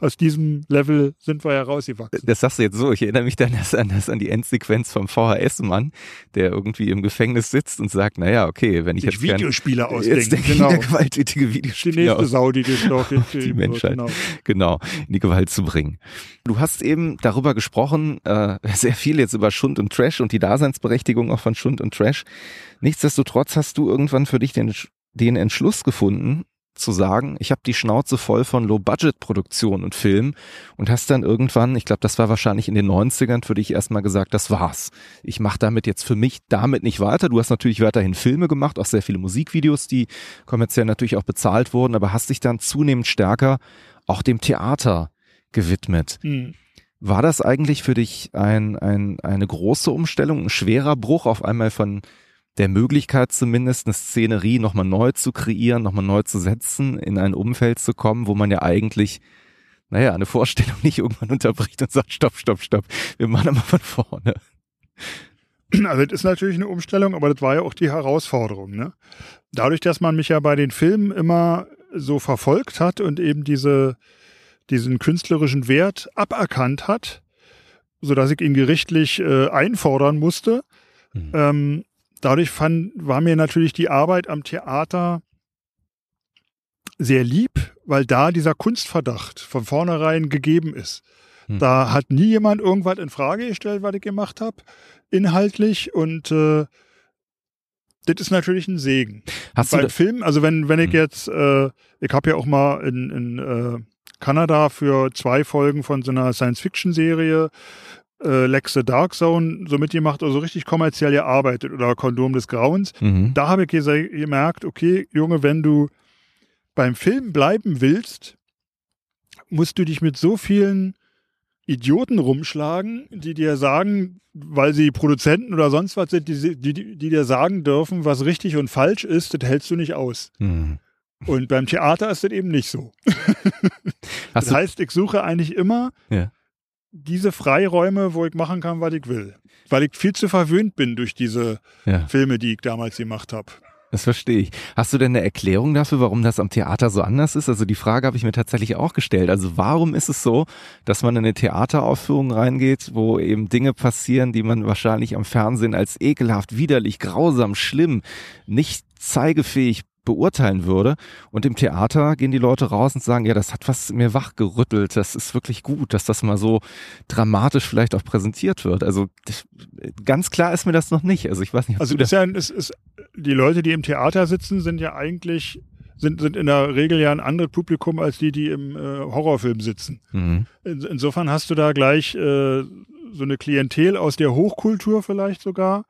aus diesem Level sind wir ja rausgewachsen. Das sagst du jetzt so, ich erinnere mich dann das an, das an die Endsequenz vom VHS-Mann, der irgendwie im Gefängnis sitzt und sagt, naja, okay, wenn ich Sich jetzt gern, Videospiele jetzt ausdenken, denke genau. gewalttätige Die Videospiele nächste aus, Sau, die dich noch die Menschheit. Genau. genau, in die Gewalt zu bringen. Du hast eben darüber gesprochen, äh, sehr viel jetzt über Schund und Trash und die Daseinsberechtigung auch von Schund und Trash. Nichtsdestotrotz hast du irgendwann für dich den, den Entschluss gefunden, zu sagen, ich habe die Schnauze voll von Low-Budget-Produktion und Film und hast dann irgendwann, ich glaube, das war wahrscheinlich in den 90ern, für dich erstmal gesagt, das war's. Ich mache damit jetzt für mich damit nicht weiter. Du hast natürlich weiterhin Filme gemacht, auch sehr viele Musikvideos, die kommerziell natürlich auch bezahlt wurden, aber hast dich dann zunehmend stärker auch dem Theater gewidmet. Hm. War das eigentlich für dich ein, ein, eine große Umstellung, ein schwerer Bruch auf einmal von der Möglichkeit zumindest, eine Szenerie nochmal neu zu kreieren, nochmal neu zu setzen, in ein Umfeld zu kommen, wo man ja eigentlich, naja, eine Vorstellung nicht irgendwann unterbricht und sagt, stopp, stopp, stopp, wir machen mal von vorne. Also das ist natürlich eine Umstellung, aber das war ja auch die Herausforderung. Ne? Dadurch, dass man mich ja bei den Filmen immer so verfolgt hat und eben diese, diesen künstlerischen Wert aberkannt hat, so dass ich ihn gerichtlich äh, einfordern musste. Mhm. Ähm, dadurch fand, war mir natürlich die Arbeit am Theater sehr lieb, weil da dieser Kunstverdacht von vornherein gegeben ist. Mhm. Da hat nie jemand irgendwas in Frage gestellt, was ich gemacht habe, inhaltlich und äh, das ist natürlich ein Segen. Hast Beim du Film, also wenn, wenn ich hm. jetzt, äh, ich habe ja auch mal in, in äh, Kanada für zwei Folgen von so einer Science-Fiction-Serie äh, Lex the Dark Zone so mitgemacht, also richtig kommerziell gearbeitet oder Kondom des Grauens. Mhm. Da habe ich gemerkt, okay, Junge, wenn du beim Film bleiben willst, musst du dich mit so vielen Idioten rumschlagen, die dir sagen, weil sie Produzenten oder sonst was sind, die, die, die dir sagen dürfen, was richtig und falsch ist, das hältst du nicht aus. Mhm. Und beim Theater ist das eben nicht so. das heißt, ich suche eigentlich immer ja. Diese Freiräume, wo ich machen kann, was ich will. Weil ich viel zu verwöhnt bin durch diese ja. Filme, die ich damals gemacht habe. Das verstehe ich. Hast du denn eine Erklärung dafür, warum das am Theater so anders ist? Also die Frage habe ich mir tatsächlich auch gestellt. Also warum ist es so, dass man in eine Theateraufführung reingeht, wo eben Dinge passieren, die man wahrscheinlich am Fernsehen als ekelhaft, widerlich, grausam, schlimm, nicht zeigefähig beurteilen würde. Und im Theater gehen die Leute raus und sagen, ja, das hat was mir wachgerüttelt. Das ist wirklich gut, dass das mal so dramatisch vielleicht auch präsentiert wird. Also ganz klar ist mir das noch nicht. Also ich weiß nicht. Also das ist ja, es ist, die Leute, die im Theater sitzen, sind ja eigentlich sind, sind in der Regel ja ein anderes Publikum als die, die im äh, Horrorfilm sitzen. Mhm. In, insofern hast du da gleich äh, so eine Klientel aus der Hochkultur vielleicht sogar,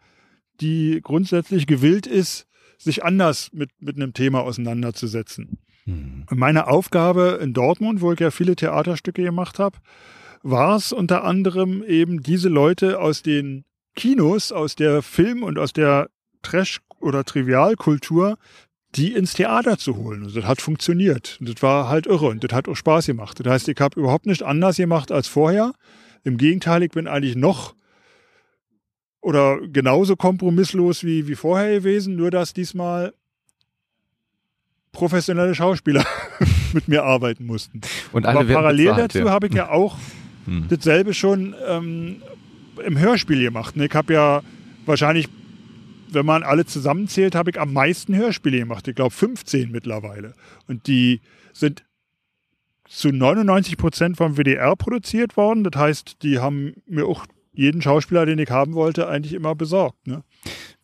die grundsätzlich gewillt ist, sich anders mit, mit einem Thema auseinanderzusetzen. Mhm. Meine Aufgabe in Dortmund, wo ich ja viele Theaterstücke gemacht habe, war es unter anderem eben diese Leute aus den Kinos, aus der Film- und aus der Trash- oder Trivialkultur, die ins Theater zu holen. Und das hat funktioniert. Und das war halt irre und das hat auch Spaß gemacht. Das heißt, ich habe überhaupt nicht anders gemacht als vorher. Im Gegenteil, ich bin eigentlich noch oder genauso kompromisslos wie, wie vorher gewesen, nur dass diesmal professionelle Schauspieler mit mir arbeiten mussten. Und alle Aber parallel bezahlt, dazu ja. habe ich ja auch hm. dasselbe schon ähm, im Hörspiel gemacht. Ich habe ja wahrscheinlich, wenn man alle zusammenzählt, habe ich am meisten Hörspiele gemacht. Ich glaube 15 mittlerweile. Und die sind zu 99 Prozent vom WDR produziert worden. Das heißt, die haben mir auch jeden Schauspieler, den ich haben wollte, eigentlich immer besorgt. Ne?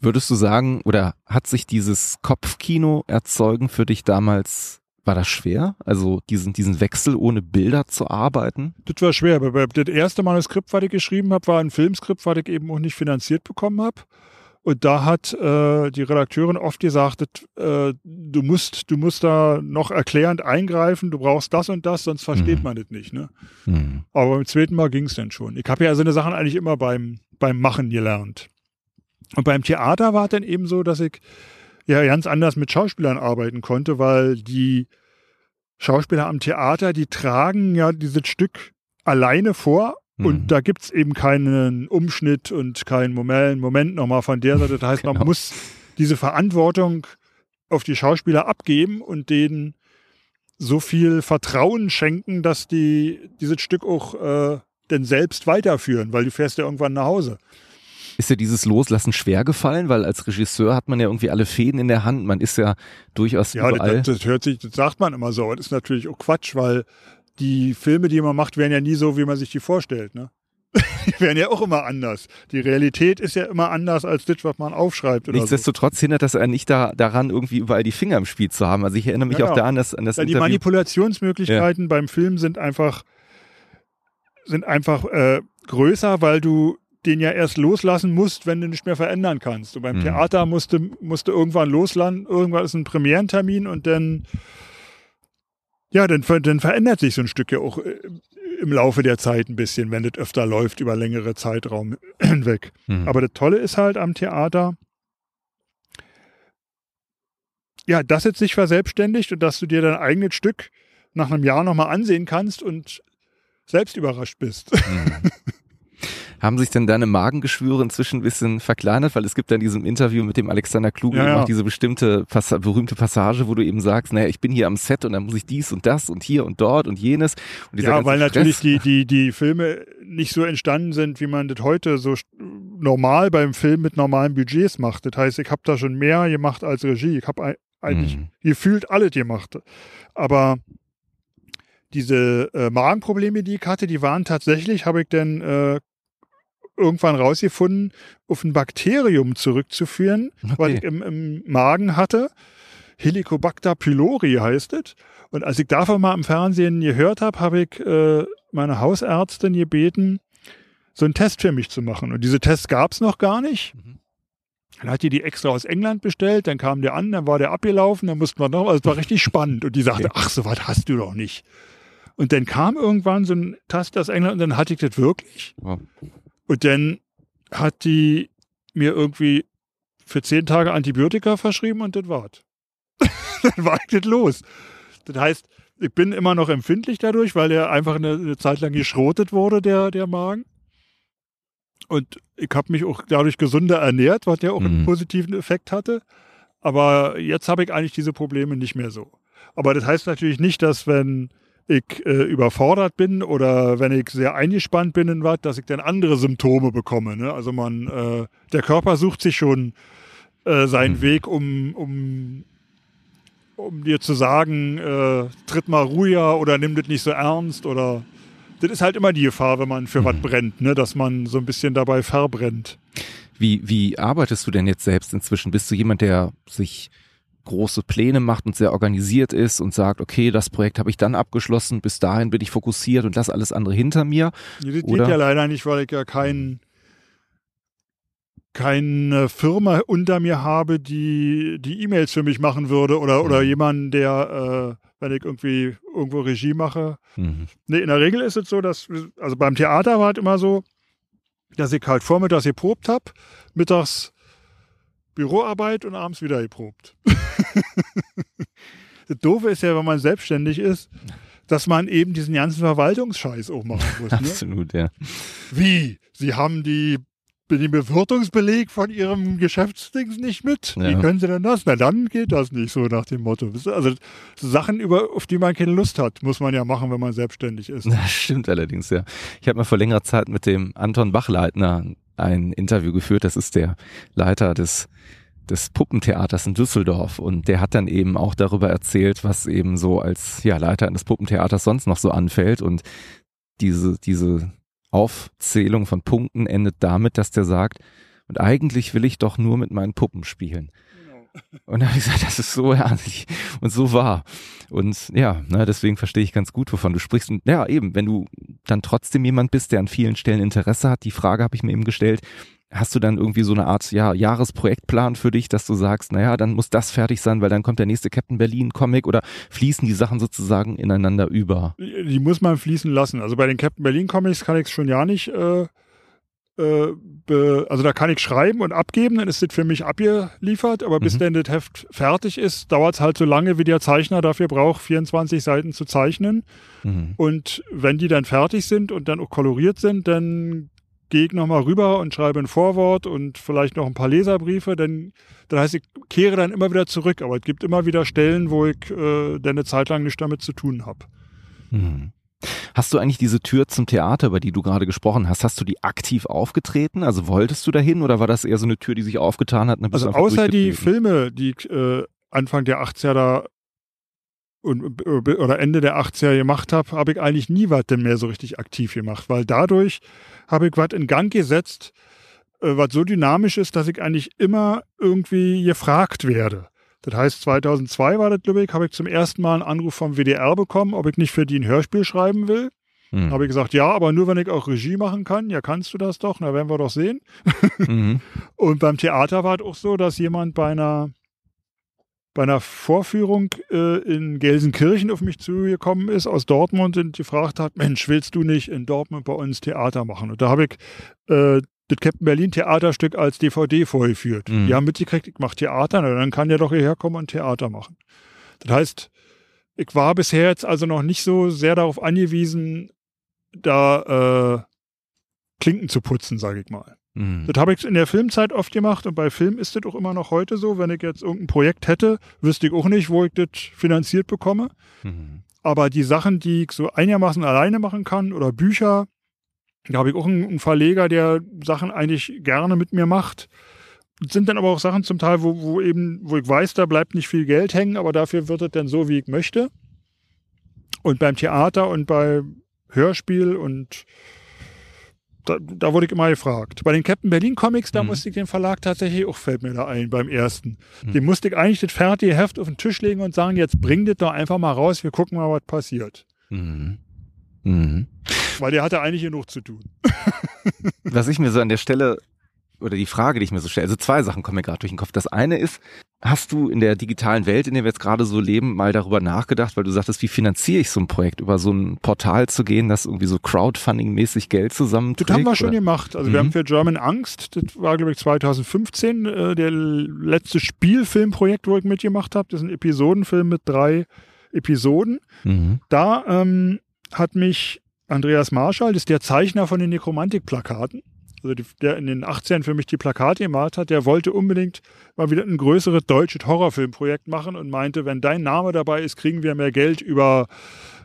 Würdest du sagen, oder hat sich dieses Kopfkino erzeugen für dich damals, war das schwer? Also diesen, diesen Wechsel ohne Bilder zu arbeiten? Das war schwer. Aber das erste Manuskript, was ich geschrieben habe, war ein Filmskript, was ich eben auch nicht finanziert bekommen habe. Und da hat äh, die Redakteurin oft gesagt, äh, du musst, du musst da noch erklärend eingreifen, du brauchst das und das, sonst versteht mhm. man das nicht. Ne? Mhm. Aber beim zweiten Mal ging es dann schon. Ich habe ja so eine Sachen eigentlich immer beim, beim Machen gelernt. Und beim Theater war es dann eben so, dass ich ja ganz anders mit Schauspielern arbeiten konnte, weil die Schauspieler am Theater, die tragen ja dieses Stück alleine vor und mhm. da gibt es eben keinen Umschnitt und keinen Moment, Moment nochmal von der Seite. Das heißt, genau. man muss diese Verantwortung auf die Schauspieler abgeben und denen so viel Vertrauen schenken, dass die dieses Stück auch äh, denn selbst weiterführen, weil du fährst ja irgendwann nach Hause. Ist dir dieses Loslassen schwer gefallen? Weil als Regisseur hat man ja irgendwie alle Fäden in der Hand. Man ist ja durchaus ja, überall. Das, das hört sich, das sagt man immer so. Das ist natürlich auch Quatsch, weil die Filme, die man macht, werden ja nie so, wie man sich die vorstellt. Ne? die werden ja auch immer anders. Die Realität ist ja immer anders als das, was man aufschreibt. Nichtsdestotrotz so. hindert das einen nicht da, daran, irgendwie überall die Finger im Spiel zu haben. Also ich erinnere mich ja, auch ja. daran, dass an das ja, Die Manipulationsmöglichkeiten ja. beim Film sind einfach sind einfach äh, größer, weil du den ja erst loslassen musst, wenn du nicht mehr verändern kannst. Und beim mhm. Theater musst du, musst du irgendwann loslassen, irgendwann ist ein Premierentermin und dann ja, dann, dann verändert sich so ein Stück ja auch äh, im Laufe der Zeit ein bisschen, wenn das öfter läuft über längere Zeitraum hinweg. Mhm. Aber das Tolle ist halt am Theater, ja, dass es sich verselbstständigt und dass du dir dein eigenes Stück nach einem Jahr nochmal ansehen kannst und selbst überrascht bist. Mhm. Haben sich denn deine Magengeschwüre inzwischen ein bisschen verkleinert? Weil es gibt ja in diesem Interview mit dem Alexander Kluge Ja, ja. auch diese bestimmte Passa berühmte Passage, wo du eben sagst, naja, ich bin hier am Set und dann muss ich dies und das und hier und dort und jenes. Und Ja, weil natürlich Stress- die, die, die Filme nicht so entstanden sind, wie man das heute so normal beim Film mit normalen Budgets macht. Das heißt, ich habe da schon mehr gemacht als Regie. Ich habe eigentlich Mhm. gefühlt alles gemacht. Aber diese äh, Magenprobleme, die ich hatte, die waren tatsächlich, habe ich dann äh, irgendwann rausgefunden, auf ein Bakterium zurückzuführen, was Okay. ich im, im Magen hatte. Helicobacter pylori heißt es. Und als ich davon mal im Fernsehen gehört habe, habe ich äh, meine Hausärztin gebeten, so einen Test für mich zu machen. Und diese Tests gab es noch gar nicht. Mhm. Dann hat die die extra aus England bestellt, dann kam der an, dann war der abgelaufen, dann mussten wir noch, also es war richtig spannend. Und die sagte, Okay. ach, so was hast du doch nicht. Und dann kam irgendwann so ein Test aus England und dann hatte ich das wirklich. Wow. Und dann hat die mir irgendwie für zehn Tage Antibiotika verschrieben und das war's. dann war ich das los. Das heißt, ich bin immer noch empfindlich dadurch, weil er einfach eine, eine Zeit lang geschrotet wurde, der, der Magen. Und ich habe mich auch dadurch gesunder ernährt, was ja auch einen Mhm. positiven Effekt hatte. Aber jetzt habe ich eigentlich diese Probleme nicht mehr so. Aber das heißt natürlich nicht, dass wenn ich äh, überfordert bin oder wenn ich sehr eingespannt bin in was, dass ich dann andere Symptome bekomme. Ne? Also man, äh, der Körper sucht sich schon äh, seinen Mhm. Weg, um, um, um dir zu sagen, äh, tritt mal ruhiger oder nimm das nicht so ernst oder das ist halt immer die Gefahr, wenn man für was Mhm. brennt, ne? dass man so ein bisschen dabei verbrennt. Wie, wie arbeitest du denn jetzt selbst inzwischen? Bist du jemand, der sich große Pläne macht und sehr organisiert ist und sagt, okay, das Projekt habe ich dann abgeschlossen, bis dahin bin ich fokussiert und lass alles andere hinter mir? Das geht Oder? ja leider nicht, weil ich ja kein, keine Firma unter mir habe, die die E-Mails für mich machen würde oder, oder Mhm. jemanden, der, äh, wenn ich irgendwie irgendwo Regie mache. Mhm. Nee, in der Regel ist es so, dass, also beim Theater war es immer so, dass ich halt vormittags geprobt habe, mittags Büroarbeit und abends wieder geprobt. das Doofe ist ja, wenn man selbstständig ist, dass man eben diesen ganzen Verwaltungsscheiß auch machen muss. Ne? Absolut, ja. Wie? Sie haben die, den Bewirtungsbeleg von Ihrem Geschäftsdings nicht mit? Wie Ja. können Sie denn das? Na, dann geht das nicht so nach dem Motto. Also so Sachen, über, auf die man keine Lust hat, muss man ja machen, wenn man selbstständig ist. Das stimmt allerdings, ja. Ich habe mal vor längerer Zeit mit dem Anton Bachleitner ein Interview geführt. Das ist der Leiter des des Puppentheaters in Düsseldorf und der hat dann eben auch darüber erzählt, was eben so als ja, Leiter eines Puppentheaters sonst noch so anfällt und diese diese Aufzählung von Punkten endet damit, dass der sagt, und eigentlich will ich doch nur mit meinen Puppen spielen. Und da habe ich gesagt, das ist so herrlich und so wahr. Und ja, ne, deswegen verstehe ich ganz gut, wovon du sprichst. Und ja, eben, wenn du dann trotzdem jemand bist, der an vielen Stellen Interesse hat, die Frage habe ich mir eben gestellt, hast du dann irgendwie so eine Art ja, Jahresprojektplan für dich, dass du sagst, naja, dann muss das fertig sein, weil dann kommt der nächste Captain Berlin Comic oder fließen die Sachen sozusagen ineinander über? Die muss man fließen lassen. Also bei den Captain Berlin Comics kann ich es schon ja nicht, äh, also da kann ich schreiben und abgeben, dann ist das für mich abgeliefert, aber bis Mhm. denn das Heft fertig ist, dauert es halt so lange, wie der Zeichner dafür braucht, 24 Seiten zu zeichnen. Mhm. Und wenn die dann fertig sind und dann auch koloriert sind, dann gehe ich nochmal rüber und schreibe ein Vorwort und vielleicht noch ein paar Leserbriefe. Dann, das heißt, ich kehre dann immer wieder zurück. Aber es gibt immer wieder Stellen, wo ich äh, dann eine Zeit lang nichts damit zu tun habe. Mhm. Hast du eigentlich diese Tür zum Theater, über die du gerade gesprochen hast, hast du die aktiv aufgetreten? Also wolltest du dahin oder war das eher so eine Tür, die sich aufgetan hat? Also außer die? Filme, die ich äh, Anfang der 80er da und, äh, oder Ende der 80er gemacht habe, habe ich eigentlich nie was denn mehr so richtig aktiv gemacht, weil dadurch habe ich was in Gang gesetzt, äh, was so dynamisch ist, dass ich eigentlich immer irgendwie gefragt werde. Das heißt, 2002 war das, glaube ich, habe ich zum ersten Mal einen Anruf vom WDR bekommen, ob ich nicht für die ein Hörspiel schreiben will. Mhm. Habe ich gesagt, ja, aber nur wenn ich auch Regie machen kann. Ja, kannst du das doch? Na, werden wir doch sehen. Mhm. Und beim Theater war es auch so, dass jemand bei einer bei einer Vorführung äh, in Gelsenkirchen auf mich zugekommen ist aus Dortmund und gefragt hat, Mensch, willst du nicht in Dortmund bei uns Theater machen? Und da habe ich äh, das Captain Berlin Theaterstück als DVD vorgeführt. Mhm. Die haben mitgekriegt, ich mache Theater, na, dann kann der doch hierher kommen und Theater machen. Das heißt, ich war bisher jetzt also noch nicht so sehr darauf angewiesen, da äh, Klinken zu putzen, sage ich mal. Mhm. Das habe ich in der Filmzeit oft gemacht und bei Film ist das auch immer noch heute so. Wenn ich jetzt irgendein Projekt hätte, wüsste ich auch nicht, wo ich das finanziert bekomme. Mhm. Aber die Sachen, die ich so einigermaßen alleine machen kann oder Bücher, da habe ich auch einen, Verleger, der Sachen eigentlich gerne mit mir macht. Das sind dann aber auch Sachen zum Teil, wo, wo eben, wo ich weiß, da bleibt nicht viel Geld hängen, aber dafür wird es dann so, wie ich möchte. Und beim Theater und bei Hörspiel und da, da wurde ich immer gefragt. Bei den Captain Berlin Comics, da Mhm. musste ich den Verlag tatsächlich, auch fällt mir da ein, beim ersten. Mhm. Dem musste ich eigentlich das fertige Heft auf den Tisch legen und sagen, jetzt bring das doch einfach mal raus, wir gucken mal, was passiert. Mhm. Mhm. Weil der hatte eigentlich genug zu tun. Was ich mir so an der Stelle oder die Frage, die ich mir so stelle, also zwei Sachen kommen mir gerade durch den Kopf. Das eine ist, hast du in der digitalen Welt, in der wir jetzt gerade so leben, mal darüber nachgedacht, weil du sagtest, wie finanziere ich so ein Projekt, über so ein Portal zu gehen, das irgendwie so Crowdfunding-mäßig Geld zusammenträgt? Das haben wir schon oder? gemacht. Also Mhm. wir haben für German Angst, das war glaube ich 2015, äh, der letzte Spielfilmprojekt, wo ich mitgemacht habe. Das ist ein Episodenfilm mit drei Episoden. Mhm. Da ähm, hat mich Andreas Marschall, das ist der Zeichner von den Nekromantik-Plakaten, also die, der in den 18 für mich die Plakate gemalt hat, der wollte unbedingt mal wieder ein größeres deutsches Horrorfilmprojekt machen und meinte, wenn dein Name dabei ist, kriegen wir mehr Geld über,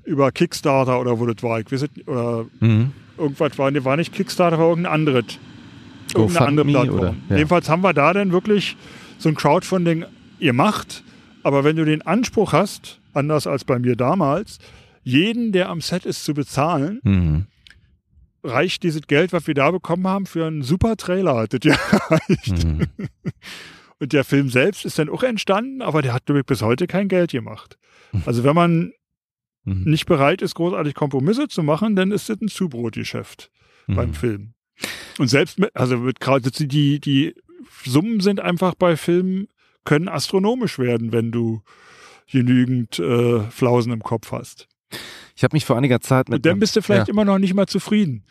über Kickstarter oder wo das war. Ich weiß nicht, oder Mhm. irgendwas war, war nicht Kickstarter, war irgendein anderes. Irgendeine andere GoFundMe Plattform. oder- ja. Jedenfalls haben wir da dann wirklich so ein Crowdfunding gemacht. Aber wenn du den Anspruch hast, anders als bei mir damals, jeden, der am Set ist, zu bezahlen, Mhm. reicht dieses Geld, was wir da bekommen haben, für einen super Trailer. Hat das ja gereicht. Mhm. Und der Film selbst ist dann auch entstanden, aber der hat, glaube ich, bis heute kein Geld gemacht. Also wenn man Mhm. nicht bereit ist, großartig Kompromisse zu machen, dann ist das ein Zubrotgeschäft beim Mhm. Film. Und selbst mit, also mit gerade die, die Summen sind einfach bei Filmen, können astronomisch werden, wenn du genügend äh, Flausen im Kopf hast. Ich habe mich vor einiger Zeit mit Und dann bist du vielleicht ja. immer noch nicht mal zufrieden,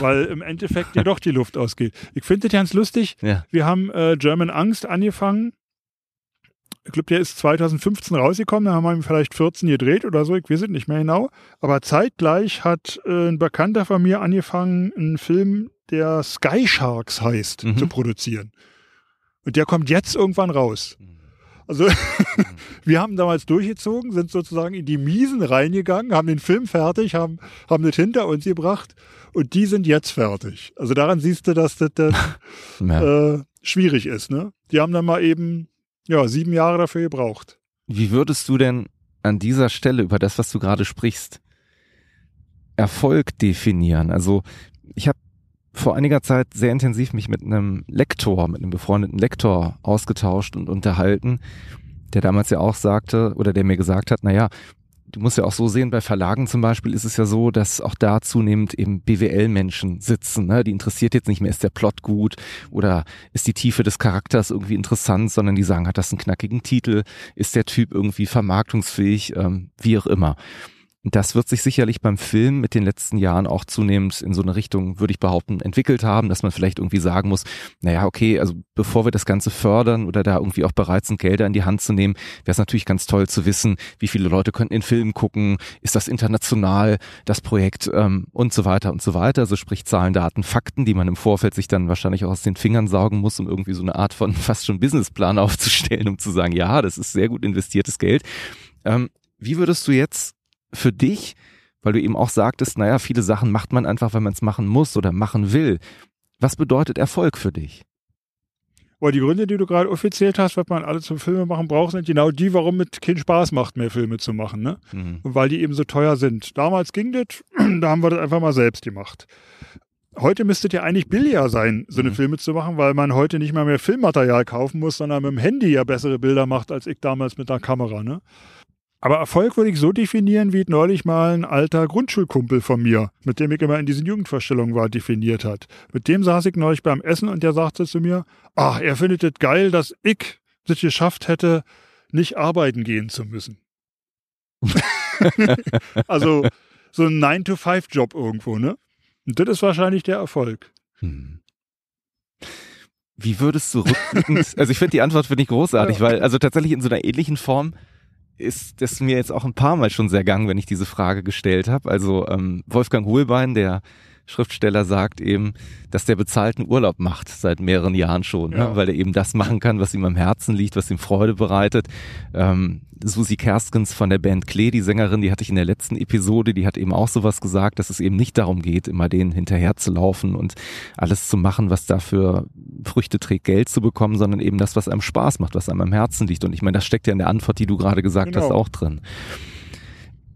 weil im Endeffekt dir doch die Luft ausgeht. Ich finde das ganz lustig. Ja. Wir haben äh, German Angst angefangen. Ich glaube, der ist 2015 rausgekommen, da haben wir ihn vielleicht 14 gedreht oder so, ich weiß es nicht mehr genau. Aber zeitgleich hat äh, ein Bekannter von mir angefangen, einen Film, der Sky Sharks heißt, Mhm. zu produzieren. Und der kommt jetzt irgendwann raus. Also wir haben damals durchgezogen, sind sozusagen in die Miesen reingegangen, haben den Film fertig, haben, haben das hinter uns gebracht und die sind jetzt fertig. Also daran siehst du, dass das dann Ja. äh, schwierig ist. Ne? Die haben dann mal eben ja, sieben Jahre dafür gebraucht. Wie würdest du denn an dieser Stelle über das, was du gerade sprichst, Erfolg definieren? Also ich habe vor einiger Zeit sehr intensiv mich mit einem Lektor, mit einem befreundeten Lektor ausgetauscht und unterhalten, der damals ja auch sagte oder der mir gesagt hat, naja, du musst ja auch so sehen, bei Verlagen zum Beispiel ist es ja so, dass auch da zunehmend eben BWL-Menschen sitzen. Ne? Die interessiert jetzt nicht mehr, ist der Plot gut oder ist die Tiefe des Charakters irgendwie interessant, sondern die sagen, hat das einen knackigen Titel, ist der Typ irgendwie vermarktungsfähig, ähm, wie auch immer. Das wird sich sicherlich beim Film mit den letzten Jahren auch zunehmend in so eine Richtung, würde ich behaupten, entwickelt haben, dass man vielleicht irgendwie sagen muss, naja, okay, also bevor wir das Ganze fördern oder da irgendwie auch bereit sind, Gelder in die Hand zu nehmen, wäre es natürlich ganz toll zu wissen, wie viele Leute könnten in Filmen gucken, ist das international, das Projekt ähm, und so weiter und so weiter. Also sprich Zahlen, Daten, Fakten, die man im Vorfeld sich dann wahrscheinlich auch aus den Fingern saugen muss, um irgendwie so eine Art von fast schon Businessplan aufzustellen, um zu sagen, ja, das ist sehr gut investiertes Geld. Ähm, wie würdest du jetzt für dich, weil du eben auch sagtest, naja, viele Sachen macht man einfach, wenn man es machen muss oder machen will. Was bedeutet Erfolg für dich? Aber die Gründe, die du gerade offiziell hast, was man alle zum Filme machen braucht, sind genau die, warum es keinen Spaß macht, mehr Filme zu machen. Ne? Mhm. Und weil die eben so teuer sind. Damals ging das, da haben wir das einfach mal selbst gemacht. Heute müsste es ja eigentlich billiger sein, so eine Mhm. Filme zu machen, weil man heute nicht mal mehr Filmmaterial kaufen muss, sondern mit dem Handy ja bessere Bilder macht, als ich damals mit der Kamera. Ne? Aber Erfolg würde ich so definieren, wie es neulich mal ein alter Grundschulkumpel von mir, mit dem ich immer in diesen Jugendvorstellungen war, definiert hat. Mit dem saß ich neulich beim Essen und der sagte zu mir, ach, er findet es geil, dass ich es geschafft hätte, nicht arbeiten gehen zu müssen. also so ein 9-to-5-Job irgendwo, ne? Und das ist wahrscheinlich der Erfolg. Hm. Wie würdest du rückblickend, also ich finde die Antwort finde ich großartig, ja. weil also tatsächlich in so einer ähnlichen Form ist es mir jetzt auch ein paar Mal schon sehr gang, wenn ich diese Frage gestellt habe. Also ähm, Wolfgang Hohlbein, der Schriftsteller sagt eben, dass der bezahlten Urlaub macht seit mehreren Jahren schon, ne? ja. ne? weil er eben das machen kann, was ihm am Herzen liegt, was ihm Freude bereitet. Ähm, Susi Kerskens von der Band Klee, die Sängerin, die hatte ich in der letzten Episode, die hat eben auch sowas gesagt, dass es eben nicht darum geht, immer denen hinterher zu laufen und alles zu machen, was dafür Früchte trägt, Geld zu bekommen, sondern eben das, was einem Spaß macht, was einem am Herzen liegt. Und ich meine, das steckt ja in der Antwort, die du gerade gesagt genau. hast, auch drin.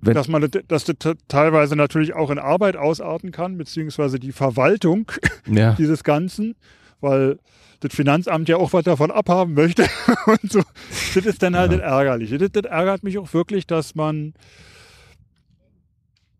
Wenn dass man dass das teilweise natürlich auch in Arbeit ausarten kann, beziehungsweise die Verwaltung ja. dieses Ganzen, weil das Finanzamt ja auch was davon abhaben möchte. und so. Das ist dann halt ja. ärgerlich. Das, das ärgert mich auch wirklich, dass man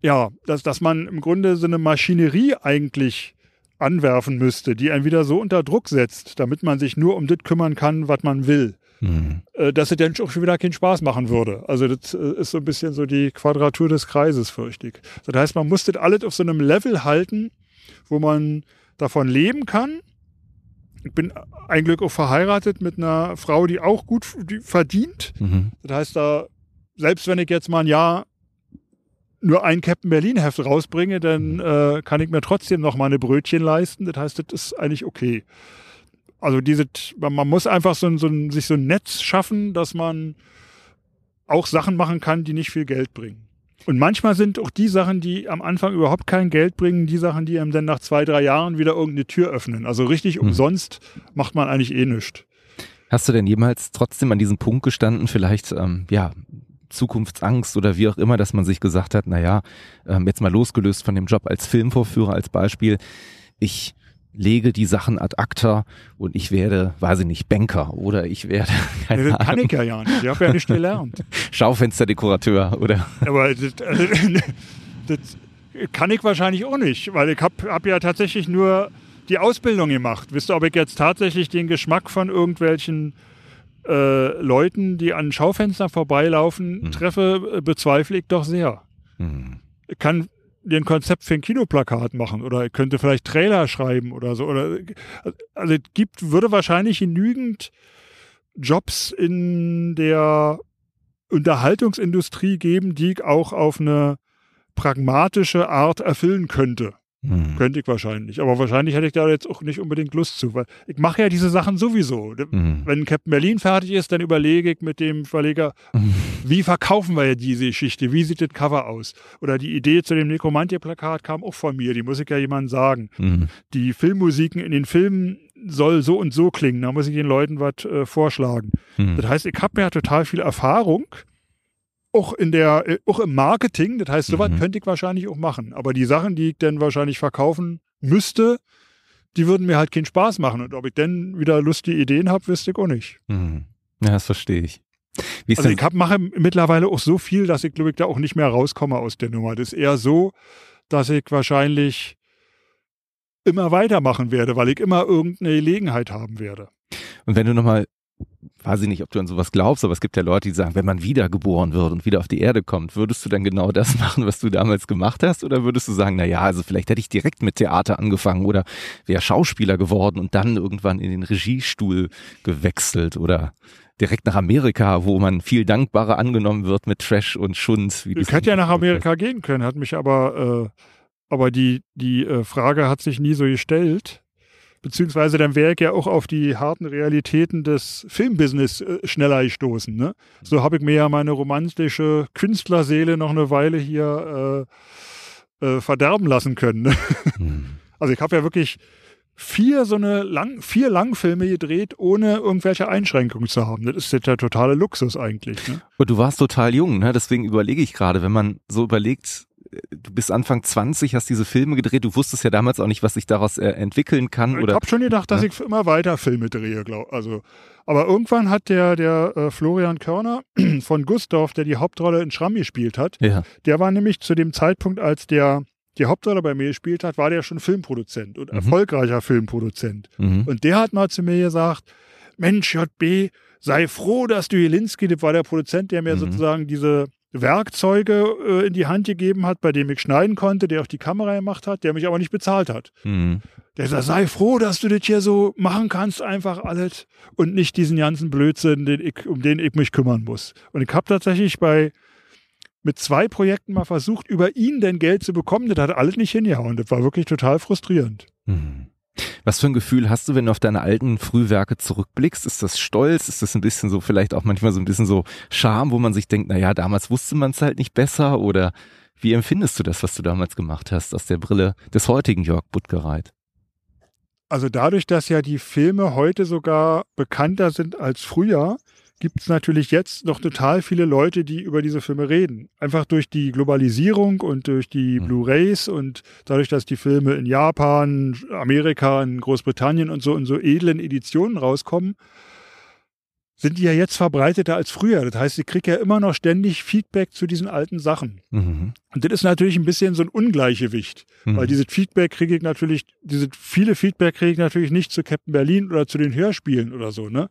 ja, dass, dass man im Grunde so eine Maschinerie eigentlich anwerfen müsste, die einen wieder so unter Druck setzt, damit man sich nur um das kümmern kann, was man will. Mhm. Dass es dann auch schon wieder keinen Spaß machen würde. Also das äh, ist so ein bisschen so die Quadratur des Kreises, fürchte ich. Das heißt, man muss das alles auf so einem Level halten, wo man davon leben kann. Ich bin ein Glück auch verheiratet mit einer Frau, die auch gut die verdient. Mhm. Das heißt, da, selbst wenn ich jetzt mal ein Jahr nur ein Captain Berlin Heft rausbringe, dann mhm. äh, kann ich mir trotzdem noch mal eine Brötchen leisten. Das heißt, das ist eigentlich okay also diese, man muss einfach so, so ein, sich so ein Netz schaffen, dass man auch Sachen machen kann, die nicht viel Geld bringen. Und manchmal sind auch die Sachen, die am Anfang überhaupt kein Geld bringen, die Sachen, die einem dann nach zwei, drei Jahren wieder irgendeine Tür öffnen. Also richtig mhm. umsonst macht man eigentlich eh nichts. Hast du denn jemals trotzdem an diesem Punkt gestanden, vielleicht, ähm, ja, Zukunftsangst oder wie auch immer, dass man sich gesagt hat, na ja, ähm, jetzt mal losgelöst von dem Job als Filmvorführer als Beispiel, ich lege die Sachen ad acta und ich werde, weiß ich nicht, Banker oder ich werde. Keine das kann ich ja, ja nicht. Ich habe ja nicht gelernt. Schaufensterdekorateur oder. Aber das, das, kann ich wahrscheinlich auch nicht, weil ich habe hab ja tatsächlich nur die Ausbildung gemacht. Wisst ihr, ob ich jetzt tatsächlich den Geschmack von irgendwelchen äh, Leuten, die an Schaufenstern vorbeilaufen, hm. treffe, bezweifle ich doch sehr. Hm. Ich kann dir ein Konzept für ein Kinoplakat machen oder ihr könnte vielleicht Trailer schreiben oder so. Oder, also es gibt, würde wahrscheinlich genügend Jobs in der Unterhaltungsindustrie geben, die ich auch auf eine pragmatische Art erfüllen könnte. Mhm. Könnte ich wahrscheinlich. Aber wahrscheinlich hätte ich da jetzt auch nicht unbedingt Lust zu, weil ich mache ja diese Sachen sowieso. Mhm. Wenn Captain Berlin fertig ist, dann überlege ich mit dem Verleger, mhm. wie verkaufen wir diese Geschichte? Wie sieht das Cover aus? Oder die Idee zu dem Nekromantie-Plakat kam auch von mir, die muss ich ja jemandem sagen. Mhm. Die Filmmusiken in den Filmen soll so und so klingen, da muss ich den Leuten was äh, vorschlagen. Mhm. Das heißt, ich habe ja total viel Erfahrung auch in der, äh, auch im Marketing. Das heißt, sowas mhm. könnte ich wahrscheinlich auch machen. Aber die Sachen, die ich dann wahrscheinlich verkaufen müsste, die würden mir halt keinen Spaß machen. Und ob ich dann wieder lustige Ideen habe, wüsste ich auch nicht. Mhm. Ja, das verstehe ich. also ich hab, mache mittlerweile auch so viel, dass ich glaube ich da auch nicht mehr rauskomme aus der Nummer. Das ist eher so, dass ich wahrscheinlich immer weitermachen werde, weil ich immer irgendeine Gelegenheit haben werde. Und wenn du nochmal weiß ich nicht, ob du an sowas glaubst, aber es gibt ja Leute, die sagen, wenn man wiedergeboren wird und wieder auf die Erde kommt, würdest du dann genau das machen, was du damals gemacht hast? Oder würdest du sagen, na ja, also vielleicht hätte ich direkt mit Theater angefangen oder wäre Schauspieler geworden und dann irgendwann in den Regiestuhl gewechselt oder direkt nach Amerika, wo man viel dankbarer angenommen wird mit Trash und Schund. Wie ich hätte ja nach Amerika gehen können, hat mich aber, äh, aber die, die äh, Frage hat sich nie so gestellt beziehungsweise dann wäre ich ja auch auf die harten Realitäten des Filmbusiness äh, schneller gestoßen. Ne? So habe ich mir ja meine romantische Künstlerseele noch eine Weile hier äh, äh, verderben lassen können. Ne? Hm. Also ich habe ja wirklich vier so eine lang, vier Langfilme gedreht, ohne irgendwelche Einschränkungen zu haben. Das ist der totale Luxus eigentlich. Ne? Und du warst total jung, ne? Deswegen überlege ich gerade, wenn man so überlegt, du bist Anfang 20, hast diese Filme gedreht, du wusstest ja damals auch nicht, was sich daraus äh, entwickeln kann. Ich habe schon gedacht, dass ja? ich immer weiter Filme drehe, glaub, also. Aber irgendwann hat der, der äh, Florian Körner von Gustav, der die Hauptrolle in Schramm gespielt hat, ja. der war nämlich zu dem Zeitpunkt, als der die Hauptrolle bei mir gespielt hat, war der schon Filmproduzent und mhm. erfolgreicher Filmproduzent. Mhm. Und der hat mal zu mir gesagt, Mensch, JB, sei froh, dass du Jelinski, das war der Produzent, der mir Mhm. sozusagen diese Werkzeuge äh, in die Hand gegeben hat, bei dem ich schneiden konnte, der auch die Kamera gemacht hat, der mich aber nicht bezahlt hat. Mhm. Der sagt, sei froh, dass du das hier so machen kannst, einfach alles und nicht diesen ganzen Blödsinn, den ich, um den ich mich kümmern muss. Und ich habe tatsächlich bei mit zwei Projekten mal versucht, über ihn denn Geld zu bekommen. Das hat alles nicht hingehauen. Das war wirklich total frustrierend. Mhm. Was für ein Gefühl hast du, wenn du auf deine alten Frühwerke zurückblickst? Ist das Stolz? Ist das ein bisschen so, vielleicht auch manchmal so ein bisschen so Scham, wo man sich denkt, na ja, damals wusste man es halt nicht besser? Oder wie empfindest du das, was du damals gemacht hast, aus der Brille des heutigen Jörg Buttgereit? Also dadurch, dass ja die Filme heute sogar bekannter sind als früher, gibt es natürlich jetzt noch total viele Leute, die über diese Filme reden. Einfach durch die Globalisierung und durch die Mhm. Blu-rays und dadurch, dass die Filme in Japan, Amerika, in Großbritannien und so in so edlen Editionen rauskommen, sind die ja jetzt verbreiteter als früher. Das heißt, ich kriege ja immer noch ständig Feedback zu diesen alten Sachen. Mhm. Und das ist natürlich ein bisschen so ein Ungleichgewicht. Mhm. Weil dieses Feedback kriege ich natürlich, diese viele Feedback kriege ich natürlich nicht zu Captain Berlin oder zu den Hörspielen oder so, ne?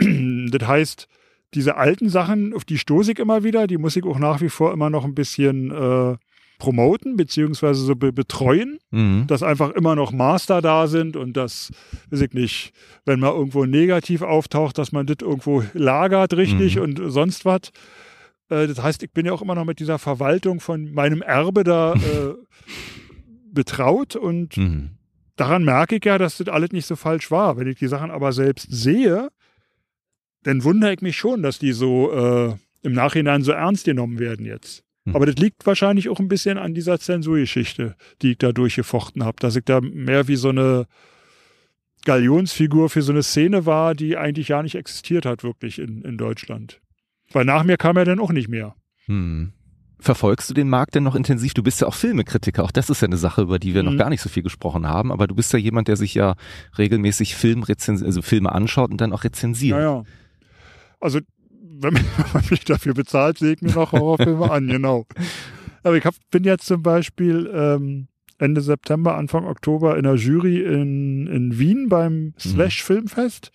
Das heißt, diese alten Sachen, auf die stoße ich immer wieder, die muss ich auch nach wie vor immer noch ein bisschen äh, promoten, beziehungsweise so be betreuen, Mhm. dass einfach immer noch Master da sind und dass, weiß ich nicht, wenn mal irgendwo negativ auftaucht, dass man das irgendwo lagert richtig Mhm. und sonst was. Äh, das heißt, ich bin ja auch immer noch mit dieser Verwaltung von meinem Erbe da äh, betraut und Mhm. daran merke ich ja, dass das alles nicht so falsch war. Wenn ich die Sachen aber selbst sehe, dann wundere ich mich schon, dass die so äh, im Nachhinein so ernst genommen werden jetzt. Hm. Aber das liegt wahrscheinlich auch ein bisschen an dieser Zensurgeschichte, die ich da durchgefochten habe, dass ich da mehr wie so eine Galionsfigur für so eine Szene war, die eigentlich gar nicht existiert hat, wirklich in, in Deutschland. Weil nach mir kam er dann auch nicht mehr. Hm. Verfolgst du den Markt denn noch intensiv? Du bist ja auch Filmekritiker. Auch das ist ja eine Sache, über die wir noch Mhm. gar nicht so viel gesprochen haben. Aber du bist ja jemand, der sich ja regelmäßig Film also Filme anschaut und dann auch rezensiert. Naja. Also, wenn man mich dafür bezahlt, sehe ich mir noch Horrorfilme an, genau. Aber ich hab, bin jetzt zum Beispiel ähm, Ende September, Anfang Oktober in der Jury in, in Wien beim Slash Filmfest.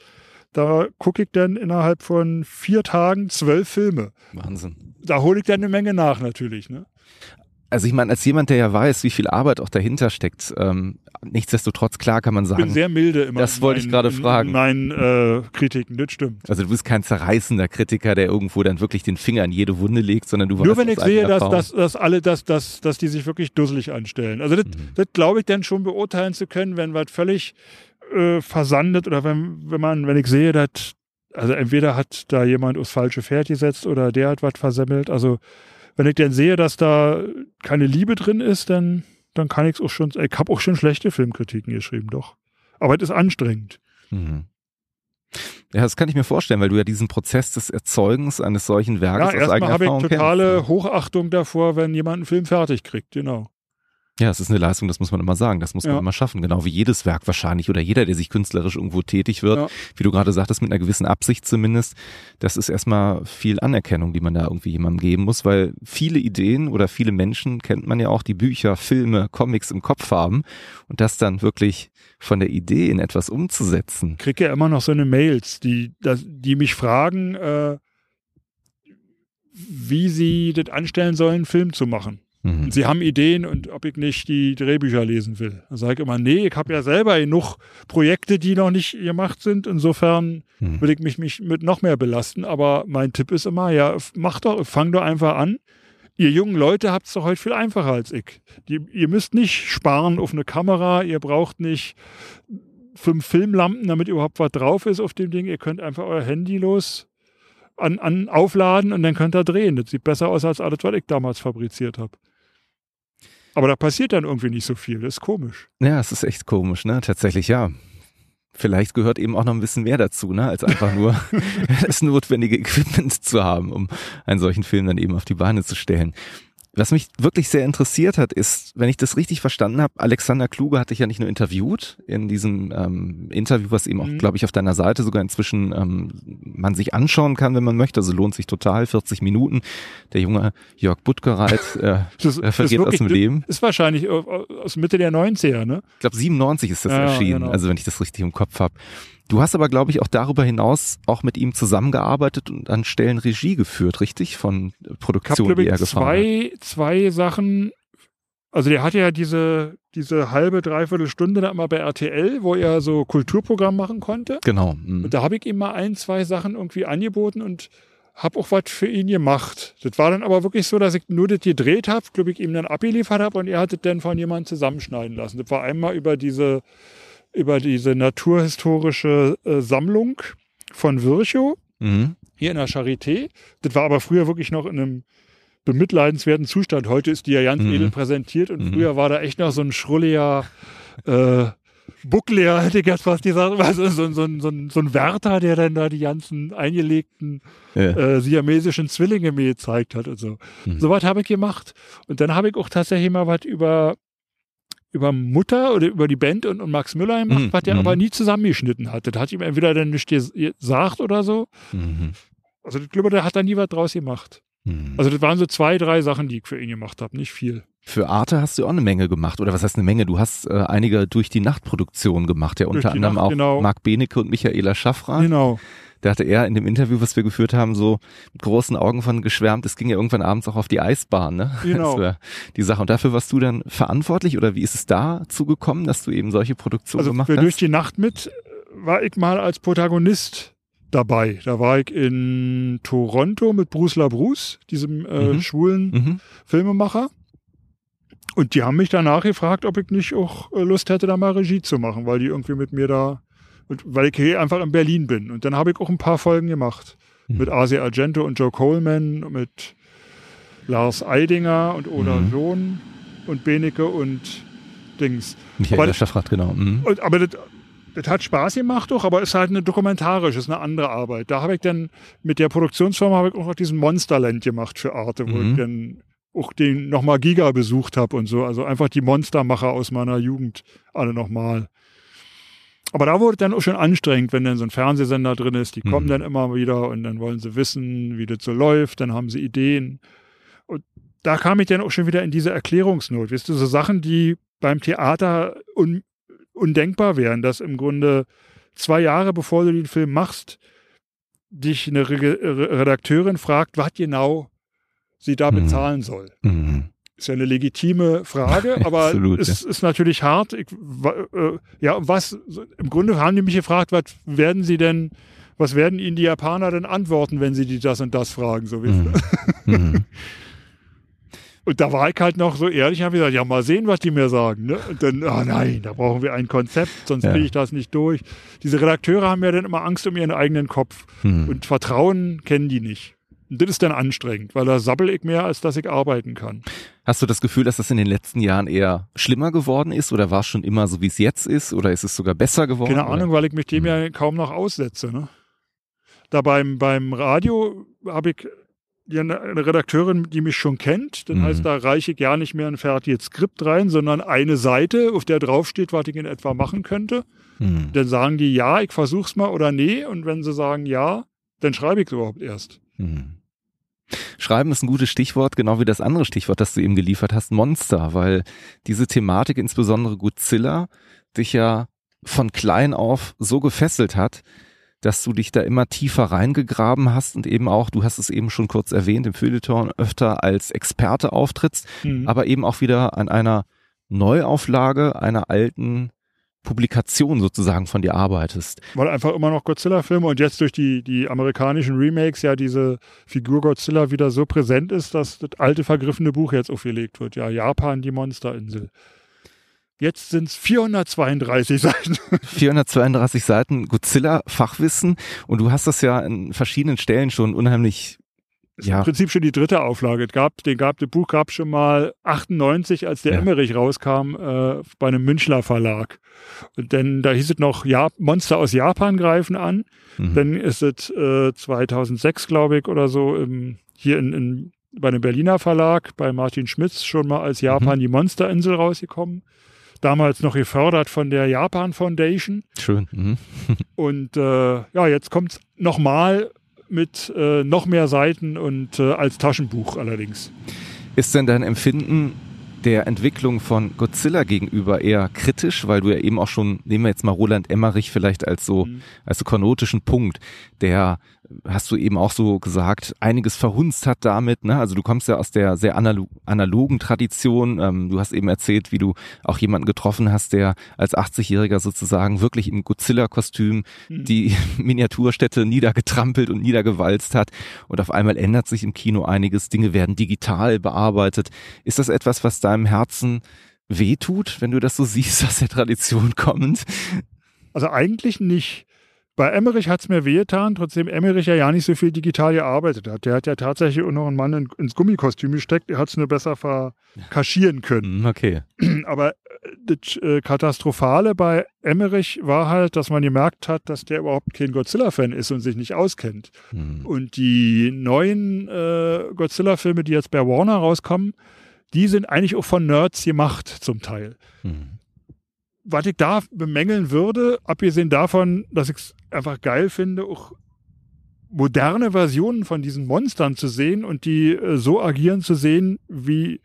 Da gucke ich dann innerhalb von vier Tagen zwölf Filme. Wahnsinn. Da hole ich dann eine Menge nach natürlich. Ne? Also ich meine, als jemand, der ja weiß, wie viel Arbeit auch dahinter steckt, ähm, nichtsdestotrotz klar kann man Ich bin sagen, sehr milde immer. Das wollte ich meinen- gerade fragen. In meinen äh, Kritiken, das stimmt. also du bist kein zerreißender Kritiker, der irgendwo dann wirklich den Finger in jede Wunde legt, sondern du Nur weißt wenn ich sehe, dass, dass, dass alle, dass, dass, dass die sich wirklich dusselig anstellen. Also das, Mhm. das glaube ich dann schon beurteilen zu können, wenn was völlig äh, versandet oder wenn, wenn man, wenn ich sehe, dass, also entweder hat da jemand aufs falsche Pferd gesetzt oder der hat was versemmelt. Also wenn ich dann sehe, dass da keine Liebe drin ist, dann, dann kann ich es auch schon, ich habe auch schon schlechte Filmkritiken geschrieben, doch. Aber es ist anstrengend. Mhm. Ja, das kann ich mir vorstellen, weil du ja diesen Prozess des Erzeugens eines solchen Werkes Ja, aus erstmal eigener habe ich Erfahrung totale kennst. Hochachtung davor, wenn jemand einen Film fertig kriegt, genau. Ja, es ist eine Leistung, das muss man immer sagen, das muss man Ja. immer schaffen, genau wie jedes Werk wahrscheinlich oder jeder, der sich künstlerisch irgendwo tätig wird, Ja. wie du gerade sagtest, mit einer gewissen Absicht zumindest, das ist erstmal viel Anerkennung, die man da irgendwie jemandem geben muss, weil viele Ideen oder viele Menschen kennt man ja auch, die Bücher, Filme, Comics im Kopf haben und das dann wirklich von der Idee in etwas umzusetzen. kriege ja immer noch so eine Mails, die, die mich fragen, äh, wie sie das anstellen sollen, einen Film zu machen. Mhm. Sie haben Ideen und ob ich nicht die Drehbücher lesen will. Da sage ich immer, nee, ich habe ja selber genug Projekte, die noch nicht gemacht sind. Insofern Mhm. will ich mich, mich mit noch mehr belasten. Aber mein Tipp ist immer, ja, mach doch, fang doch einfach an. Ihr jungen Leute habt es doch heute viel einfacher als ich. Die, ihr müsst nicht sparen auf eine Kamera, ihr braucht nicht fünf Filmlampen, damit überhaupt was drauf ist auf dem Ding. Ihr könnt einfach euer Handy los an, an aufladen und dann könnt ihr drehen. Das sieht besser aus als alles, was ich damals fabriziert habe. Aber da passiert dann irgendwie nicht so viel. Das ist komisch. Ja, es ist echt komisch, ne? Tatsächlich, ja. Vielleicht gehört eben auch noch ein bisschen mehr dazu, ne? Als einfach nur das notwendige Equipment zu haben, um einen solchen Film dann eben auf die Beine zu stellen. Was mich wirklich sehr interessiert hat, ist, wenn ich das richtig verstanden habe, Alexander Kluge hat dich ja nicht nur interviewt in diesem ähm, Interview, was eben auch, Mhm. glaube ich, auf deiner Seite sogar inzwischen ähm, man sich anschauen kann, wenn man möchte. Also lohnt sich total, 40 Minuten. Der junge Jörg Buttgereit äh, Das, er vergeht aus dem Leben. Ist wahrscheinlich aus Mitte der 90er, ne? Ich glaube 97 ist das Ja, ja, erschienen, genau. also wenn ich das richtig im Kopf habe. Du hast aber, glaube ich, auch darüber hinaus auch mit ihm zusammengearbeitet und an Stellen Regie geführt, richtig? Von Produktionen, die er gefahren zwei, hat. Zwei Sachen. Also der hatte ja diese, diese halbe, dreiviertel Stunde da immer bei RTL, wo er so Kulturprogramm machen konnte. Genau. Mhm. Und da habe ich ihm mal ein, zwei Sachen irgendwie angeboten und habe auch was für ihn gemacht. Das war dann aber wirklich so, dass ich nur das gedreht habe, glaube ich, ihm dann abgeliefert habe und er hat es dann von jemandem zusammenschneiden lassen. Das war einmal über diese, über diese naturhistorische äh, Sammlung von Virchow mhm. hier in der Charité. Das war aber früher wirklich noch in einem bemitleidenswerten Zustand. Heute ist die ja ganz mhm. edel präsentiert und mhm. früher war da echt noch so ein schrulliger äh, Buckler, hätte ich jetzt fast gesagt, also so, so, so, so ein Wärter, der dann da die ganzen eingelegten ja. äh, siamesischen Zwillinge mir gezeigt hat und so. Mhm. So was habe ich gemacht. Und dann habe ich auch tatsächlich mal was über über Mutter oder über die Band und, und Max Müller gemacht, mhm. was der mhm. aber nie zusammengeschnitten hat. Das hat ihm entweder dann nicht gesagt oder so. Mhm. Also ich glaube, der hat da nie was draus gemacht. Mhm. Also das waren so zwei, drei Sachen, die ich für ihn gemacht habe, nicht viel. Für Arte hast du auch eine Menge gemacht, oder was heißt eine Menge? Du hast äh, einige durch die Nachtproduktion gemacht, ja unter anderem Nacht, auch genau. Marc Benecke und Michaela Schaffrath. Genau. Da hatte er in dem Interview, was wir geführt haben, so mit großen Augen von geschwärmt. Es ging ja irgendwann abends auch auf die Eisbahn, ne? Genau. Das war die Sache. Und dafür warst du dann verantwortlich oder wie ist es dazu gekommen, dass du eben solche Produktionen also gemacht hast? Durch die Nacht mit war ich mal als Protagonist dabei. Da war ich in Toronto mit Bruce LaBruce, diesem äh, mhm. schwulen mhm. Filmemacher. Und die haben mich danach gefragt, ob ich nicht auch äh, Lust hätte, da mal Regie zu machen, weil die irgendwie mit mir da, weil ich hier einfach in Berlin bin. Und dann habe ich auch ein paar Folgen gemacht. Mhm. Mit Asia Argento und Joe Coleman, mit Lars Eidinger und Oda mhm. Sohn und Benecke und Dings. Michael aber, Schaffrath, genau. Mhm. Und, aber das, das hat Spaß gemacht doch, aber es ist halt eine dokumentarische, ist eine andere Arbeit. Da habe ich dann mit der Produktionsfirma habe ich auch noch diesen Monsterland gemacht für Arte, wo mhm. ich dann auch den nochmal Giga besucht habe und so. Also einfach die Monstermacher aus meiner Jugend alle nochmal. Aber da wurde dann auch schon anstrengend, wenn dann so ein Fernsehsender drin ist. Die mhm. kommen dann immer wieder und dann wollen sie wissen, wie das so läuft. Dann haben sie Ideen. Und da kam ich dann auch schon wieder in diese Erklärungsnot. Weißt du, so Sachen, die beim Theater un undenkbar wären, dass im Grunde zwei Jahre bevor du den Film machst, dich eine Re Redakteurin fragt, was genau sie da mhm. bezahlen soll. Mhm. Ist ja eine legitime Frage, aber Absolut, es ja. ist natürlich hart. Ich, äh, ja, was, im Grunde haben die mich gefragt, was werden sie denn, was werden ihnen die Japaner denn antworten, wenn sie die das und das fragen, so wie mhm. mhm. Und da war ich halt noch so ehrlich, habe gesagt, ja, mal sehen, was die mir sagen. Ne? Und dann, oh nein, da brauchen wir ein Konzept, sonst ja. kriege ich das nicht durch. Diese Redakteure haben ja dann immer Angst um ihren eigenen Kopf. Mhm. Und Vertrauen kennen die nicht. Und das ist dann anstrengend, weil da sabbel ich mehr, als dass ich arbeiten kann. Hast du das Gefühl, dass das in den letzten Jahren eher schlimmer geworden ist oder war es schon immer so, wie es jetzt ist oder ist es sogar besser geworden? Keine Ahnung, weil ich mich dem hm. ja kaum noch aussetze. Ne? Da beim, beim Radio habe ich ja eine, eine, Redakteurin, die mich schon kennt. Das mhm. heißt, da reiche ich gar nicht mehr ein fertiges Skript rein, sondern eine Seite, auf der draufsteht, was ich in etwa machen könnte. Mhm. Dann sagen die ja, ich versuch's mal oder nee. Und wenn sie sagen ja, dann schreibe ich es überhaupt erst. Mhm. Schreiben ist ein gutes Stichwort, genau wie das andere Stichwort, das du eben geliefert hast, Monster, weil diese Thematik, insbesondere Godzilla, dich ja von klein auf so gefesselt hat, dass du dich da immer tiefer reingegraben hast und eben auch, du hast es eben schon kurz erwähnt, im Feuilleton öfter als Experte auftrittst, mhm. aber eben auch wieder an einer Neuauflage einer alten Publikation sozusagen von dir arbeitest. Weil einfach immer noch Godzilla-Filme und jetzt durch die, die amerikanischen Remakes ja diese Figur Godzilla wieder so präsent ist, dass das alte vergriffene Buch jetzt aufgelegt wird. Ja, Japan, die Monsterinsel. Jetzt sind es 432 Seiten. 432 Seiten Godzilla-Fachwissen und du hast das ja an verschiedenen Stellen schon unheimlich ist ja. im Prinzip schon die dritte Auflage. Es gab, den gab, das Buch gab schon mal 98, als der ja. Emmerich rauskam, äh, bei einem Münchner Verlag. Und dann, da hieß es noch, ja, Monster aus Japan greifen an. Mhm. Dann ist es äh, 2006, glaube ich, oder so, im, hier in, in, bei einem Berliner Verlag, bei Martin Schmitz, schon mal als Japan mhm. die Monsterinsel rausgekommen. Damals noch gefördert von der Japan Foundation. Schön. Mhm. Und äh, ja, jetzt kommt es nochmal mit äh, noch mehr Seiten und äh, als Taschenbuch allerdings. Ist denn dein Empfinden der Entwicklung von Godzilla gegenüber eher kritisch, weil du ja eben auch schon, nehmen wir jetzt mal Roland Emmerich vielleicht als so, mhm. als so konotischen Punkt, der hast du eben auch so gesagt, einiges verhunzt hat damit. Ne? Also du kommst ja aus der sehr analogen Tradition. Ähm, du hast eben erzählt, wie du auch jemanden getroffen hast, der als 80-Jähriger sozusagen wirklich im Godzilla-Kostüm mhm. die Miniaturstädte niedergetrampelt und niedergewalzt hat. Und auf einmal ändert sich im Kino einiges. Dinge werden digital bearbeitet. Ist das etwas, was deinem Herzen wehtut, wenn du das so siehst, aus der Tradition kommend? Also eigentlich nicht. Bei Emmerich hat es mir wehgetan, trotzdem Emmerich ja ja nicht so viel digital gearbeitet hat. Der hat ja tatsächlich auch noch einen Mann in, ins Gummikostüm gesteckt, er hat es nur besser verkaschieren können. Mhm, okay. Aber äh, das äh, Katastrophale bei Emmerich war halt, dass man gemerkt hat, dass der überhaupt kein Godzilla-Fan ist und sich nicht auskennt. Mhm. Und die neuen äh, Godzilla-Filme, die jetzt bei Warner rauskommen, die sind eigentlich auch von Nerds gemacht zum Teil. Mhm was ich da bemängeln würde, abgesehen davon, dass ich es einfach geil finde, auch moderne Versionen von diesen Monstern zu sehen und die äh, so agieren zu sehen, wie,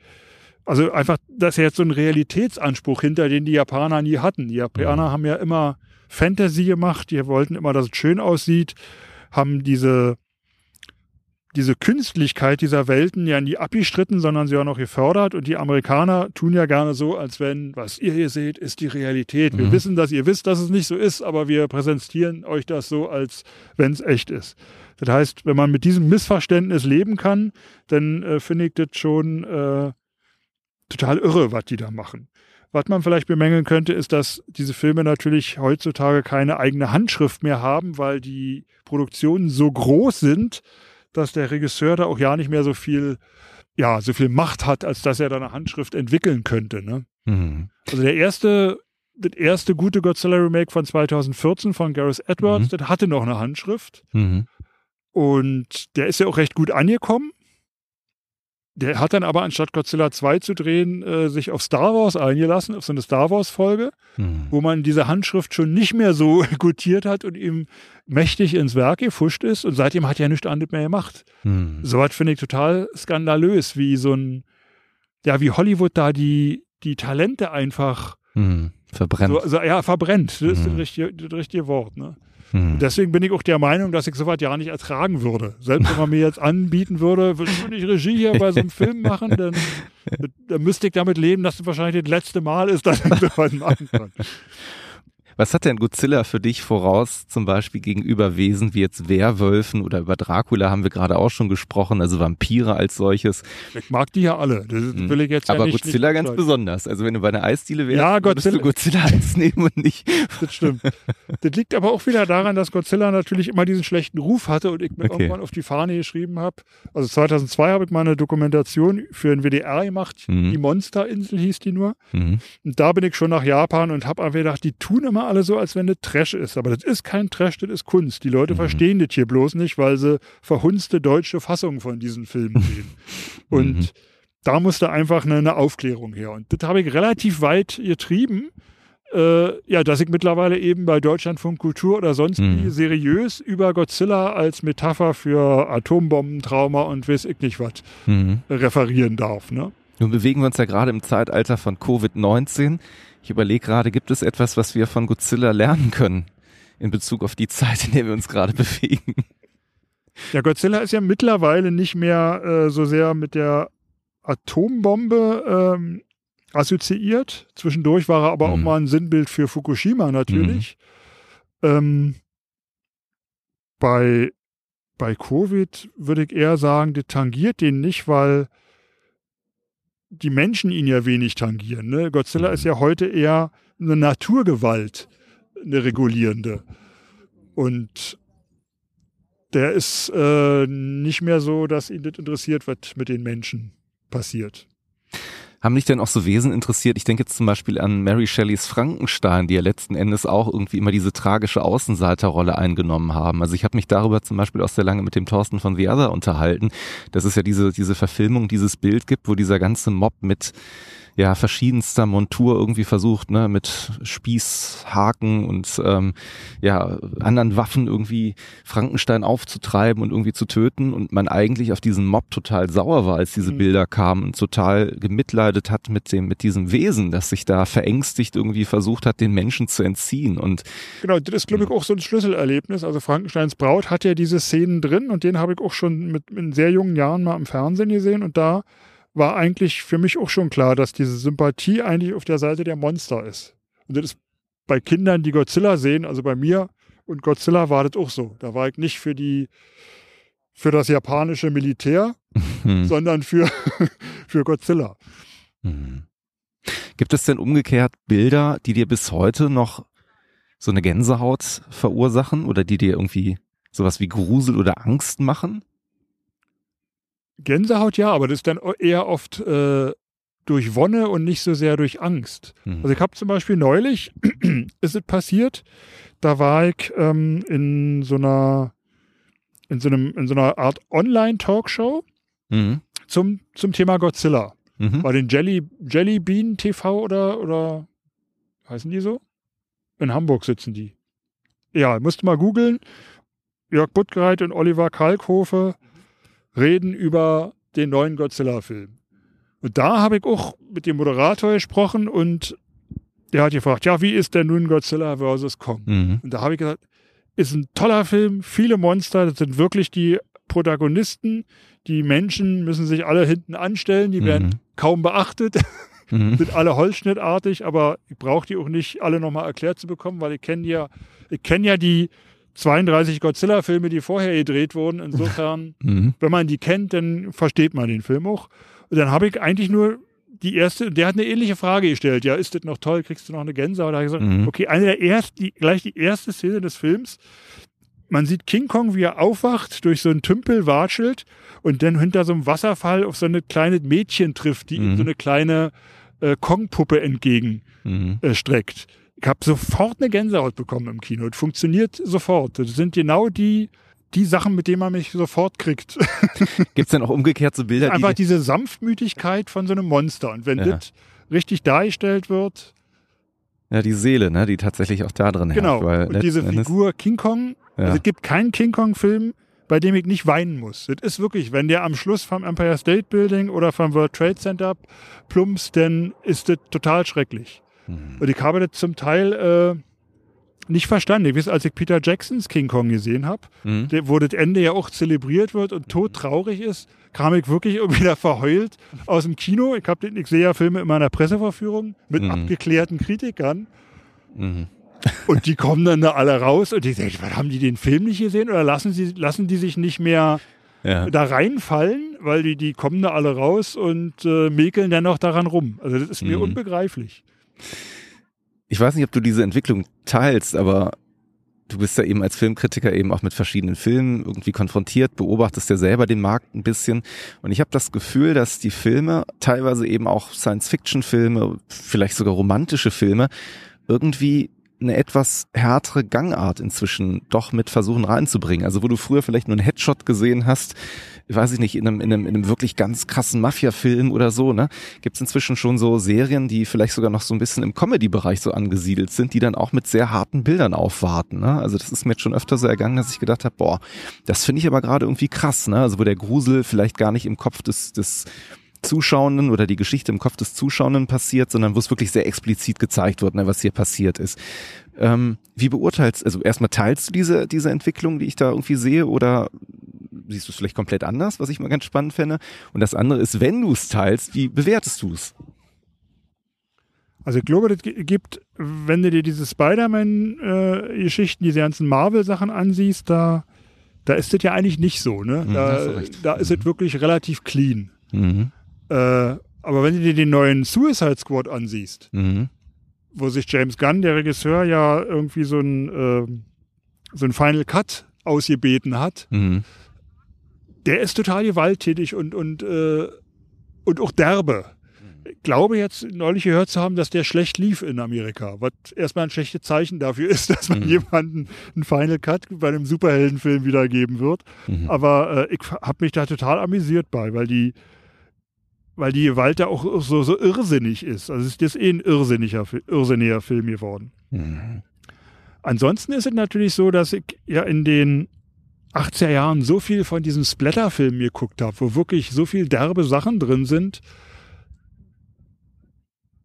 also einfach, dass jetzt so ein Realitätsanspruch hinter den die Japaner nie hatten. Die Japaner mhm. haben ja immer Fantasy gemacht, die wollten immer, dass es schön aussieht, haben diese diese Künstlichkeit dieser Welten ja nie abgestritten, sondern sie auch noch gefördert. Und die Amerikaner tun ja gerne so, als wenn, was ihr hier seht, ist die Realität. Wir mhm. wissen, dass ihr wisst, dass es nicht so ist, aber wir präsentieren euch das so, als wenn es echt ist. Das heißt, wenn man mit diesem Missverständnis leben kann, dann äh, finde ich das schon äh, total irre, was die da machen. Was man vielleicht bemängeln könnte, ist, dass diese Filme natürlich heutzutage keine eigene Handschrift mehr haben, weil die Produktionen so groß sind, dass der Regisseur da auch ja nicht mehr so viel, ja, so viel Macht hat, als dass er da eine Handschrift entwickeln könnte. Ne? Mhm. Also der erste, das erste gute Godzilla Remake von 2014 von Gareth Edwards, mhm. das hatte noch eine Handschrift. Mhm. Und der ist ja auch recht gut angekommen. Der hat dann aber anstatt Godzilla 2 zu drehen, äh, sich auf Star Wars eingelassen, auf so eine Star Wars-Folge, hm. wo man diese Handschrift schon nicht mehr so gutiert hat und ihm mächtig ins Werk gefuscht ist. Und seitdem hat er nichts anderes mehr gemacht. Hm. Sowas finde ich total skandalös, wie so ein, ja, wie Hollywood da die, die Talente einfach hm. verbrennt. So, so, ja, verbrennt. Das ist das hm. richtige, das richtige Wort. Ne? Hm. Deswegen bin ich auch der Meinung, dass ich sowas ja nicht ertragen würde. Selbst wenn man mir jetzt anbieten würde, würde ich Regie hier bei so einem Film machen, dann, dann müsste ich damit leben, dass das wahrscheinlich das letzte Mal ist, dass ich sowas machen kann. Was hat denn Godzilla für dich voraus, zum Beispiel gegenüber Wesen wie jetzt Werwölfen oder über Dracula haben wir gerade auch schon gesprochen, also Vampire als solches? Ich mag die ja alle. Das hm. will ich jetzt Aber ja nicht, Godzilla nicht ganz besonders. Also wenn du bei einer Eisdiele wärst, ja, Godzilla, du Godzilla eins nehmen und nicht. Das stimmt. Das liegt aber auch wieder daran, dass Godzilla natürlich immer diesen schlechten Ruf hatte und ich mir okay. irgendwann auf die Fahne geschrieben habe. Also 2002 habe ich mal eine Dokumentation für den WDR gemacht. Mhm. Die Monsterinsel hieß die nur. Mhm. Und da bin ich schon nach Japan und habe einfach gedacht, die tun immer alle so, als wenn das Trash ist. Aber das ist kein Trash, das ist Kunst. Die Leute mhm. verstehen das hier bloß nicht, weil sie verhunzte deutsche Fassungen von diesen Filmen sehen. Und mhm. da musste einfach eine, eine, Aufklärung her. Und das habe ich relativ weit getrieben. Äh, ja, dass ich mittlerweile eben bei Deutschlandfunk Kultur oder sonst mhm. wie seriös über Godzilla als Metapher für Atombombentrauma und weiß ich nicht was mhm. referieren darf. Ne? Nun bewegen wir uns ja gerade im Zeitalter von Covid-19. Ich überlege gerade, gibt es etwas, was wir von Godzilla lernen können in Bezug auf die Zeit, in der wir uns gerade bewegen? Ja, Godzilla ist ja mittlerweile nicht mehr äh, so sehr mit der Atombombe ähm, assoziiert. Zwischendurch war er aber mhm. auch mal ein Sinnbild für Fukushima natürlich. Mhm. Ähm, bei, bei Covid würde ich eher sagen, das tangiert den nicht, weil die Menschen ihn ja wenig tangieren. Ne? Godzilla ist mhm. ja heute eher eine Naturgewalt, eine regulierende. Und der ist äh, nicht mehr so, dass ihn das interessiert, was mit den Menschen passiert. Haben dich denn auch so Wesen interessiert? Ich denke jetzt zum Beispiel an Mary Shelleys Frankenstein, die ja letzten Endes auch irgendwie immer diese tragische Außenseiterrolle eingenommen haben. Also ich habe mich darüber zum Beispiel auch sehr lange mit dem Thorsten von Viada unterhalten, dass es ja diese, diese Verfilmung, dieses Bild gibt, wo dieser ganze Mob mit ja verschiedenster Montur irgendwie versucht, ne, mit Spießhaken und ähm, ja anderen Waffen irgendwie Frankenstein aufzutreiben und irgendwie zu töten und man eigentlich auf diesen Mob total sauer war, als diese mhm. Bilder kamen und total gemitleidet hat mit dem mit diesem Wesen, das sich da verängstigt irgendwie versucht hat, den Menschen zu entziehen und genau, das ist glaube ich auch so ein Schlüsselerlebnis. Also Frankensteins Braut hat ja diese Szenen drin und den habe ich auch schon mit in sehr jungen Jahren mal im Fernsehen gesehen und da war eigentlich für mich auch schon klar, dass diese Sympathie eigentlich auf der Seite der Monster ist. Und das ist bei Kindern, die Godzilla sehen, also bei mir und Godzilla war das auch so. Da war ich nicht für die, für das japanische Militär, mhm. sondern für, für Godzilla. Mhm. Gibt es denn umgekehrt Bilder, die dir bis heute noch so eine Gänsehaut verursachen oder die dir irgendwie sowas wie Grusel oder Angst machen? Gänsehaut ja, aber das ist dann eher oft äh, durch Wonne und nicht so sehr durch Angst. Mhm. Also ich habe zum Beispiel neulich, ist es passiert, da war ich ähm, in so einer in so, einem, in so einer Art Online-Talkshow mhm. zum, zum Thema Godzilla. Mhm. War den Jelly, Jelly Bean TV oder, oder heißen die so? In Hamburg sitzen die. Ja, musst mal googeln. Jörg Buttgereit und Oliver Kalkhofe reden über den neuen Godzilla-Film. Und da habe ich auch mit dem Moderator gesprochen und der hat gefragt, ja, wie ist denn nun Godzilla vs. Kong? Mhm. Und da habe ich gesagt, ist ein toller Film, viele Monster, das sind wirklich die Protagonisten. Die Menschen müssen sich alle hinten anstellen, die mhm. werden kaum beachtet, mhm. sind alle holzschnittartig, aber ich brauche die auch nicht alle nochmal erklärt zu bekommen, weil ich kenne ja, ich kenne ja die 32 Godzilla-Filme, die vorher gedreht wurden. Insofern, mhm. wenn man die kennt, dann versteht man den Film auch. Und dann habe ich eigentlich nur die erste, der hat eine ähnliche Frage gestellt. Ja, ist das noch toll? Kriegst du noch eine Gänse? Oder habe ich gesagt, mhm. okay, eine der ersten, die, gleich die erste Szene des Films. Man sieht King Kong, wie er aufwacht, durch so einen Tümpel watschelt und dann hinter so einem Wasserfall auf so eine kleine Mädchen trifft, die mhm. ihm so eine kleine äh, Kong-Puppe entgegenstreckt. Mhm. Äh, habe sofort eine Gänsehaut bekommen im Kino. Das funktioniert sofort. Das sind genau die, die Sachen, mit denen man mich sofort kriegt. Gibt es denn auch umgekehrt so Bilder? Einfach die diese Sanftmütigkeit von so einem Monster. Und wenn ja. das richtig dargestellt wird. Ja, die Seele, ne, die tatsächlich auch da drin genau. herrscht. Genau. Und diese Figur King Kong, ja. also es gibt keinen King Kong-Film, bei dem ich nicht weinen muss. Das ist wirklich, wenn der am Schluss vom Empire State Building oder vom World Trade Center plumpst, dann ist das total schrecklich. Mhm. Und ich habe das zum Teil äh, nicht verstanden. Ich weiß, als ich Peter Jacksons King Kong gesehen habe, mhm. wo das Ende ja auch zelebriert wird und todtraurig ist, kam ich wirklich da verheult aus dem Kino. Ich, hab, ich sehe ja Filme immer in der Presseverführung mit mhm. abgeklärten Kritikern. Mhm. und die kommen dann da alle raus und ich denke, was haben die den Film nicht gesehen oder lassen, sie, lassen die sich nicht mehr ja. da reinfallen, weil die, die kommen da alle raus und äh, mäkeln dann noch daran rum. Also das ist mir mhm. unbegreiflich. Ich weiß nicht, ob du diese Entwicklung teilst, aber du bist ja eben als Filmkritiker eben auch mit verschiedenen Filmen irgendwie konfrontiert, beobachtest ja selber den Markt ein bisschen. Und ich habe das Gefühl, dass die Filme, teilweise eben auch Science-Fiction-Filme, vielleicht sogar romantische Filme, irgendwie eine etwas härtere Gangart inzwischen doch mit versuchen reinzubringen. Also wo du früher vielleicht nur einen Headshot gesehen hast, weiß ich nicht, in einem, in einem, in einem wirklich ganz krassen Mafia-Film oder so, ne, gibt es inzwischen schon so Serien, die vielleicht sogar noch so ein bisschen im Comedy-Bereich so angesiedelt sind, die dann auch mit sehr harten Bildern aufwarten. Ne? Also das ist mir jetzt schon öfter so ergangen, dass ich gedacht habe, boah, das finde ich aber gerade irgendwie krass, ne? Also wo der Grusel vielleicht gar nicht im Kopf des, des Zuschauenden oder die Geschichte im Kopf des Zuschauenden passiert, sondern wo es wirklich sehr explizit gezeigt wird, ne, was hier passiert ist. Ähm, wie beurteilst, also erstmal teilst du diese, diese Entwicklung, die ich da irgendwie sehe, oder siehst du es vielleicht komplett anders, was ich mal ganz spannend fände? Und das andere ist, wenn du es teilst, wie bewertest du es? Also ich glaube, das gibt, wenn du dir diese Spider-Man-Geschichten, äh, diese ganzen Marvel-Sachen ansiehst, da, da ist das ja eigentlich nicht so. Ne? Mhm, da, da ist es wirklich relativ clean. Mhm. Äh, aber wenn du dir den neuen Suicide Squad ansiehst, mhm. wo sich James Gunn, der Regisseur, ja irgendwie so ein, äh, so ein Final Cut ausgebeten hat, mhm. der ist total gewalttätig und, und, äh, und auch derbe. Ich glaube jetzt neulich gehört zu haben, dass der schlecht lief in Amerika, was erstmal ein schlechtes Zeichen dafür ist, dass man mhm. jemanden einen Final Cut bei einem Superheldenfilm wiedergeben wird. Mhm. Aber äh, ich habe mich da total amüsiert bei, weil die, weil die Gewalt da auch so, so irrsinnig ist. Also ist eh ein irrsinniger, irrsinniger Film geworden. Mhm. Ansonsten ist es natürlich so, dass ich ja in den 80er Jahren so viel von diesen Splatter-Filmen geguckt habe, wo wirklich so viel derbe Sachen drin sind,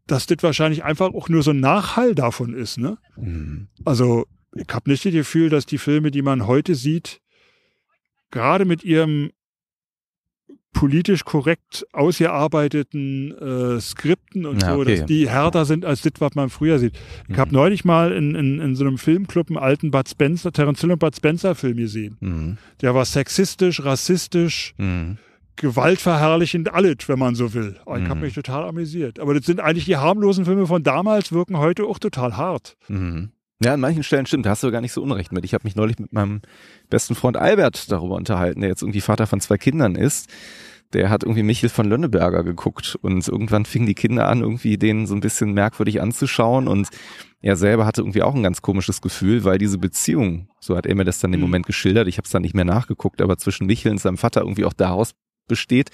dass das wahrscheinlich einfach auch nur so ein Nachhall davon ist. Ne? Mhm. Also ich habe nicht das Gefühl, dass die Filme, die man heute sieht, gerade mit ihrem politisch korrekt ausgearbeiteten äh, Skripten und ja, so, okay. dass die härter sind als das, was man früher sieht. Ich mhm. habe neulich mal in, in, in so einem Filmclub einen alten Bud Spencer, Terence Hill und Bud Spencer Film gesehen. Mhm. Der war sexistisch, rassistisch, mhm. gewaltverherrlichend, alles, wenn man so will. Oh, ich habe mhm. mich total amüsiert. Aber das sind eigentlich die harmlosen Filme von damals, wirken heute auch total hart. Mhm. Ja, an manchen Stellen stimmt, da hast du gar nicht so unrecht mit. Ich habe mich neulich mit meinem besten Freund Albert darüber unterhalten, der jetzt irgendwie Vater von zwei Kindern ist. Der hat irgendwie Michel von Lönneberger geguckt und irgendwann fingen die Kinder an, irgendwie den so ein bisschen merkwürdig anzuschauen und er selber hatte irgendwie auch ein ganz komisches Gefühl, weil diese Beziehung, so hat er mir das dann im mhm. Moment geschildert, ich habe es dann nicht mehr nachgeguckt, aber zwischen Michel und seinem Vater irgendwie auch daraus besteht,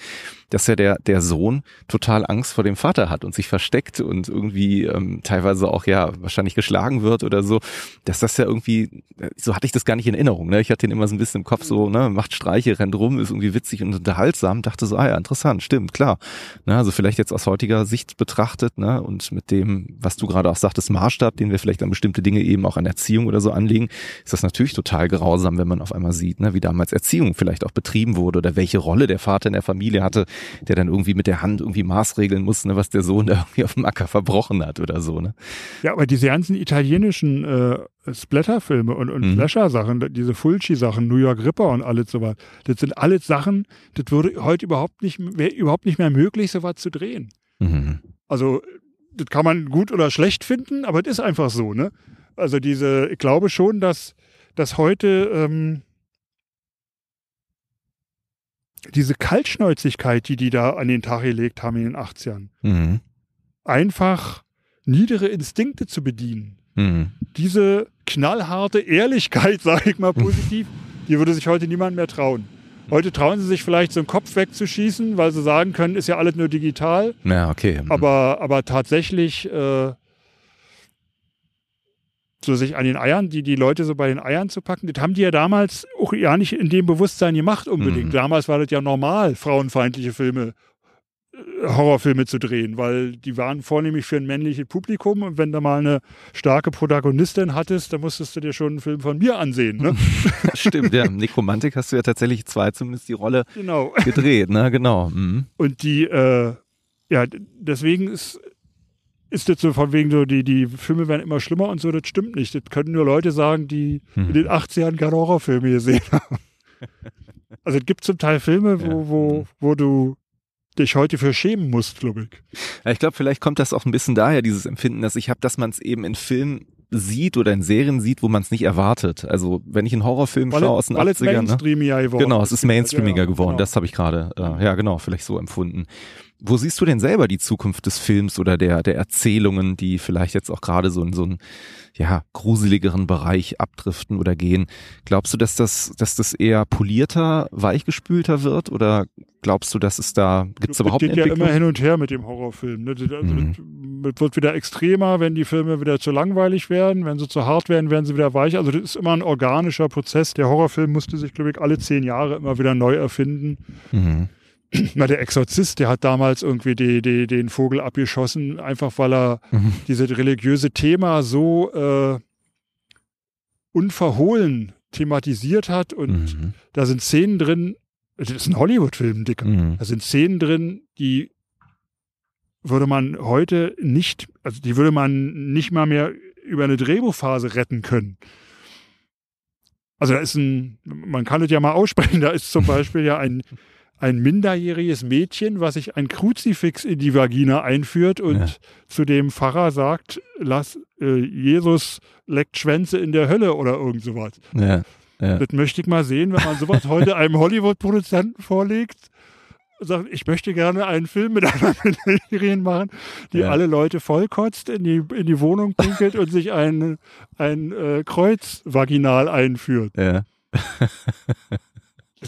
dass ja der, der Sohn total Angst vor dem Vater hat und sich versteckt und irgendwie ähm, teilweise auch ja wahrscheinlich geschlagen wird oder so, dass das ja irgendwie, so hatte ich das gar nicht in Erinnerung. Ne? Ich hatte ihn immer so ein bisschen im Kopf so, ne, macht Streiche, rennt rum, ist irgendwie witzig und unterhaltsam, dachte so, ah ja, interessant, stimmt, klar. Ne? Also vielleicht jetzt aus heutiger Sicht betrachtet, ne, und mit dem, was du gerade auch sagtest, Maßstab, den wir vielleicht an bestimmte Dinge eben auch an Erziehung oder so anlegen, ist das natürlich total grausam, wenn man auf einmal sieht, ne, wie damals Erziehung vielleicht auch betrieben wurde oder welche Rolle der Vater in der Familie hatte, der dann irgendwie mit der Hand irgendwie maßregeln musste, ne, was der Sohn da irgendwie auf dem Acker verbrochen hat oder so. Ne? Ja, aber diese ganzen italienischen äh, Splatter-Filme und, und mhm. Flasher-Sachen, diese Fulci-Sachen, New York Ripper und alles sowas, das sind alles Sachen, das würde heute überhaupt nicht, wäre überhaupt nicht mehr möglich, sowas zu drehen. Mhm. Also, das kann man gut oder schlecht finden, aber es ist einfach so, ne? Also diese, ich glaube schon, dass, dass heute ähm, diese Kaltschnäuzigkeit, die die da an den Tag gelegt haben in den 80ern, mhm. einfach niedere Instinkte zu bedienen. Mhm. Diese knallharte Ehrlichkeit, sage ich mal positiv, die würde sich heute niemand mehr trauen. Heute trauen sie sich vielleicht so einen Kopf wegzuschießen, weil sie sagen können, ist ja alles nur digital. Ja, okay. Mhm. Aber, aber tatsächlich äh, so sich an den Eiern, die, die Leute so bei den Eiern zu packen, das haben die ja damals auch ja nicht in dem Bewusstsein gemacht unbedingt. Mhm. Damals war das ja normal, frauenfeindliche Filme, äh, Horrorfilme zu drehen, weil die waren vornehmlich für ein männliches Publikum und wenn du mal eine starke Protagonistin hattest, dann musstest du dir schon einen Film von mir ansehen. Ne? Stimmt, ja. Nekromantik hast du ja tatsächlich zwei zumindest die Rolle genau. gedreht, ne? Genau. Mhm. Und die, äh, ja, deswegen ist ist das so von wegen so, die, die Filme werden immer schlimmer und so, das stimmt nicht. Das können nur Leute sagen, die hm. in den 80ern keine Horrorfilme gesehen haben. Also es gibt zum Teil Filme, wo, ja. wo, hm. wo du dich heute für schämen musst, glaube ich. Ja, ich glaube, vielleicht kommt das auch ein bisschen daher, dieses Empfinden, dass ich habe, dass man es eben in Filmen sieht oder in Serien sieht, wo man es nicht erwartet. Also wenn ich einen Horrorfilm weil, schaue aus den 80ern. Ne? geworden. Genau, es ist mainstreamiger ja, geworden. Genau. Das habe ich gerade, äh, ja genau, vielleicht so empfunden. Wo siehst du denn selber die Zukunft des Films oder der, der Erzählungen, die vielleicht jetzt auch gerade so in so einen ja, gruseligeren Bereich abdriften oder gehen? Glaubst du, dass das, dass das eher polierter, weichgespülter wird oder glaubst du, dass es da, gibt es überhaupt eine geht ja immer hin und her mit dem Horrorfilm. Ne? Also mhm. das wird wieder extremer, wenn die Filme wieder zu langweilig werden. Wenn sie zu hart werden, werden sie wieder weich. Also das ist immer ein organischer Prozess. Der Horrorfilm musste sich, glaube ich, alle zehn Jahre immer wieder neu erfinden. Mhm. Na, der Exorzist, der hat damals irgendwie die, die, den Vogel abgeschossen, einfach weil er mhm. dieses religiöse Thema so äh, unverhohlen thematisiert hat. Und mhm. da sind Szenen drin, das ist ein Hollywood-Film, Dicker. Mhm. Da sind Szenen drin, die würde man heute nicht, also die würde man nicht mal mehr über eine Drehbuchphase retten können. Also da ist ein, man kann es ja mal aussprechen, da ist zum Beispiel ja ein ein minderjähriges Mädchen, was sich ein Kruzifix in die Vagina einführt und ja. zu dem Pfarrer sagt, lass äh, Jesus leckt Schwänze in der Hölle oder irgend sowas. Ja. Ja. Das möchte ich mal sehen, wenn man sowas heute einem Hollywood-Produzenten vorlegt. Sagt, ich möchte gerne einen Film mit einer Minderjährigen machen, die ja. alle Leute vollkotzt, in die, in die Wohnung pinkelt und sich ein, ein äh, Kreuz vaginal einführt. Ja.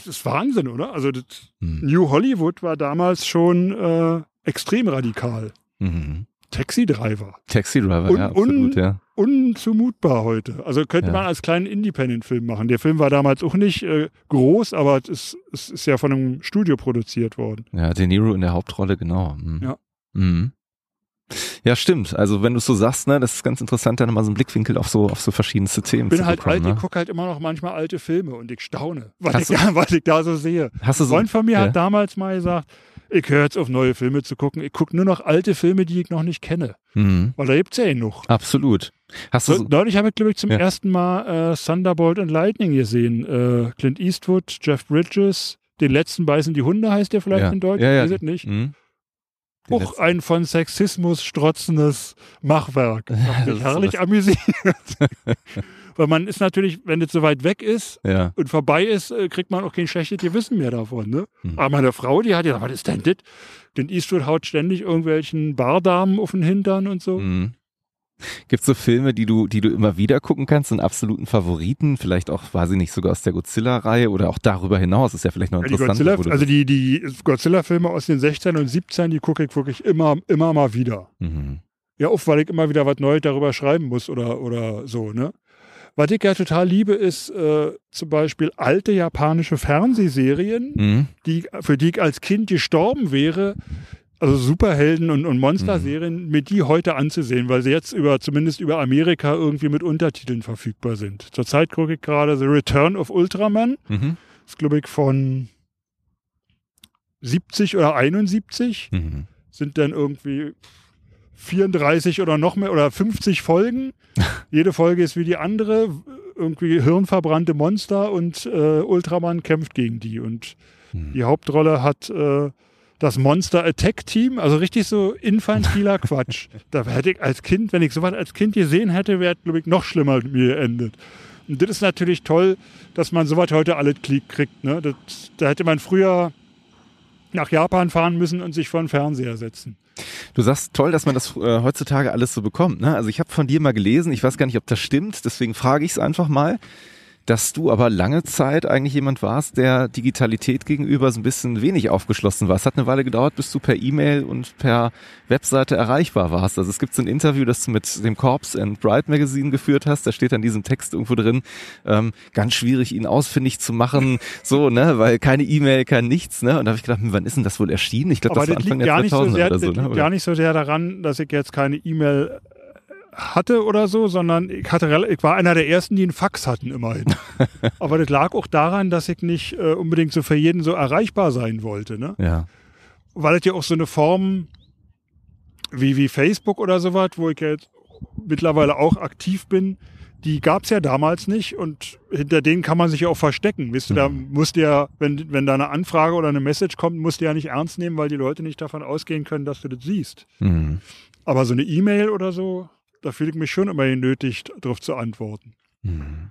das ist Wahnsinn, oder? Also das Hm. New Hollywood war damals schon äh, extrem radikal. Mhm. Taxi Driver. Taxi Driver, Und- ja, absolut, und- ja. Unzumutbar heute. Also könnte Ja. man als kleinen Independent-Film machen. Der Film war damals auch nicht äh, groß, aber es ist, ist ja von einem Studio produziert worden. Ja, De Niro in der Hauptrolle, genau. Mhm. Ja. Mhm. Ja, stimmt. Also wenn du es so sagst, ne, das ist ganz interessant, dann mal so einen Blickwinkel auf so auf so verschiedenste Themen Ich bin zu halt bekommen. alt, ne? ich gucke halt immer noch manchmal alte Filme und ich staune, was, ich, da, was ich da so sehe. Hast du Ein so Freund von mir ja. hat damals mal gesagt, ich höre jetzt auf neue Filme zu gucken. Ich gucke nur noch alte Filme, die ich noch nicht kenne. Mhm. Weil da gibt's ja genug. Absolut. Hast du So, neulich habe ich, glaube ich, zum Ja. ersten Mal äh, Thunderbolt and Lightning gesehen. Äh, Clint Eastwood, Jeff Bridges, den letzten beißen die Hunde heißt der vielleicht Ja. in Deutsch, Ja, ja. weiß ich nicht. Mhm. Auch ein von Sexismus strotzendes Machwerk. Das hat Das mich herrlich amüsiert. Weil man ist natürlich, wenn es so weit weg ist ja. und vorbei ist, äh, kriegt man auch kein schlechtes Gewissen mehr davon. Ne? Hm. Aber meine Frau, die hat ja, was ist denn das? Den Eastwood haut ständig irgendwelchen Bardamen auf den Hintern und so. Mhm. Gibt es so Filme, die du, die du immer wieder gucken kannst, einen absoluten Favoriten, vielleicht auch, weiß ich nicht, sogar aus der Godzilla-Reihe oder auch darüber hinaus, ist ja vielleicht noch Ja, interessant. Du- also die, die Godzilla-Filme aus den 16 und 17, die gucke ich wirklich immer, immer mal wieder. mhm. Ja, oft, weil ich immer wieder was Neues darüber schreiben muss oder, oder so, ne? Was ich ja total liebe, ist äh, zum Beispiel alte japanische Fernsehserien, Mhm. die, für die ich als Kind gestorben wäre, also Superhelden und, und Monsterserien, Mhm. mir die heute anzusehen, weil sie jetzt über, zumindest über Amerika irgendwie mit Untertiteln verfügbar sind. Zurzeit gucke ich gerade The Return of Ultraman. Mhm. Das ist, glaube ich, von 70 oder 71 Mhm. sind dann irgendwie 34 oder noch mehr oder 50 Folgen. Jede Folge ist wie die andere. Irgendwie hirnverbrannte Monster und äh, Ultraman kämpft gegen die. Und Mhm. die Hauptrolle hat äh, das Monster Attack Team, also richtig so infantiler Quatsch. Da hätte ich als Kind, wenn ich sowas als Kind gesehen hätte, wäre es, glaube ich, noch schlimmer mit mir geendet. Und das ist natürlich toll, dass man sowas heute alles kriegt. Ne? Das, da hätte man früher nach Japan fahren müssen und sich vor den Fernseher setzen. Du sagst toll, dass man das äh, heutzutage alles so bekommt. Ne? Also ich habe von dir mal gelesen, ich weiß gar nicht, ob das stimmt, deswegen frage ich es einfach mal, dass du aber lange Zeit eigentlich jemand warst, der Digitalität gegenüber so ein bisschen wenig aufgeschlossen war. Es hat eine Weile gedauert, bis du per E-Mail und per Webseite erreichbar warst. Also es gibt so ein Interview, das du mit dem Corpse and Bright Magazine geführt hast. Da steht an diesem Text irgendwo drin, ähm, ganz schwierig, ihn ausfindig zu machen, so, ne, weil keine E-Mail, kein nichts, ne. Und da habe ich gedacht, hm, wann ist denn das wohl erschienen? Ich glaube, das war Anfang der gar nicht, so 2000er sehr, oder so, ne? gar nicht so sehr daran, dass ich jetzt keine E-Mail hatte oder so, sondern ich, hatte, ich war einer der ersten, die einen Fax hatten immerhin. Aber das lag auch daran, dass ich nicht äh, unbedingt so für jeden so erreichbar sein wollte. Ne? Ja. Weil es ja auch so eine Form wie, wie Facebook oder sowas, wo ich jetzt mittlerweile auch aktiv bin, die gab es ja damals nicht und hinter denen kann man sich ja auch verstecken. Wisst ihr, da musst du ja, wenn, wenn da eine Anfrage oder eine Message kommt, musst du ja nicht ernst nehmen, weil die Leute nicht davon ausgehen können, dass du das siehst. Mhm. Aber so eine E-Mail oder so, da fühle ich mich schon immer genötigt, darauf zu antworten. Mhm.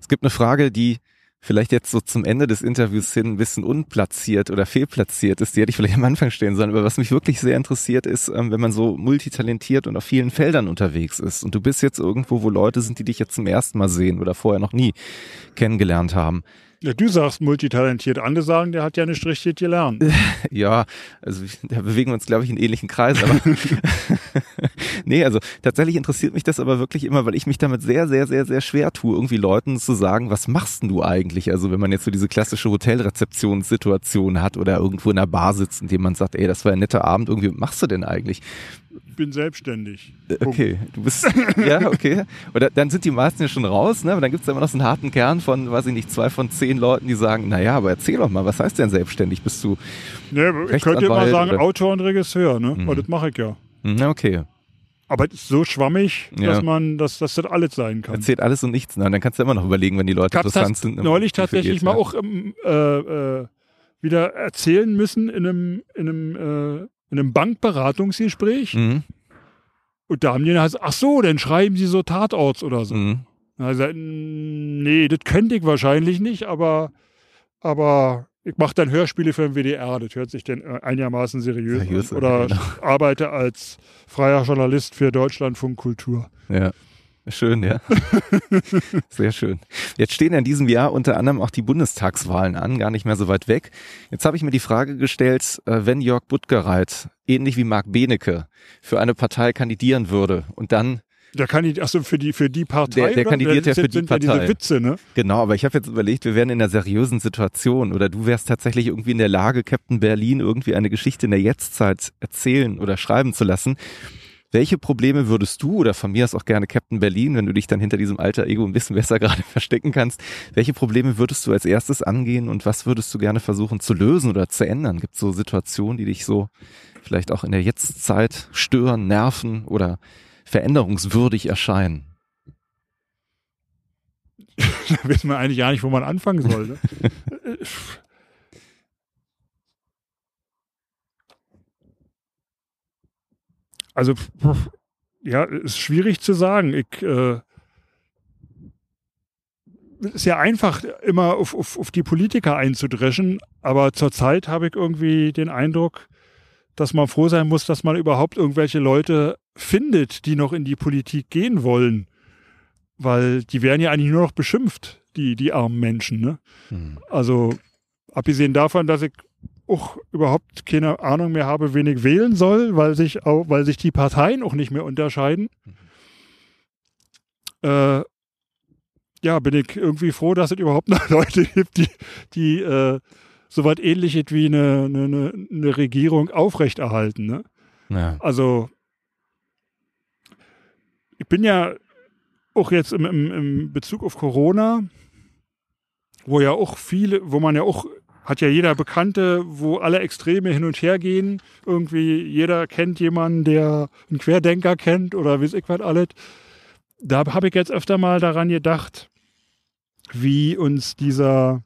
Es gibt eine Frage, die vielleicht jetzt so zum Ende des Interviews hin ein bisschen unplatziert oder fehlplatziert ist. Die hätte ich vielleicht am Anfang stellen sollen. Aber was mich wirklich sehr interessiert ist, ähm, wenn man so multitalentiert und auf vielen Feldern unterwegs ist und du bist jetzt irgendwo, wo Leute sind, die dich jetzt zum ersten Mal sehen oder vorher noch nie kennengelernt haben. Ja, du sagst multitalentiert. Andere sagen, der hat ja nicht richtig gelernt. Ja, also da bewegen wir uns, glaube ich, in ähnlichen Kreisen. Aber nee, also tatsächlich interessiert mich das aber wirklich immer, weil ich mich damit sehr, sehr, sehr, sehr schwer tue, irgendwie Leuten zu sagen, was machst denn du eigentlich? Also wenn man jetzt so diese klassische Hotelrezeptionssituation hat oder irgendwo in einer Bar sitzt, in dem man sagt, ey, das war ein netter Abend, irgendwie, was machst du denn eigentlich? Ich bin selbstständig. Äh, Okay, du bist, ja, okay. Oder dann sind die meisten ja schon raus, ne? Aber dann gibt's ja immer noch so einen harten Kern von, weiß ich nicht, zwei von zehn Leuten, die sagen, naja, aber erzähl doch mal, was heißt denn selbstständig? Bist du, Ne, ich könnte immer Rechtsanwalt sagen, oder- Autor und Regisseur, ne? Mhm. Aber das mache ich ja. okay, Aber so schwammig, Ja. dass man, dass, dass das alles sein kann. erzählt alles und nichts. Na, dann kannst du immer noch überlegen, wenn die Leute habe interessant sind. neulich wofür tatsächlich mal auch ähm, äh, äh, wieder erzählen müssen in einem, in einem, äh, in einem Bankberatungsgespräch. Mhm. Und da haben die dann gesagt, ach so, dann schreiben sie so Tatorts oder so. Mhm. Da ich gesagt, nee, das könnte ich wahrscheinlich nicht, aber, aber ich mache dann Hörspiele für den WDR. Das hört sich dann äh, einigermaßen seriös, Seriös an. an, Oder genau. arbeite als freier Journalist für Deutschlandfunk Kultur. Ja. Schön, ja. Sehr schön. Jetzt stehen in diesem Jahr unter anderem auch die Bundestagswahlen an, gar nicht mehr so weit weg. Jetzt habe ich mir die Frage gestellt, äh, wenn Jörg Buttgereit, ähnlich wie Marc Benecke, für eine Partei kandidieren würde und dann der kandidiert, achso, für die, für die Partei. Der, der kandidiert ja für die Partei. Ja diese Witze, ne? Genau, aber ich habe jetzt überlegt, wir wären in einer seriösen Situation oder du wärst tatsächlich irgendwie in der Lage, Captain Berlin irgendwie eine Geschichte in der Jetztzeit erzählen oder schreiben zu lassen. Welche Probleme würdest du oder von mir aus auch gerne Captain Berlin, wenn du dich dann hinter diesem alter Ego ein bisschen besser gerade verstecken kannst, welche Probleme würdest du als erstes angehen und was würdest du gerne versuchen zu lösen oder zu ändern? Gibt es so Situationen, die dich so vielleicht auch in der Jetztzeit stören, nerven oder veränderungswürdig erscheinen? da wissen wir eigentlich gar nicht, wo man anfangen soll. Ne? also, ja, ist schwierig zu sagen. Ich, äh, ist ja einfach, immer auf, auf, auf die Politiker einzudreschen, aber zurzeit habe ich irgendwie den Eindruck, dass man froh sein muss, dass man überhaupt irgendwelche Leute findet, die noch in die Politik gehen wollen. Weil die werden ja eigentlich nur noch beschimpft, die, die armen Menschen. Ne? Hm. Also abgesehen davon, dass ich auch überhaupt keine Ahnung mehr habe, wen ich wählen soll, weil sich, auch, weil sich die Parteien auch nicht mehr unterscheiden. Mhm. Äh, ja, bin ich irgendwie froh, dass es überhaupt noch Leute gibt, die, die äh, so was ähnliches wie eine, eine, eine Regierung aufrechterhalten. Ne? Ja. Also ich bin ja auch jetzt im, im, im Bezug auf Corona, wo ja auch viele, wo man ja auch hat ja jeder Bekannte, wo alle Extreme hin und her gehen. Irgendwie jeder kennt jemanden, der einen Querdenker kennt oder wie ich was alles. Da habe ich jetzt öfter mal daran gedacht, wie uns dieser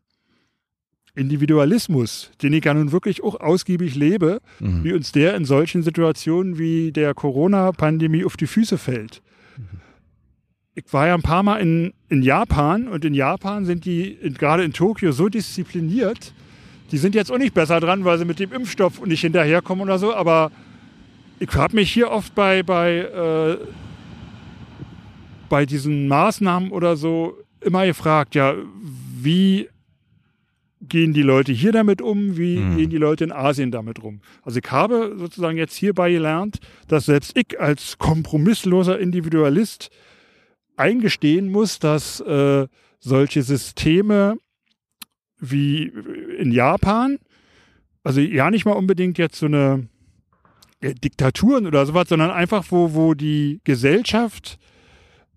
Individualismus, den ich ja nun wirklich auch ausgiebig lebe, mhm. wie uns der in solchen Situationen wie der Corona-Pandemie auf die Füße fällt. Ich war ja ein paar Mal in, in Japan und in Japan sind die gerade in Tokio so diszipliniert, die sind jetzt auch nicht besser dran, weil sie mit dem Impfstoff nicht hinterherkommen oder so, aber ich habe mich hier oft bei, bei, äh, bei diesen Maßnahmen oder so immer gefragt, ja, wie gehen die Leute hier damit um, wie mhm. gehen die Leute in Asien damit um. Also ich habe sozusagen jetzt hierbei gelernt, dass selbst ich als kompromissloser Individualist eingestehen muss, dass äh, solche Systeme wie in Japan. Also ja nicht mal unbedingt jetzt so eine ja, Diktaturen oder sowas, sondern einfach, wo, wo die Gesellschaft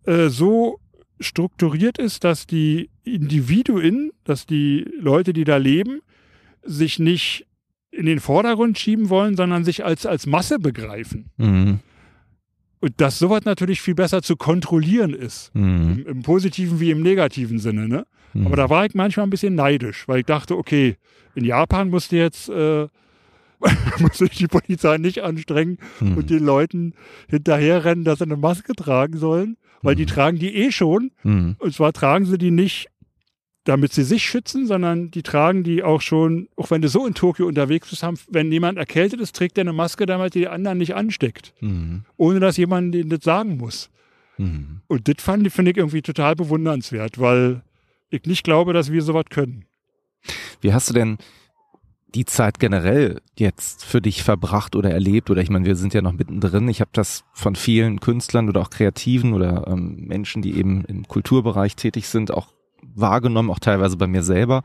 äh, so strukturiert ist, dass die Individuen, dass die Leute, die da leben, sich nicht in den Vordergrund schieben wollen, sondern sich als, als Masse begreifen. Mhm. Und dass sowas natürlich viel besser zu kontrollieren ist. Mhm. Im, Im, positiven wie im negativen Sinne. Ne? Mhm. Aber da war ich manchmal ein bisschen neidisch, weil ich dachte, okay, in Japan musste jetzt äh, musste die Polizei nicht anstrengen mhm. und den Leuten hinterherrennen, dass sie eine Maske tragen sollen, weil die mhm. tragen die eh schon. Mhm. Und zwar tragen sie die nicht damit sie sich schützen, sondern die tragen die auch schon, auch wenn du so in Tokio unterwegs bist, haben, wenn jemand erkältet ist, trägt er eine Maske, damit die anderen nicht ansteckt. Mhm. Ohne dass jemand denen das sagen muss. Mhm. Und das finde ich irgendwie total bewundernswert, weil ich nicht glaube, dass wir sowas können. Wie hast du denn die Zeit generell jetzt für dich verbracht oder erlebt? Oder ich meine, wir sind ja noch mittendrin. Ich habe das von vielen Künstlern oder auch Kreativen oder ähm, Menschen, die eben im Kulturbereich tätig sind, auch wahrgenommen, auch teilweise bei mir selber,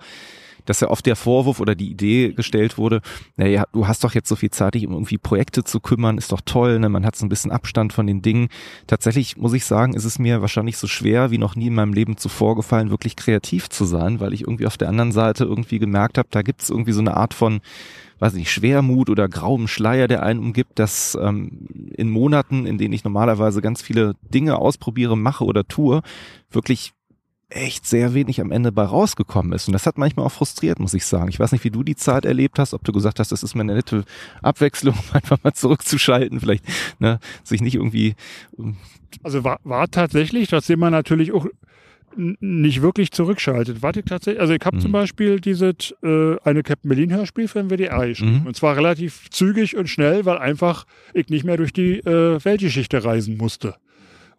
dass ja oft der Vorwurf oder die Idee gestellt wurde, naja, du hast doch jetzt so viel Zeit, dich um irgendwie Projekte zu kümmern, ist doch toll, ne? man hat so ein bisschen Abstand von den Dingen. Tatsächlich muss ich sagen, ist es mir wahrscheinlich so schwer wie noch nie in meinem Leben zuvor gefallen, wirklich kreativ zu sein, weil ich irgendwie auf der anderen Seite irgendwie gemerkt habe, da gibt es irgendwie so eine Art von weiß nicht, Schwermut oder grauem Schleier, der einen umgibt, dass ähm, in Monaten, in denen ich normalerweise ganz viele Dinge ausprobiere, mache oder tue, wirklich echt sehr wenig am Ende bei rausgekommen ist. Und das hat manchmal auch frustriert, muss ich sagen. Ich weiß nicht, wie du die Zeit erlebt hast, ob du gesagt hast, das ist mir eine nette Abwechslung, einfach mal zurückzuschalten, vielleicht ne, sich nicht irgendwie. Ähm, also war, war tatsächlich, dass jemand natürlich auch nicht wirklich zurückschaltet. Warte tatsächlich, also ich habe mhm. zum Beispiel dieses äh, eine Captain Berlin Hörspiel für den WDR geschrieben. Mhm. Und zwar relativ zügig und schnell, weil einfach ich nicht mehr durch die äh, Weltgeschichte reisen musste.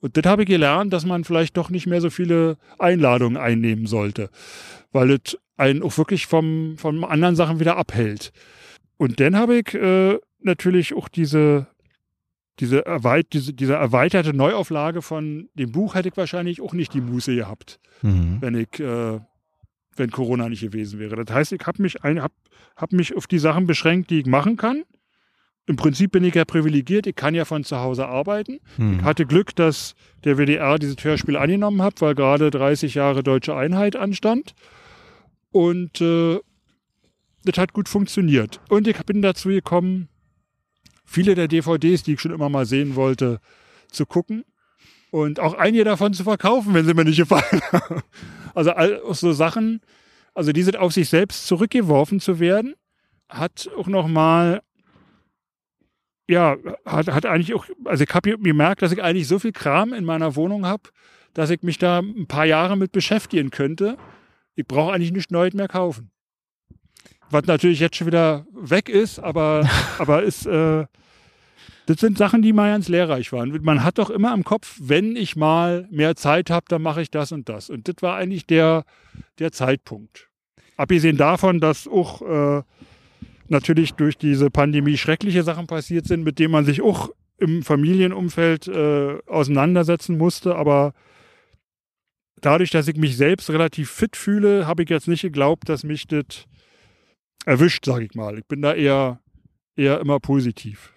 Und das habe ich gelernt, dass man vielleicht doch nicht mehr so viele Einladungen einnehmen sollte, weil es einen auch wirklich vom, von anderen Sachen wieder abhält. Und dann habe ich äh, natürlich auch diese, diese, erweit diese, diese erweiterte Neuauflage von dem Buch hätte ich wahrscheinlich auch nicht die Muße gehabt, mhm. wenn ich, äh, wenn Corona nicht gewesen wäre. Das heißt, ich habe mich, hab, hab mich auf die Sachen beschränkt, die ich machen kann im Prinzip bin ich ja privilegiert, ich kann ja von zu Hause arbeiten. Hm. Ich hatte Glück, dass der WDR dieses Hörspiel angenommen hat, weil gerade 30 Jahre deutsche Einheit anstand. Und äh, das hat gut funktioniert. Und ich bin dazu gekommen, viele der DVDs, die ich schon immer mal sehen wollte, zu gucken und auch einige davon zu verkaufen, wenn sie mir nicht gefallen haben. Also all so Sachen, also diese auf sich selbst zurückgeworfen zu werden, hat auch nochmal ja, hat, hat eigentlich auch, also ich habe gemerkt, dass ich eigentlich so viel Kram in meiner Wohnung habe, dass ich mich da ein paar Jahre mit beschäftigen könnte. Ich brauche eigentlich nichts Neues mehr kaufen. Was natürlich jetzt schon wieder weg ist, aber, aber ist, äh, das sind Sachen, die mal ganz lehrreich waren. Man hat doch immer im Kopf, wenn ich mal mehr Zeit habe, dann mache ich das und das. Und das war eigentlich der, der Zeitpunkt. Abgesehen davon, dass auch äh, natürlich durch diese Pandemie schreckliche Sachen passiert sind, mit denen man sich auch im Familienumfeld äh, auseinandersetzen musste. Aber dadurch, dass ich mich selbst relativ fit fühle, habe ich jetzt nicht geglaubt, dass mich das erwischt, sage ich mal. Ich bin da eher, eher immer positiv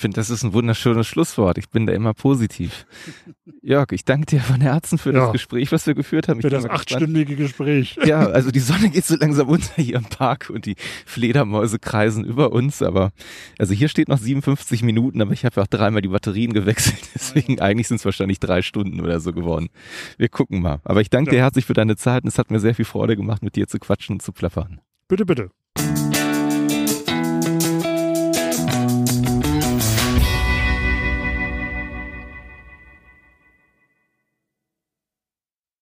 finde, das ist ein wunderschönes Schlusswort. Ich bin da immer positiv. Jörg, ich danke dir von Herzen für ja. das Gespräch, was wir geführt haben. Ich für das achtstündige Gespräch. Ja, also die Sonne geht so langsam unter hier im Park und die Fledermäuse kreisen über uns. Aber also hier steht noch 57 Minuten, aber ich habe ja auch dreimal die Batterien gewechselt. Deswegen eigentlich sind es wahrscheinlich drei Stunden oder so geworden. Wir gucken mal. Aber ich danke ja. dir herzlich für deine Zeit und es hat mir sehr viel Freude gemacht, mit dir zu quatschen und zu plappern. Bitte, bitte.